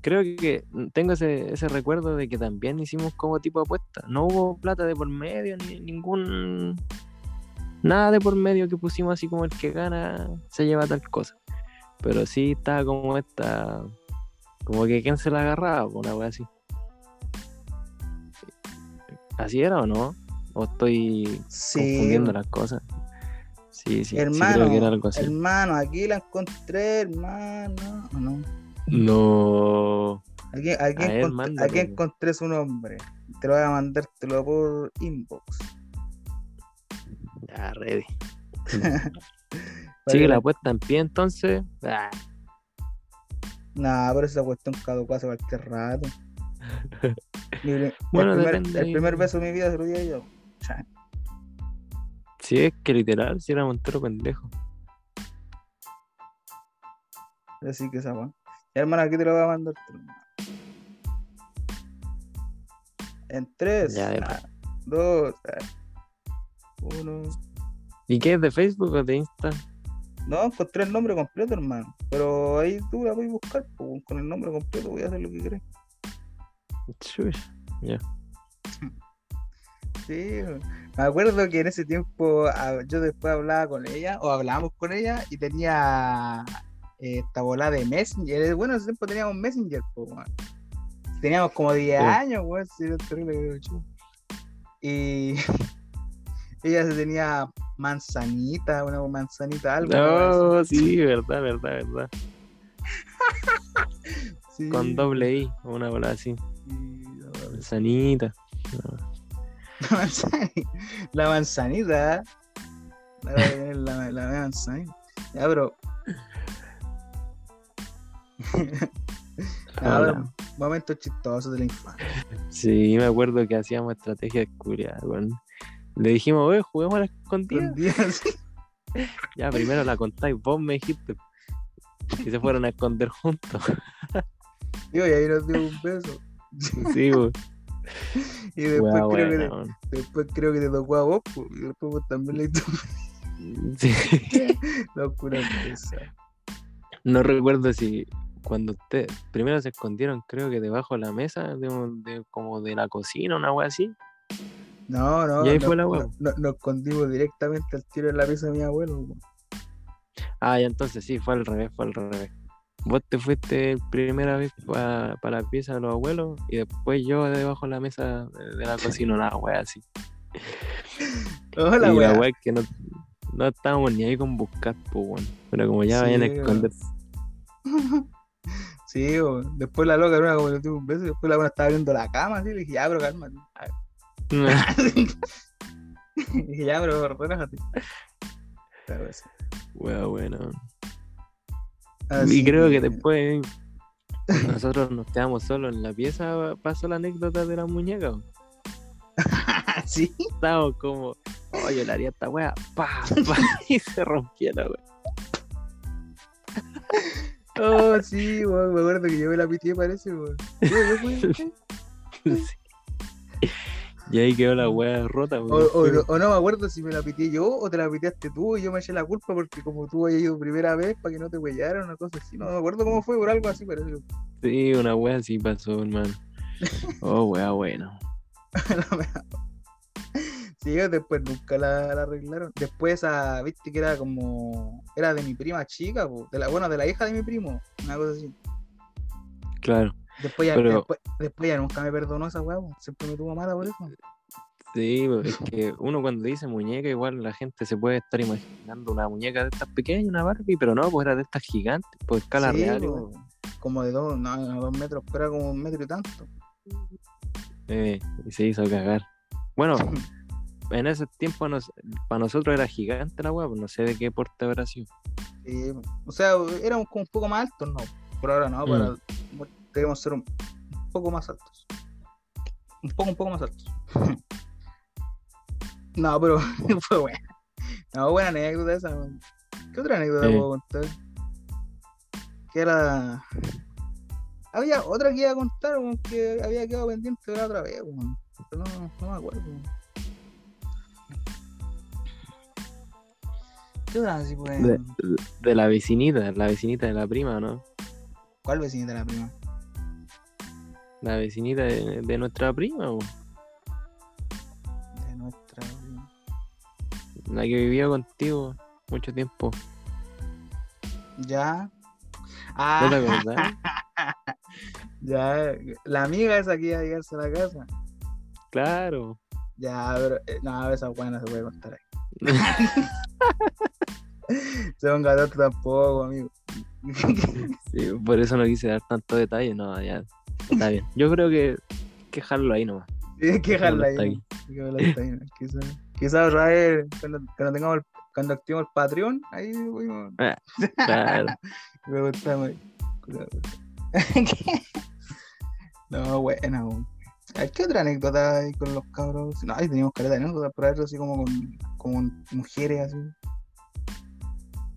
Creo que tengo ese, ese recuerdo de que también hicimos como tipo apuesta. No hubo plata de por medio, ni ningún. Nada de por medio que pusimos así como el que gana se lleva tal cosa. Pero sí estaba como esta. Como que quién se la agarraba, una wea así. ¿Así era o no? ¿O estoy Sí, confundiendo las cosas? Sí, sí, sí hermano, creo que era algo así. hermano, aquí la encontré, hermano. ¿o no? No. Aquí, encontré, aquí encontré su nombre. Te lo voy a mandar, te lo por inbox. Ya, ready. Sigue que la apuesta en pie entonces. Ah, Nah, pero esa cuestión caducó hace cualquier rato. Pri- Bueno, el, primer, depende el primer beso de mi vida se lo di a yo. Si es que literal, si era Montero pendejo. Así que esa weón. Hermano, aquí te lo voy a mandar. En 3, Ya, de- 2, 1. ¿Y qué es de Facebook o de Insta? No, encontré el nombre completo, hermano. Pero ahí tú la puedes buscar, pues, con el nombre completo voy a hacer lo que. Chuy. Ya. Sí, me acuerdo que en ese tiempo ah, yo después hablaba con ella, o hablábamos con ella, y tenía eh, esta bola de Messenger. Bueno, en ese tiempo teníamos Messenger, pues. Teníamos como 10 Sí. años, weón, sí, era terrible. Y ella se tenía manzanita, una manzanita, algo. No, sí, verdad, verdad, verdad. sí, Con doble I, una bola así. sí, no, Manzanita. La manzanita. La manzanita. La, la, la manzanita. Ya, Hola. pero, momentos chistosos de la infancia. Sí, me acuerdo que hacíamos estrategias curiosas, weón. Le dijimos, oye, juguemos a la escondida. Ya, primero la contáis, vos me dijiste. Que se fueron a esconder juntos. Digo, y ahí nos dio un beso. Sí, weón. Y después, creo, que, weón. después creo que te tocó a vos. pues, Y después vos también le Sí. locura. No recuerdo si cuando usted primero se escondieron, creo que debajo de la mesa, de, un- de- como de la cocina, una wea así. No, no. Y ahí no, fue la no- Nos escondimos directamente al tiro en la pieza de mi abuelo. Ah, ya entonces sí, fue al revés, fue al revés. Vos te fuiste primera vez para la pieza de los abuelos y después yo debajo de la mesa de, la cocina, una wea así. Hola, y la wea es que no, no estábamos ni ahí con buscar, pues bueno. Pero como ya Sí, vayan a esconderse. Sí, bo. después la loca era como le tuve un beso después la buena estaba viendo la cama, así, le dije, ya, pero cálmate. ya, pero relájate. Sí. Bueno. Así Y creo que después nosotros nos quedamos solos en la pieza, pasó la anécdota de la muñeca. weón. sí, Estábamos como, oh, yo le haría esta wea, pa, pa, y se rompió la wea. oh, sí, bo, me acuerdo que yo me la pitié, parece, bo. Yo- yo fui, sí. Y ahí quedó la wea rota. O, o no, o no me acuerdo si me la pitié yo o te la piteaste tú y yo me eché la culpa porque como tú habías ido primera vez para que no te huellaran, una cosa así. No me acuerdo cómo fue, por algo así parece. Sí, una wea así pasó, hermano. Oh, wea, bueno. Sí, después nunca la, la arreglaron. Después esa, viste que era como. Era de mi prima chica, po, de la, bueno, de la hija de mi primo, una cosa así. Claro. Después ya, Pero- después, después ya nunca me perdonó esa weá, siempre me tuvo mala por eso. Sí, pues, es que uno cuando dice muñeca, igual la gente se puede estar imaginando una muñeca de estas pequeñas, una Barbie, pero no, pues era de estas gigantes, por escala Sí, real. como de dos, no, dos metros, pero era como un metro y tanto. Eh, y se hizo cagar. Bueno, en ese tiempo nos, para nosotros era gigante la weá, pues no sé de qué porte habrá sido. Sí, o sea, éramos como un poco más altos, no. Por ahora no, Mm. Queremos ser un poco más altos. Un poco, un poco más altos. no, pero fue buena. No, buena anécdota esa. ¿Qué otra anécdota Eh. puedo contar? Que era. Había otra que iba a contar, que había quedado pendiente de la otra vez, weón. Pero no, no me acuerdo. ¿Qué otra así, pues? De, de la vecinita, la vecinita de la prima, ¿no? ¿Cuál vecinita la prima? La vecinita de, de nuestra prima, po. De nuestra. prima. la que vivía contigo mucho tiempo. Ya. ¿No te Ah, acordás? ya. La amiga esa que iba a llegarse a la casa. claro. Ya, pero. eh, no, esa buena no se puede contar ahí. Se ponga tonto tampoco, amigo. Sí, por eso no quise dar tanto detalle, no, ya. Está bien. Yo creo que que dejarlo ahí nomás. Tienes que dejarla ahí. Ahí. Quizás quizá cuando, cuando tengamos el, cuando activemos el Patreon, ahí fuimos. Claro. Me gustamos. no. Ay, ¿Qué otra anécdota hay con los cabros? No, ahí teníamos caleta de anécdotas, pero eso así como con, con mujeres así.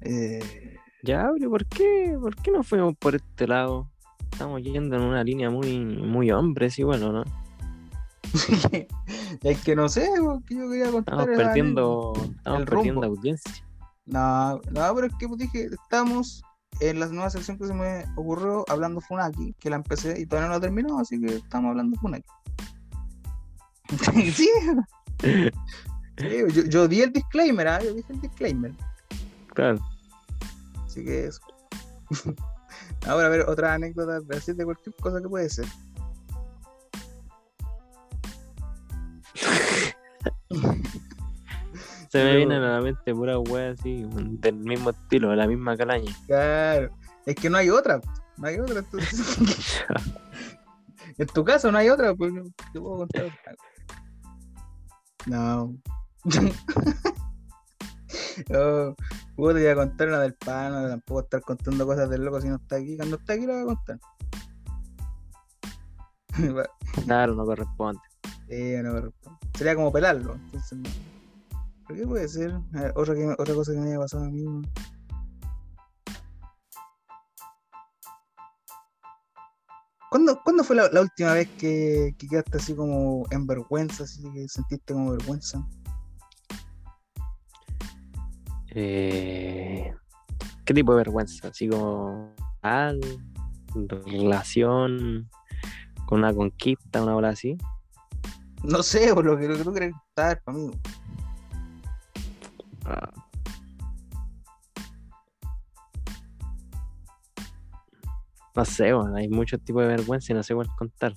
Eh, Ya, pero ¿por qué? ¿Por qué no fuimos por este lado? Estamos yendo en una línea muy, muy hombres y bueno, ¿no? es que no sé, porque yo quería contar. Estamos perdiendo, estamos el perdiendo rumbo. audiencia. No, no, pero es que pues, dije, estamos en la nueva sección que se me ocurrió hablando Funaki, que la empecé y todavía no la terminó, así que estamos hablando Funaki. sí, sí, yo, yo di el disclaimer, ¿ah? yo dije el disclaimer, Claro. así que eso. Ahora a ver otra anécdota, decir de cualquier cosa que puede ser. Se me Pero- viene a la mente pura wea así, del mismo estilo, de la misma calaña. Claro, es que no hay otra, no hay otra. entonces- en tu caso no hay otra, pues te puedo contar otra. No. no. Puedo te voy a contar una del pano, tampoco estar contando cosas del loco si no está aquí. Cuando está aquí lo voy a contar. Claro, no corresponde. Sí, no me responde. Sería como pelarlo. Entonces, no. ¿Pero qué puede ser? A ver, otra, que- otra cosa que me haya pasado a mí. ¿no? ¿Cuándo, cuándo fue la, la última vez que, que quedaste así como en vergüenza, así que sentiste como vergüenza? Eh, ¿Qué tipo de vergüenza? Así como relación con una conquista, una bola así. No sé, por lo que, lo que tú crees estar mí. Ah. No sé, bueno, hay muchos tipos de vergüenza y no sé cuál contar.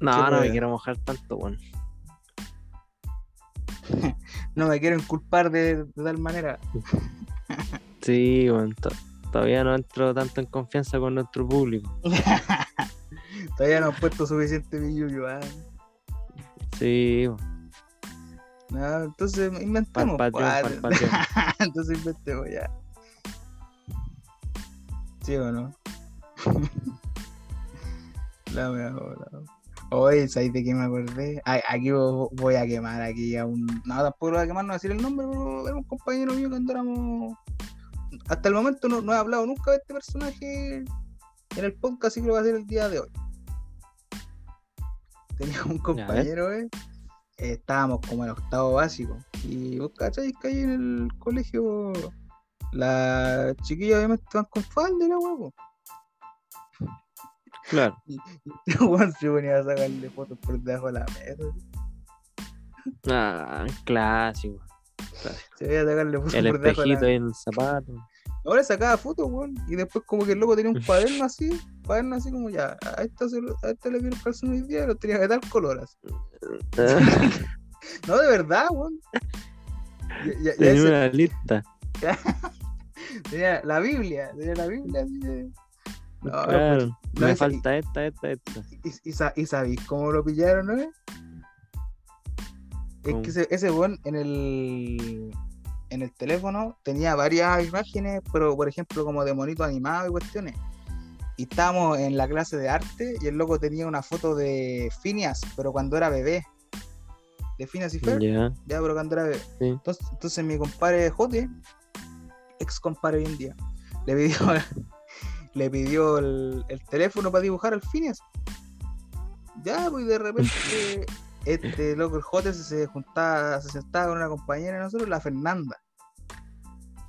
No, ¿Qué no me quiero mojar tanto, bueno. No me quiero inculpar de, de tal manera. Sí, bueno, to- todavía no entro tanto en confianza con nuestro público. Todavía no he puesto suficiente billuyo. ¿ah? Sí, bueno, No, entonces inventemos. Patreon, pues, entonces inventemos ya. ¿Sí o no? La mejor. la- Oye, ¿sabes de qué me acordé? Aquí vo- voy a quemar aquí a un. No, tampoco lo voy a quemar, no voy a decir el nombre, pero era un compañero mío que andáramos. Hasta el momento no, no he hablado nunca de este personaje en el podcast, así que lo voy a hacer el día de hoy. Tenía un compañero, eh. eh, estábamos como en octavo básico. Y vos cacháis que ahí en el colegio las chiquillas obviamente van con falda y la huevo. Claro. Juan se ponía a sacarle fotos por debajo de la mesa. Ah, clásico. Se veía a sacarle fotos El por debajo de la espejito y el zapato. Ahora sacaba fotos, weón. Y después como que el loco tenía un cuaderno así, cuaderno así como ya, a esta, se a esta le quiero el calzón hoy día, lo tenía de tal color así. No, de verdad, weón. Ya- ya- ya Tenía ese- una lista. tenía la Biblia, tenía la Biblia así de... No, claro. no, Me falta esta, esta, esta. Y, y, sa- y sabéis cómo lo pillaron, ¿no? Es que ese, ese weón en el en el teléfono tenía varias imágenes, pero por ejemplo como de monito animado y cuestiones. Y estábamos en la clase de arte y el loco tenía una foto de Phineas, pero cuando era bebé. De Phineas y Fer, Ya. ya, pero cuando era bebé. Sí. Entonces, entonces mi compadre Jote, ex compadre hoy en día, le pidió, le pidió el, el teléfono para dibujar al Phineas. Ya, pues de repente este loco, el Jote, se, juntaba, se sentaba con una compañera de nosotros, la Fernanda.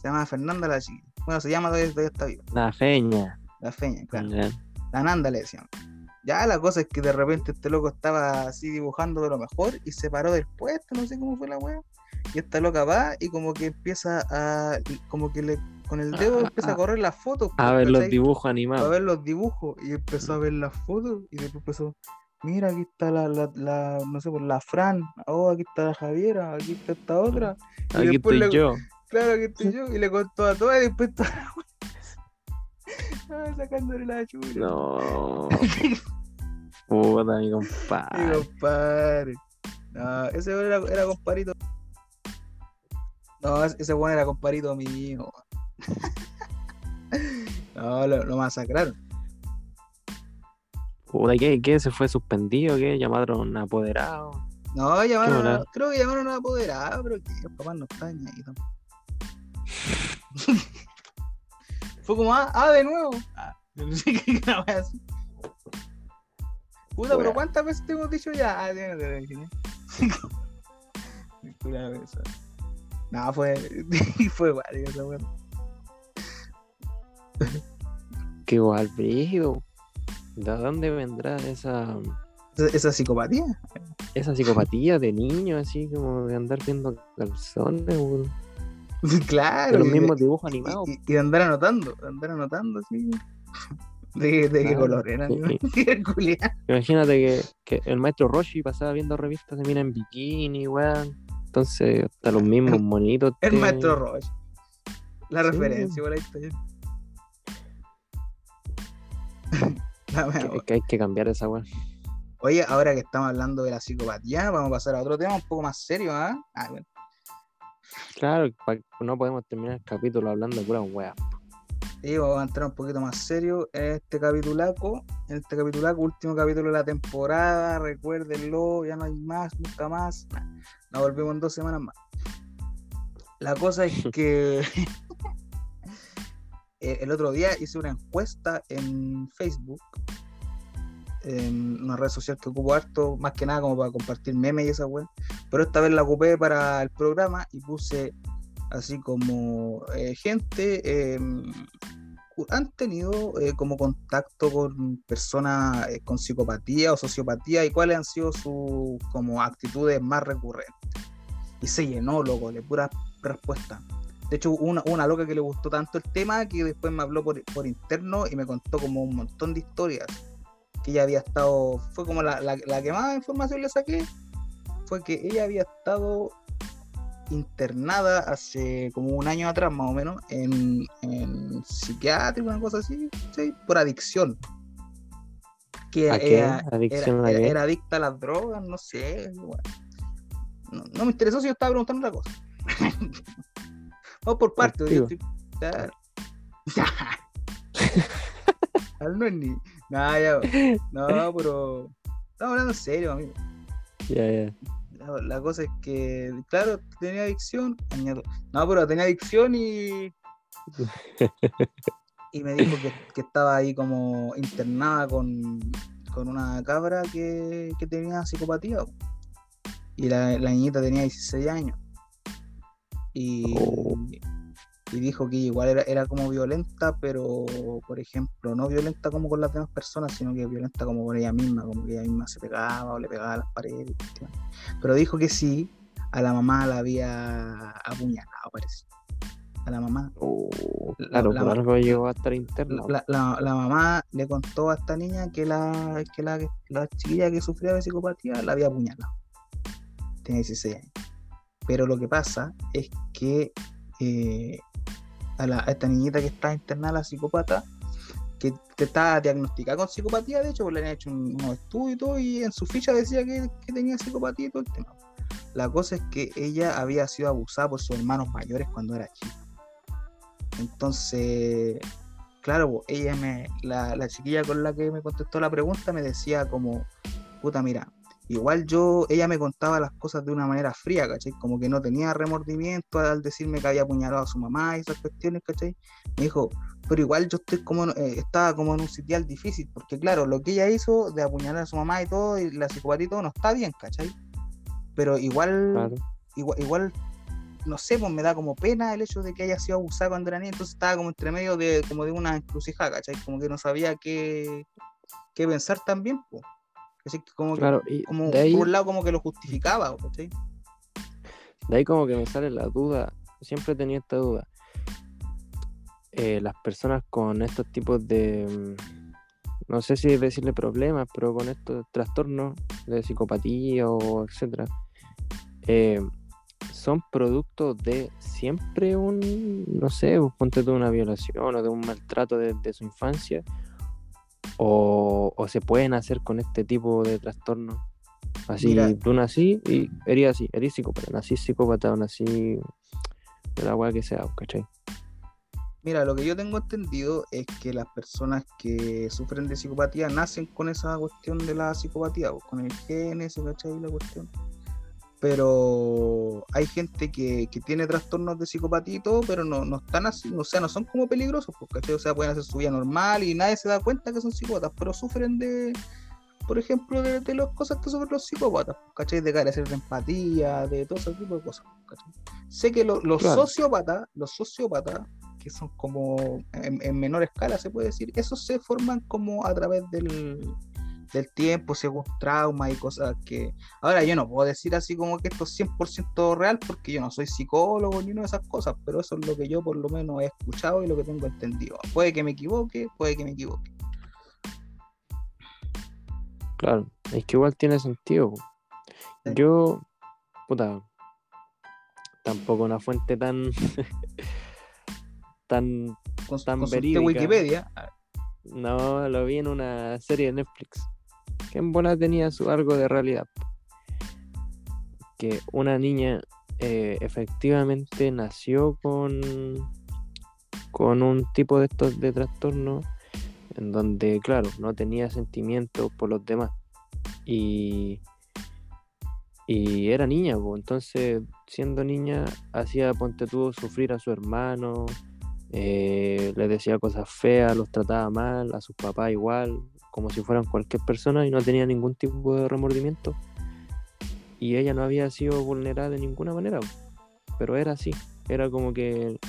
Se llama Fernanda la chica. Bueno, se llama todavía, todavía está viva. La feña. La Feña, claro. La Nanda le decían. Ya la cosa es que de repente este loco estaba así dibujando de lo mejor y se paró del puesto, no sé cómo fue la wea. Y esta loca va y como que empieza a. como que le con el dedo Ah, empieza a ah. correr las fotos. A ver los dibujos a animados. ver los dibujos y empezó a ver las fotos y después empezó, mira, aquí está la, la, la- no sé, pues la Fran, oh, aquí está la Javiera, aquí está esta otra, y Aquí después estoy le- yo. claro que estoy yo, y le contó a todas y después toda la Ay, sacándole la chula. No. Puta, mi Mi compadre. compadre. No, ese era, era comparito. No, ese ese weón era comparito mío. No, lo, lo masacraron. Puta, ¿qué, ¿qué? ¿Se fue suspendido? ¿Qué? ¿Llamaron apoderado? No, llamaron, a- creo que llamaron a apoderado, pero que los papás no están ahí. tampoco. Fue como, ah, ah, de nuevo. Ah, no sé qué así. Puta, pero. ¿cuántas veces te hemos dicho ya? Ah, ya no te lo. No, fue, fue igual, esa. Qué igual, brígido. ¿De dónde vendrá esa, Esa, psicopatía. esa psicopatía de niño, así como de andar viendo calzones, weón? claro. De los mismos dibujos animados. Y, y de andar anotando, de andar anotando, así. ¿De, de qué color era? sí. Imagínate que, que el maestro Roshi pasaba viendo revistas de mina en bikini, weón. Entonces, hasta los mismos monitos. El te- maestro Roche. La Sí. referencia, por ahí está que- hay que cambiar esa weón. Oye, ahora que estamos hablando de la psicopatía, vamos a pasar a otro tema un poco más serio, ¿ah? Ah, bueno. Claro, no podemos terminar el capítulo hablando de pura weá. Sí, vamos a entrar un poquito más serio en este capitulaco. En este capitulaco, último capítulo de la temporada. Recuérdenlo, ya no hay más, nunca más. Nos volvemos en dos semanas más. La cosa es que eh, el otro día hice una encuesta en Facebook, en una red social que ocupo harto, más que nada como para compartir memes y esa web. Pero esta vez la ocupé para el programa y puse así como eh, gente eh, han tenido eh, como contacto con personas con psicopatía o sociopatía y cuáles han sido sus como actitudes más recurrentes. Y se llenó, loco, de puras respuestas. De hecho, una, una loca que le gustó tanto el tema que después me habló por, por interno y me contó como un montón de historias. Que ella había estado, fue como la, la- la que más información le saqué, fue que ella había estado internada hace como un año atrás más o menos en, en psiquiátrico, una cosa así, ¿sí? por adicción. Que ¿A qué? ella ¿Adicción era, a era- qué? era adicta a las drogas, no sé. bueno. No, no me interesó si yo estaba preguntando otra cosa. Por yo Contigo. estoy- claro. Al no es ni. No, ya, no, pero. Estamos hablando en serio, amigo. Ya, ya. La, la cosa es que, claro, tenía adicción. No, pero tenía adicción y. y me dijo que, que estaba ahí como internada con, con una cabra que, que tenía psicopatía. Y la, la niñita tenía 16 años. Y, Oh. y dijo que igual era, era como violenta, pero por ejemplo, no violenta como con las demás personas, sino que violenta como con ella misma, como que ella misma se pegaba o le pegaba a las paredes. Pero dijo que sí, a la mamá la había apuñalado, parece. A la mamá. Oh, La- claro, la- por algo llegó a estar interno. La, la- la mamá le contó a esta niña que la, que la, la chiquilla que sufría de psicopatía la había apuñalado. Tenía 16 años. Pero lo que pasa es que eh, a, la- esta niñita que está internada, la psicópata, que te está diagnosticada con psicopatía, de hecho, porque le han hecho un- unos estudios y todo, y en su ficha decía que, que tenía psicopatía y todo el tema. La cosa es que ella había sido abusada por sus hermanos mayores cuando era chica. Entonces, claro, po, ella me, la, la chiquilla con la que me contestó la pregunta me decía como, puta, mira, igual yo, ella me contaba las cosas de una manera fría, ¿cachai? Como que no tenía remordimiento al decirme que había apuñalado a su mamá y esas cuestiones, ¿cachai? Me dijo, pero igual yo estoy como, eh, estaba como en un sitial difícil, porque claro, lo que ella hizo de apuñalar a su mamá y todo, y la psicopatía y todo, no está bien, ¿cachai? Pero igual, Claro. igual, igual, no sé, pues me da como pena el hecho de que haya sido abusada cuando era niña, entonces estaba como entre medio de, como de una encrucijada, ¿cachai? Como que no sabía qué, qué pensar también, pues. Como, que- Claro, y como de ahí, por un lado como que lo justificaba, de ahí como que me sale la duda, siempre he tenido esta duda. Eh, las personas con estos tipos de, mm, no sé si decirle problemas, pero con estos trastornos de psicopatía o etcétera, eh, son producto de siempre un, no sé, pues, ponte tú una violación o de un maltrato desde su infancia, o, o se pueden hacer con este tipo de trastornos. Así, Mira. tú nací y eres así, eres psicópata, nací psicópata o nací de la weá que sea, ¿cachai? Mira, lo que yo tengo entendido es que las personas que sufren de psicopatía nacen con esa cuestión de la psicopatía, pues, con el genes, ¿cachai? La cuestión. Pero hay gente que, que tiene trastornos de psicopatía y todo, pero no, no están así, o sea, no son como peligrosos, porque o sea, pueden hacer su vida normal y nadie se da cuenta que son psicópatas, pero sufren de, por ejemplo, de, de las cosas que sufren los psicópatas, ¿cachai? De carecer de empatía, de todo ese tipo de cosas, ¿cachai? Sé que lo- los Claro. sociópatas, los sociópatas, que son como en, en menor escala, se puede decir, esos se forman como a través del, del tiempo, según traumas y cosas que... Ahora yo no puedo decir así como que esto es 100% real porque yo no soy psicólogo ni una de esas cosas, pero eso es lo que yo por lo menos he escuchado y lo que tengo entendido. Puede que me equivoque, puede que me equivoque. Claro, es que igual tiene sentido. Sí. Yo, puta, tampoco una fuente tan, tan, Tan verídica. Wikipedia. no, lo vi en una serie de Netflix, que en bola tenía su algo de realidad. Que una niña eh, efectivamente nació con, con un tipo de estos de trastorno en donde, claro, no tenía sentimientos por los demás. Y, y era niña, entonces siendo niña hacía, ponte tú, sufrir a su hermano, eh, le decía cosas feas, los trataba mal, a sus papás igual, como si fueran cualquier persona y no tenía ningún tipo de remordimiento. Y ella no había sido vulnerada de ninguna manera, pero era así, era como que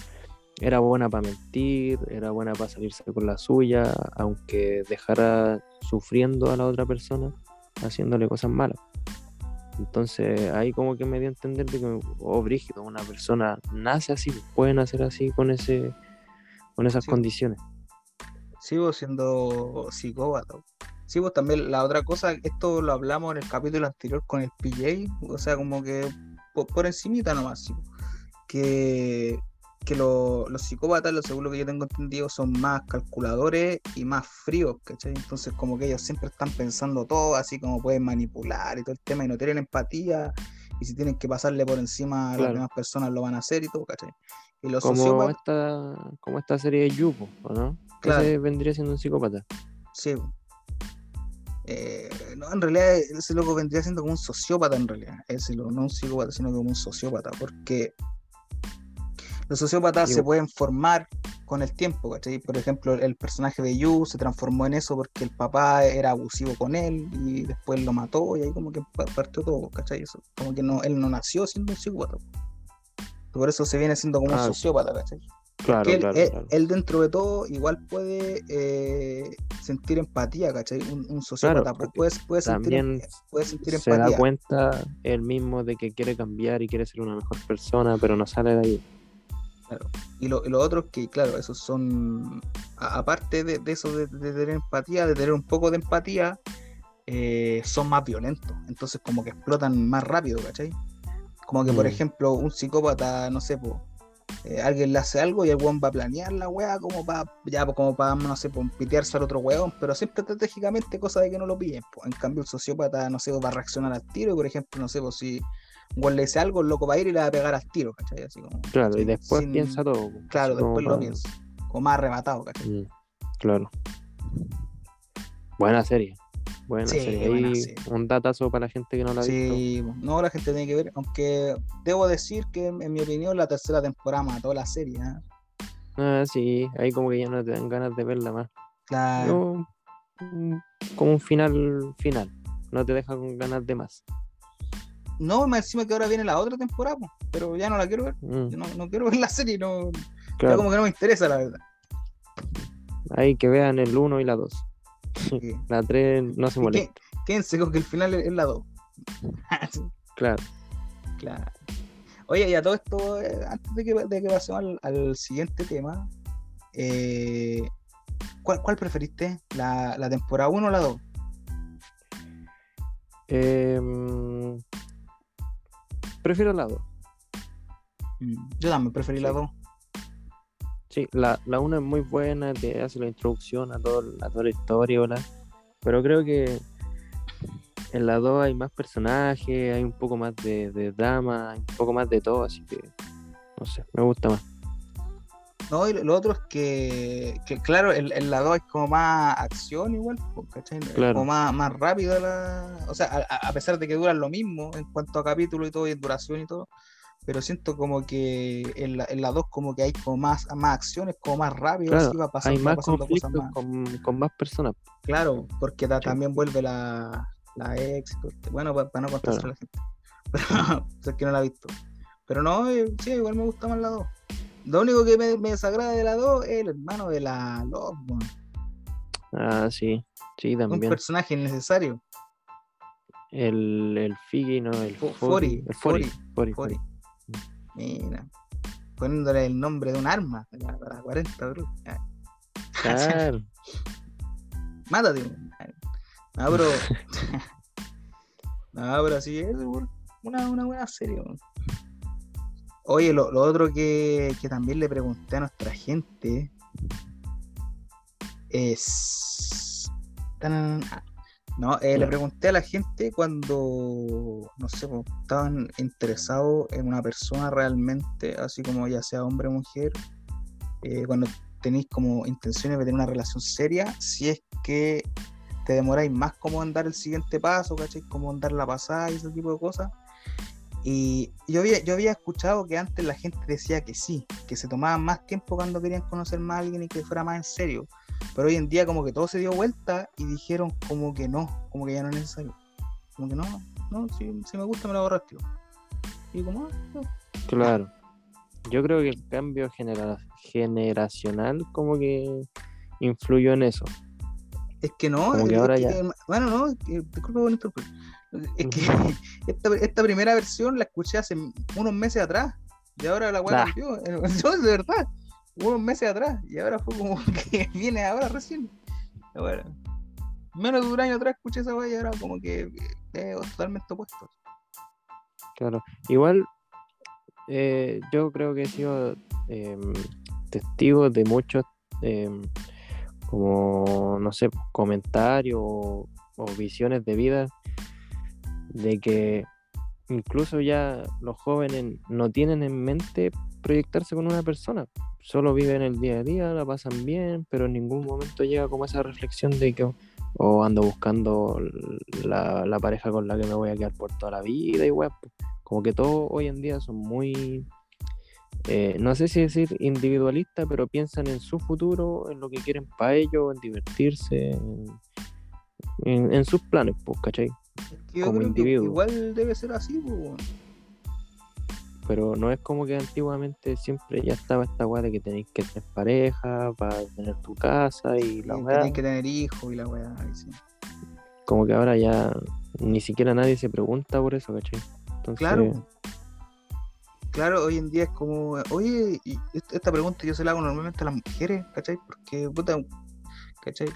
era buena para mentir, era buena para salirse con la suya, aunque dejara sufriendo a la otra persona, haciéndole cosas malas. Entonces ahí como que me dio a entender de que, oh, brígido, una persona nace así, puede nacer así con ese con esas Sí. condiciones. Sigo siendo psicópata. Sí, pues también la otra cosa, esto lo hablamos en el capítulo anterior con el PJ, o sea, como que por, por encimita nomás, sí, que, que lo- los psicópatas, lo según lo que yo tengo entendido, son más calculadores y más fríos, ¿cachai? Entonces como que ellos siempre están pensando todo, así como pueden manipular y todo el tema, y no tienen empatía, y si tienen que pasarle por encima a las demás personas lo van a hacer y todo, ¿cachai? Y los Como sociópatas, esta, como esta serie de Yupo, ¿o no? Claro. Ese vendría siendo un psicópata. Sí. Eh, no, en realidad ese loco vendría siendo como un sociópata en realidad. Ese loco, no un psicópata, sino como un sociópata. Porque los sociópatas Digo- se pueden formar con el tiempo, ¿cachai? Por ejemplo, el personaje de Yu se transformó en eso porque el papá era abusivo con él y después lo mató y ahí como que pa- partió todo, ¿cachai? Eso, como que no, él no nació siendo un psicópata. Por eso se viene siendo como Ah, un sociópata, ¿cachai? Claro, que él, claro, él- claro. él dentro de todo igual puede eh, sentir empatía, ¿cachai? Un, un sociópata Claro, pu- porque puede, puede sentir, em, puede sentir se da cuenta él mismo de que quiere cambiar y quiere ser una mejor persona, pero no sale de ahí. Y lo, y lo otro es que, claro, esos son, a- aparte de, de eso de, de tener empatía, de tener un poco de empatía, eh, son más violentos. Entonces como que explotan más rápido, ¿cachai? Como que, por Mm. ejemplo, un psicópata, no sé, po, eh, alguien le hace algo y el weón va a planear la weá como para, ya, po, como para, no sé, po, pitearse al otro weón, pero siempre estratégicamente, cosa de que no lo pillen. po. En cambio, el sociópata, no sé, va a reaccionar al tiro y, por ejemplo, no sé, pues si un weón le dice algo, el loco va a ir y le va a pegar al tiro, ¿cachai? Así como, Claro, y después sin- piensa todo. Claro, después lo piensa. Como más arrebatado, ¿cachai? Mm, claro. Buena serie. Buena Sí, buena Ahí un datazo para la gente que no la ha visto. Sí, no, la gente tiene que ver, aunque debo decir que en mi opinión la tercera temporada mató la serie, ¿eh? Ah, sí, ahí como que ya no te dan ganas de verla más. Claro. Mm, como un final final. No te deja con ganas de más. No, me encima que ahora viene la otra temporada, po, pero ya no la quiero ver. Mm, no, no quiero ver la serie, no, ya claro. como que no me interesa, la verdad. Ahí que vean el 1 y la 2. La 3 no se molesta. qué- Quédense con que el final es la 2. Claro. claro. Oye, y a todo esto, eh, antes de que, de que pasemos al, al siguiente tema, eh, ¿cuál, cuál preferiste? ¿La, la temporada 1 o la 2? Em, prefiero la 2. Yo también preferí la Sí. 2. Sí, la, la 1 es muy buena, te hace la introducción a, todo, a toda la historia, pero creo que en la 2 hay más personajes, hay un poco más de, de drama, hay un poco más de todo, así que no sé, me gusta más. No, y lo otro es que, que claro, el la 2 es como más acción igual, ¿cachai? Claro. Como más, más rápido la... O sea, a, a pesar de que duran lo mismo en cuanto a capítulo y todo, y en duración y todo, pero siento como que en la, en la 2 como que hay como más, más acciones, como más rápido, Claro, así va pasando, Hay va más pasando cosas más. con, con más personas. Claro, porque Sí. también vuelve la, la ex, este- bueno, para, no contarse Claro. a la gente, pero sé que no la ha visto. Pero no, eh, sí, igual me gusta más la 2. Lo único que me, me desagrada de la 2 es el hermano de la Love. Ah, sí, sí, un también. personaje innecesario. El, el Figi, no, el Fo- Fori. El Fori. Fori. Mira, poniéndole el nombre de un arma a la, a la 40, bro. Ya, Claro. Mátate. No, pero. no, pero sí es una, una buena serie. Oye, lo, lo otro que, que también le pregunté a nuestra gente es. Tan- No, eh, le pregunté a la gente cuando, no sé, pues, estaban interesados en una persona realmente, así como ya sea hombre o mujer, eh, cuando tenéis como intenciones de tener una relación seria, si es que te demoráis más como en dar el siguiente paso, ¿cachai? Como en dar la pasada y ese tipo de cosas. Y yo había, yo había escuchado que antes la gente decía que sí, que se tomaban más tiempo cuando querían conocer más a alguien y que fuera más en serio. Pero hoy en día como que todo se dio vuelta y dijeron como que no, como que ya no es necesario. Como que no, no, si, si me gusta me lo rápido. Y como, ah, no. Claro. Yo creo que el cambio genera- generacional como que influyó en eso. Es que no, Como que es ahora que, ya- bueno, no, disculpa por interrumpir. Es que esta, esta primera versión la escuché hace unos meses atrás y ahora la weá Nah. cambió. No, de verdad, unos meses atrás y ahora fue como que viene ahora recién. Ahora, menos de un año atrás escuché esa weá y ahora como que eh, totalmente opuesto. Claro. Igual, eh, yo creo que he sido em, testigo de muchos, em, como, no sé, comentarios o visiones de vida, de que incluso ya los jóvenes no tienen en mente proyectarse con una persona. Solo viven el día a día, la pasan bien, pero en ningún momento llega como esa reflexión de que o ando buscando la, la pareja con la que me voy a quedar por toda la vida y weá, pues. Como que todos hoy en día son muy, eh, no sé si decir individualistas, pero piensan en su futuro, en lo que quieren para ellos, en divertirse, en, en- en sus planes, pues, ¿cachai? Yo Como individuo. igual debe ser así, pues. Pero no es como que antiguamente siempre ya estaba esta weá de que tenéis que tener pareja para tener tu casa y la weá. Tenés que tener hijos y la weá. sí. Como que ahora ya ni siquiera nadie se pregunta por eso, ¿cachai? Entonces, Claro. Claro, hoy en día es como, oye, y est- esta pregunta yo se la hago normalmente a las mujeres, ¿cachai? Porque, puta, ¿cachai?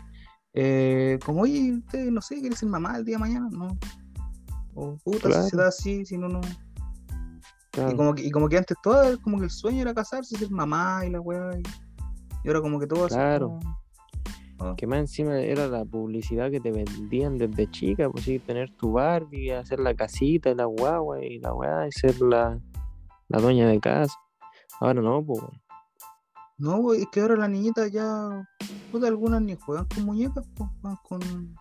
Eh, como, oye, usted, no sé, quiere ser mamá el día de mañana, ¿no? O, puta, si se da así, si no, no. Claro. Y, como que, y como que antes todo, como que el sueño era casarse, ser mamá y la weá. Y, y ahora como que todo así Claro. como- Que más encima era la publicidad que te vendían desde chica, pues sí, tener tu Barbie, hacer la casita y la guagua y la weá, y ser la, la dueña de casa. Ahora no, pues. No, güey, es que ahora las niñitas ya, puta, algunas ni juegan con muñecas, pues, juegan con...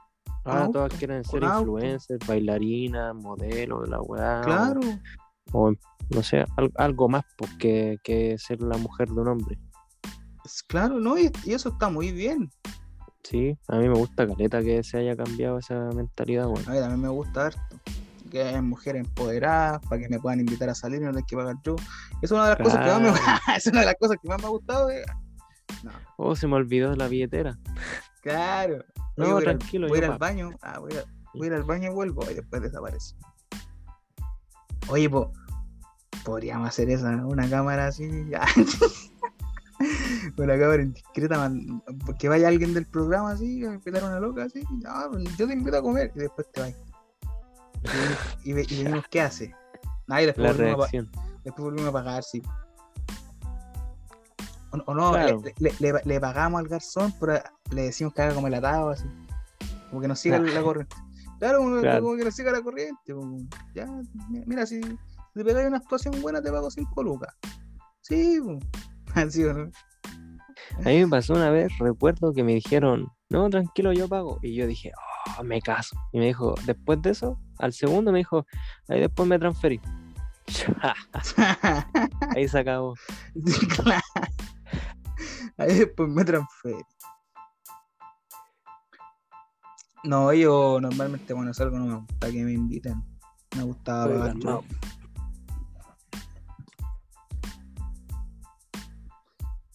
Ahora auto, todas quieren ser influencers, bailarinas, modelos, la weá. Claro. O, no sé, al- algo más pues, que, ser la mujer de un hombre. Es claro, ¿no? Y, y eso está muy bien. Sí, a mí me gusta caleta que se haya cambiado esa mentalidad, weón. A mí también me gusta harto. Que haya mujeres empoderadas para que me puedan invitar a salir y no tener que pagar yo. Es una de las cosas que más me es una de las cosas que más me ha gustado. No, Oh, se me olvidó la billetera. claro. No, Oye, voy tranquilo, Voy a ir yo al baño. Ah, voy, a, voy a ir al baño y vuelvo y después desaparece. Oye, pues, podríamos hacer esa, una cámara así. una cámara indiscreta, que vaya alguien del programa así, a invitar a una loca así. "Ah, yo te invito a comer y después te vas. Y, ve- y venimos, ¿qué hace? Nah, y después La volvemos, a, después volvemos a pagar, sí. O, o no, Claro. le, le- le- le pagamos al garzón, pero le decimos que haga como el atado, así. Como que nos siga la corriente. Claro, como, Claro. como que nos siga la corriente. como, ya, mi- mira, si, te pegáis una actuación buena, te pago 5 lucas. Sí, así o no. A mí me pasó una vez, recuerdo que me dijeron, no, tranquilo, yo pago. Y yo dije, oh, me caso. Y me dijo, después de eso, al segundo me dijo, ahí después me transferí. ahí se acabó. Ahí después me transferí. No, yo normalmente cuando salgo no me gusta que me inviten. Me gustaba pagar yo.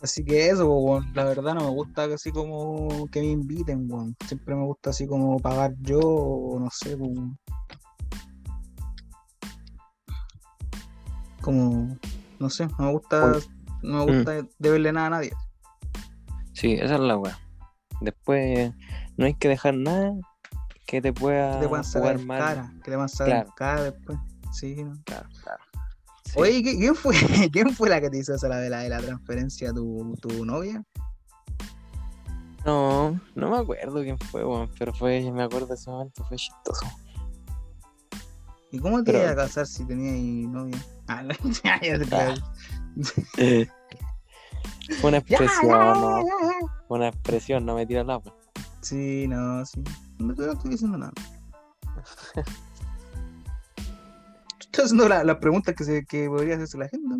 Así que eso, la verdad no me gusta así como que me inviten, weón. Siempre me gusta así como pagar yo, o no sé, como, no sé, no me gusta, no me gusta deberle nada a nadie. Sí, esa es la weá. Después no hay que dejar nada que te pueda Que te puedan sacar mal. cara, que te puedan sacar Claro. cara después. Sí, ¿no? Claro, claro. Sí. Oye, ¿qué- ¿quién fue, ¿quién fue la que te hizo esa la de la, de la transferencia? ¿Tu, tu novia? No, no me acuerdo quién fue, pero fue, me acuerdo de ese momento, fue chistoso. ¿Y cómo te Pero- ibas a casar si tenías novia? Ah, no, ya, ya, Ah. Fue una expresión, ya, no, ya, ya. fue una expresión, no me tiras la weá. Sí, no, sí. No no estoy diciendo nada. Estoy haciendo la- las preguntas que, se, que podría hacerse la gente, ¿no?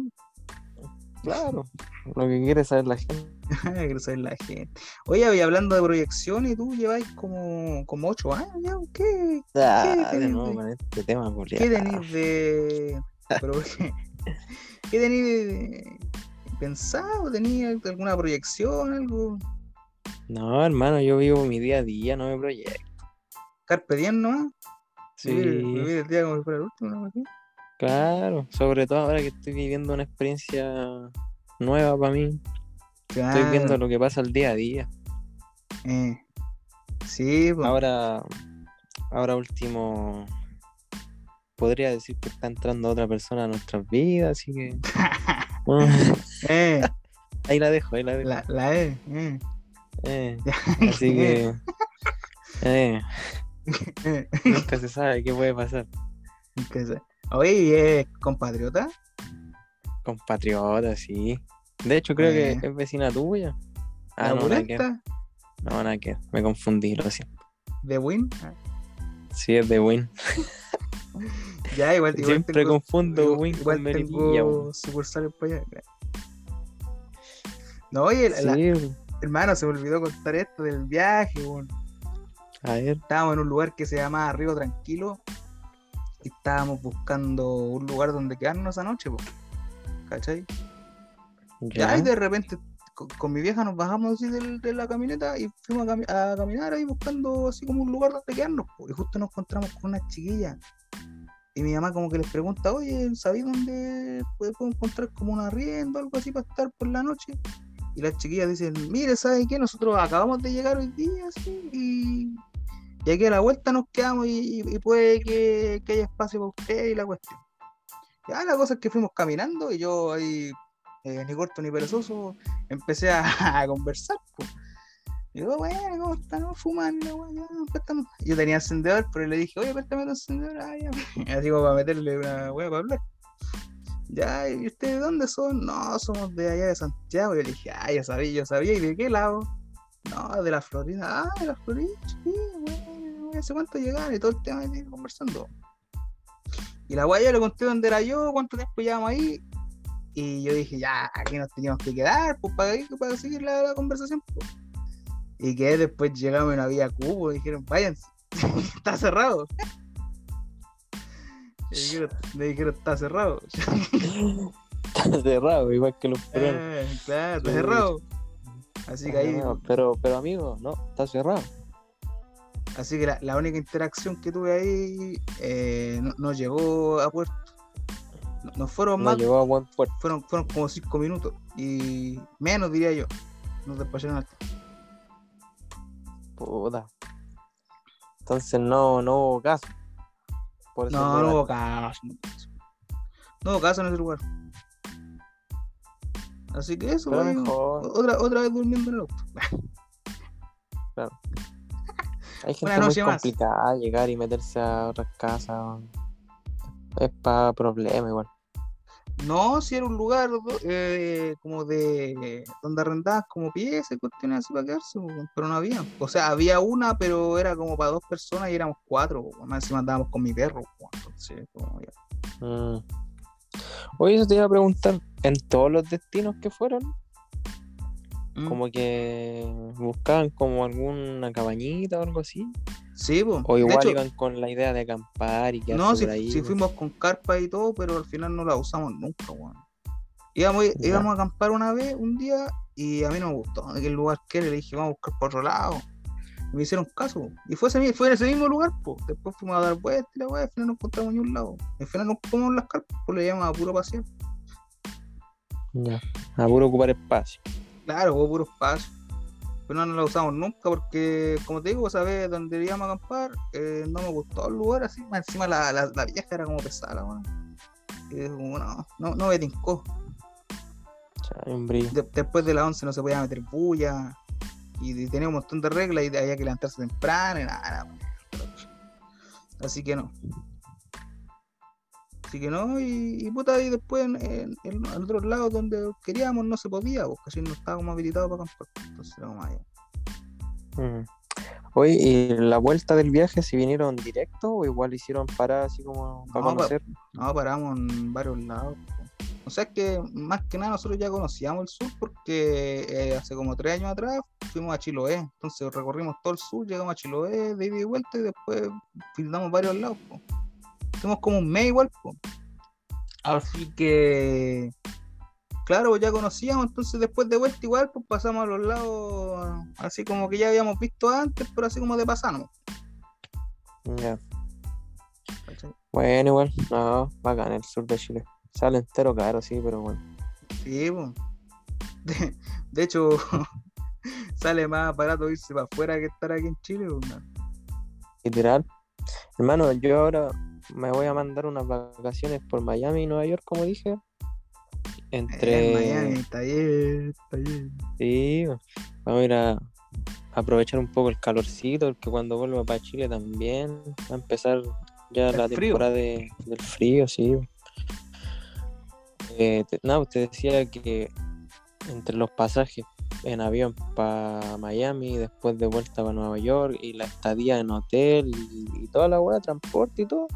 Claro, lo que quiere saber la gente. Quiero saber la gente. Oye, y hablando de proyecciones, tú lleváis como, como 8 años ya, ¿qué? Ah, de nuevo con este tema, ¿Qué tenéis de. Pero, ¿qué, ¿qué tenéis de pensado? ¿Tenéis alguna proyección? ¿Algo? No, hermano, yo vivo mi día a día, no me proyecto. Carpe diem nomás. Sí, Vivir, vivir el día como si fuera el último, ¿no? Claro, sobre todo ahora que estoy viviendo una experiencia nueva para mí. Estoy Claro, viendo lo que pasa el día a día. eh, Sí, pues. Ahora, ahora último, podría decir que está entrando otra persona a nuestras vidas, así que eh, ahí la dejo, ahí la dejo. la, la E. Eh, Eh, así que eh, eh. nunca se sabe qué puede pasar. Oye, ¿y es compatriota? Compatriota, sí. De hecho, creo Eh. que es vecina tuya. Ah, ¿La no, nada que? No, nada que. Me confundí, lo siento. ¿De Win? Sí, es de Win. Ya, igual, igual Siempre tengo, confundo Win con Melipilla. sucursales para allá. No, oye, la- Sí, hermano, se me olvidó contar esto del viaje, weón. a ver. Estábamos en un lugar que se llamaba Río Tranquilo y estábamos buscando un lugar donde quedarnos esa noche, po. ¿cachai? Ya, y de repente con, con mi vieja nos bajamos así del- de la camioneta y fuimos a, cami- a caminar ahí buscando así como un lugar donde quedarnos. po. Y justo nos encontramos con unas chiquillas. Y mi mamá como que les pregunta, oye, ¿sabéis dónde puedo encontrar como un arriendo o algo así para estar por la noche? Y las chiquillas dicen, mire, ¿sabes qué? Nosotros acabamos de llegar hoy día, así, y, y aquí a la vuelta nos quedamos y, puede que, que haya espacio para usted y la cuestión. Ya la cosa es que fuimos caminando y yo ahí, eh, ni corto ni perezoso, empecé a, conversar. po. Y yo, bueno, ¿cómo están? No fuman, la wea, ya, préstame". Yo tenía encendedor, pero le dije, oye, préstame tu encendedor, ah. Así como para meterle una wea para hablar. Ya, ¿y ustedes de dónde son? No, somos de allá de Santiago. Yo le dije, ah, ya sabía, yo sabía, ¿y de qué lado? No, de la Florida. Ah, de la Florida, sí, bueno, ¿hace cuánto llegaron? Y todo el tema ahí conversando. Y la yo le conté dónde era yo, cuánto tiempo llevamos ahí. Y yo dije, ya, aquí nos teníamos que quedar, pues para, para seguir la, la conversación. pues. Y que después llegamos y no había cubo, y dijeron, váyanse, está cerrado. Me dijeron, está cerrado. Está cerrado, igual que los peruanos. Eh, claro, está cerrado. Así que ahí, No, pero, pero amigo, no, está cerrado. así que la, la única interacción que tuve ahí eh, no, no llegó a puerto. No, no fueron No más, llegó a buen puerto. fueron, fueron como cinco minutos. Y menos diría yo. Nos despacharon al Puta. Entonces no, no hubo caso. Por No, fue no hubo caso. no hubo caso. En ese lugar. Así que eso, mejor. otra, otra vez durmiendo en el auto. Hay gente muy más. complicada llegar y meterse a otras casas. Es para problemas igual. No, si era un lugar eh, como de donde arrendabas como piezas y cuestiones así para quedarse, pero no había. O sea, había una, pero era como para dos personas y éramos cuatro. Más encima andábamos con mi perro. Entonces, como ya. Mm. Oye, eso te iba a preguntar, en todos los destinos que fueron, Mm. como que buscaban como alguna cabañita o algo así, Sí, po. o igual hecho, iban con la idea de acampar y quedarse No, si, por ahí. si pues. fuimos con carpa y todo, pero al final no la usamos nunca, weón. Íbamos, Ya. íbamos a acampar una vez, un día, y a mí no me gustó aquel lugar que era, le dije, vamos a buscar por otro lado. Y me hicieron caso, y fue, ese, fue en ese mismo lugar, pues. Después fuimos a dar vueltas y la weá, al final no encontramos ni un lado. Al final nos comimos las carpas, pues le llamamos a puro pasear. Ya, a puro ocupar espacio. Claro, hubo puro espacio. Pero no, la usamos nunca porque, como te digo, esa vez donde íbamos a acampar, eh, no me gustó el lugar así. Encima la, la, la vieja era como pesada. Y como, no, no, no me tincó. De- después de las 11 no se podía meter bulla. Y, y tenía un montón de reglas y había que levantarse temprano y nada, nada. Así que no. Así que no, y, y puta, y después en, en, en otros lados donde queríamos no se podía, porque así no estábamos habilitados para acampar. Entonces era como, "Ay, Mm. Oye, ¿y la vuelta del viaje si vinieron directo o igual hicieron para así como para No, pa- conocer? No, paramos en varios lados. O sea, es que más que nada nosotros ya conocíamos el sur porque eh, hace como tres años atrás fuimos a Chiloé. Entonces recorrimos todo el sur, llegamos a Chiloé de ida y vuelta y después visitamos varios lados. po. Fuimos como un mes igual. po. Así que, claro, ya conocíamos. Entonces después de vuelta igual, pues pasamos a los lados así como que ya habíamos visto antes, pero así como de pasano. Ya. ¿cachai? Bueno, igual, no, bacán el sur de Chile. Sale entero caro, sí, pero bueno. Sí, po. De, de hecho, sale más barato irse para afuera que estar aquí en Chile. man. Literal. Hermano, yo ahora me voy a mandar unas vacaciones por Miami y Nueva York, como dije. Entre. Eh, Miami, está bien, está bien. Sí, vamos a ir a aprovechar un poco el calorcito, porque cuando vuelva para Chile también va a empezar ya El la frío. temporada de- del frío, sí. Eh, te- nada, usted decía que entre los pasajes en avión para Miami, después de vuelta para Nueva York y la estadía en hotel y, y toda la hueá, transporte y todo,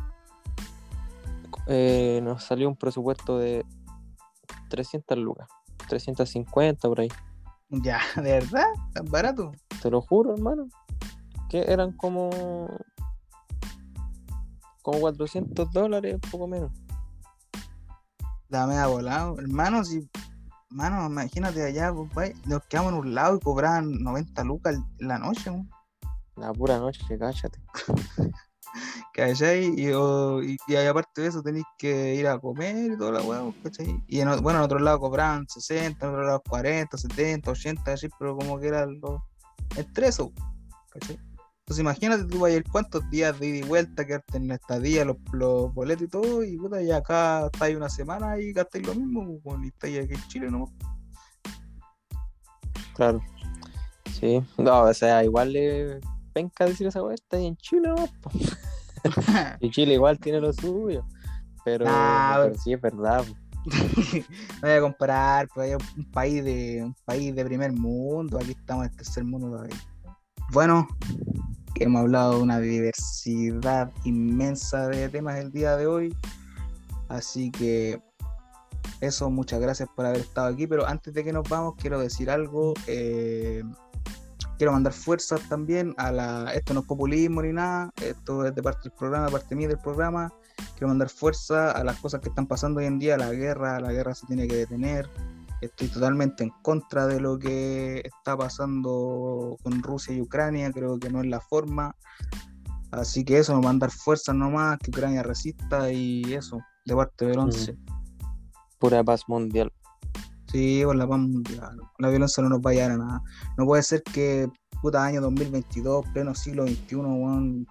eh, nos salió un presupuesto de 300 lucas, 350 por ahí. Ya, ¿de verdad? ¿Tan barato? Te lo juro, hermano. Que eran como. como 400 dólares, poco menos. La me ha volado. Hermano, si. Hermano, imagínate allá, pues, nos quedamos en un lado y cobraban 90 lucas la noche, ¿no? La pura noche, cállate. ¿cachai? Y, o- y, y aparte de eso tenéis que ir a comer y toda la hueá, pues, ¿cachai? Y en, bueno, en otro lado cobraban 60, en otro lado 40, 70, 80, así, pero como que era lo, entre eso, ¿cachai? Entonces imagínate tú vayas a ir cuántos días de ida y vuelta, quedarte en la estadía, los, los boletos y todo, y puta, y acá estáis una semana y gastáis lo mismo, pues, y estáis aquí en Chile, ¿no? Claro. Sí. No, o sea, igual le penca decir esa hueá, está ahí en Chile, ¿no? Y Chile igual tiene lo suyo. Pero, Nah, pero sí es verdad. no voy a comparar, pues hay un país de un país de primer mundo, aquí estamos en el tercer mundo todavía. Bueno, hemos hablado de una diversidad inmensa de temas el día de hoy, así que eso, muchas gracias por haber estado aquí, pero antes de que nos vamos quiero decir algo, eh, quiero mandar fuerzas también a la, esto no es populismo ni nada, esto es de parte del programa, de parte mía del programa, quiero mandar fuerza a las cosas que están pasando hoy en día, la guerra, la guerra se tiene que detener. Estoy totalmente en contra de lo que está pasando con Rusia y Ucrania, creo que no es la forma. Así que eso, mandar fuerzas nomás, que Ucrania resista y eso, de parte del 11. Pura paz mundial. Sí, con la paz mundial. La violencia no nos va a llevar a nada. No puede ser que puta año 2022, pleno siglo XXI, weón,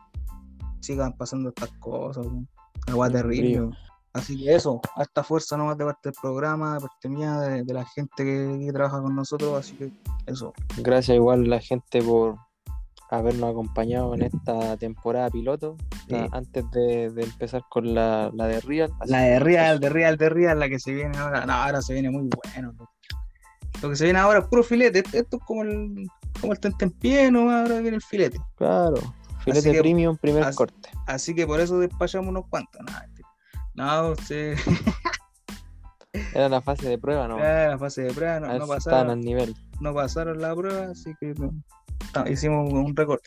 sigan pasando estas cosas, weón. Agua terrible. Así que eso, a esta fuerza nomás de parte del programa, de parte mía, de, de la gente que, que trabaja con nosotros, así que eso. Gracias igual a la gente por habernos acompañado en esta temporada piloto. antes de, empezar con la, la de Real. La de Real, de Real, de Real, la que se viene ahora. No, ahora se viene muy bueno. Lo que se viene ahora es puro filete. Esto es como el, como el tentempié, ¿no? Ahora viene el filete. Claro, filete premium, primer corte. Así que por eso despachamos unos cuantos. No, no sí. Era la fase de prueba, ¿no? Era la fase de prueba, no, no pasaron. al nivel. No pasaron la prueba, así que hicimos un récord.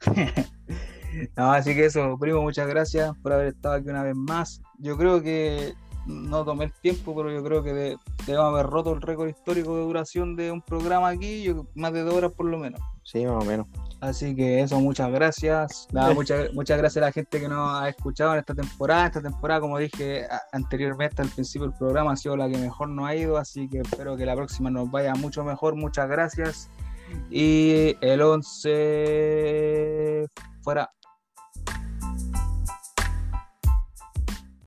no, así que eso, primo, muchas gracias por haber estado aquí una vez más. Yo creo que no tomé el tiempo, pero yo creo que debemos haber roto el récord histórico de duración de un programa aquí, más de dos horas por lo menos. Sí, más o menos. Así que eso, muchas gracias. muchas, muchas gracias a la gente que nos ha escuchado en esta temporada. Esta temporada, como dije anteriormente al principio del programa, ha sido la que mejor nos ha ido, así que espero que la próxima nos vaya mucho mejor. Muchas gracias. Y el 11 fuera.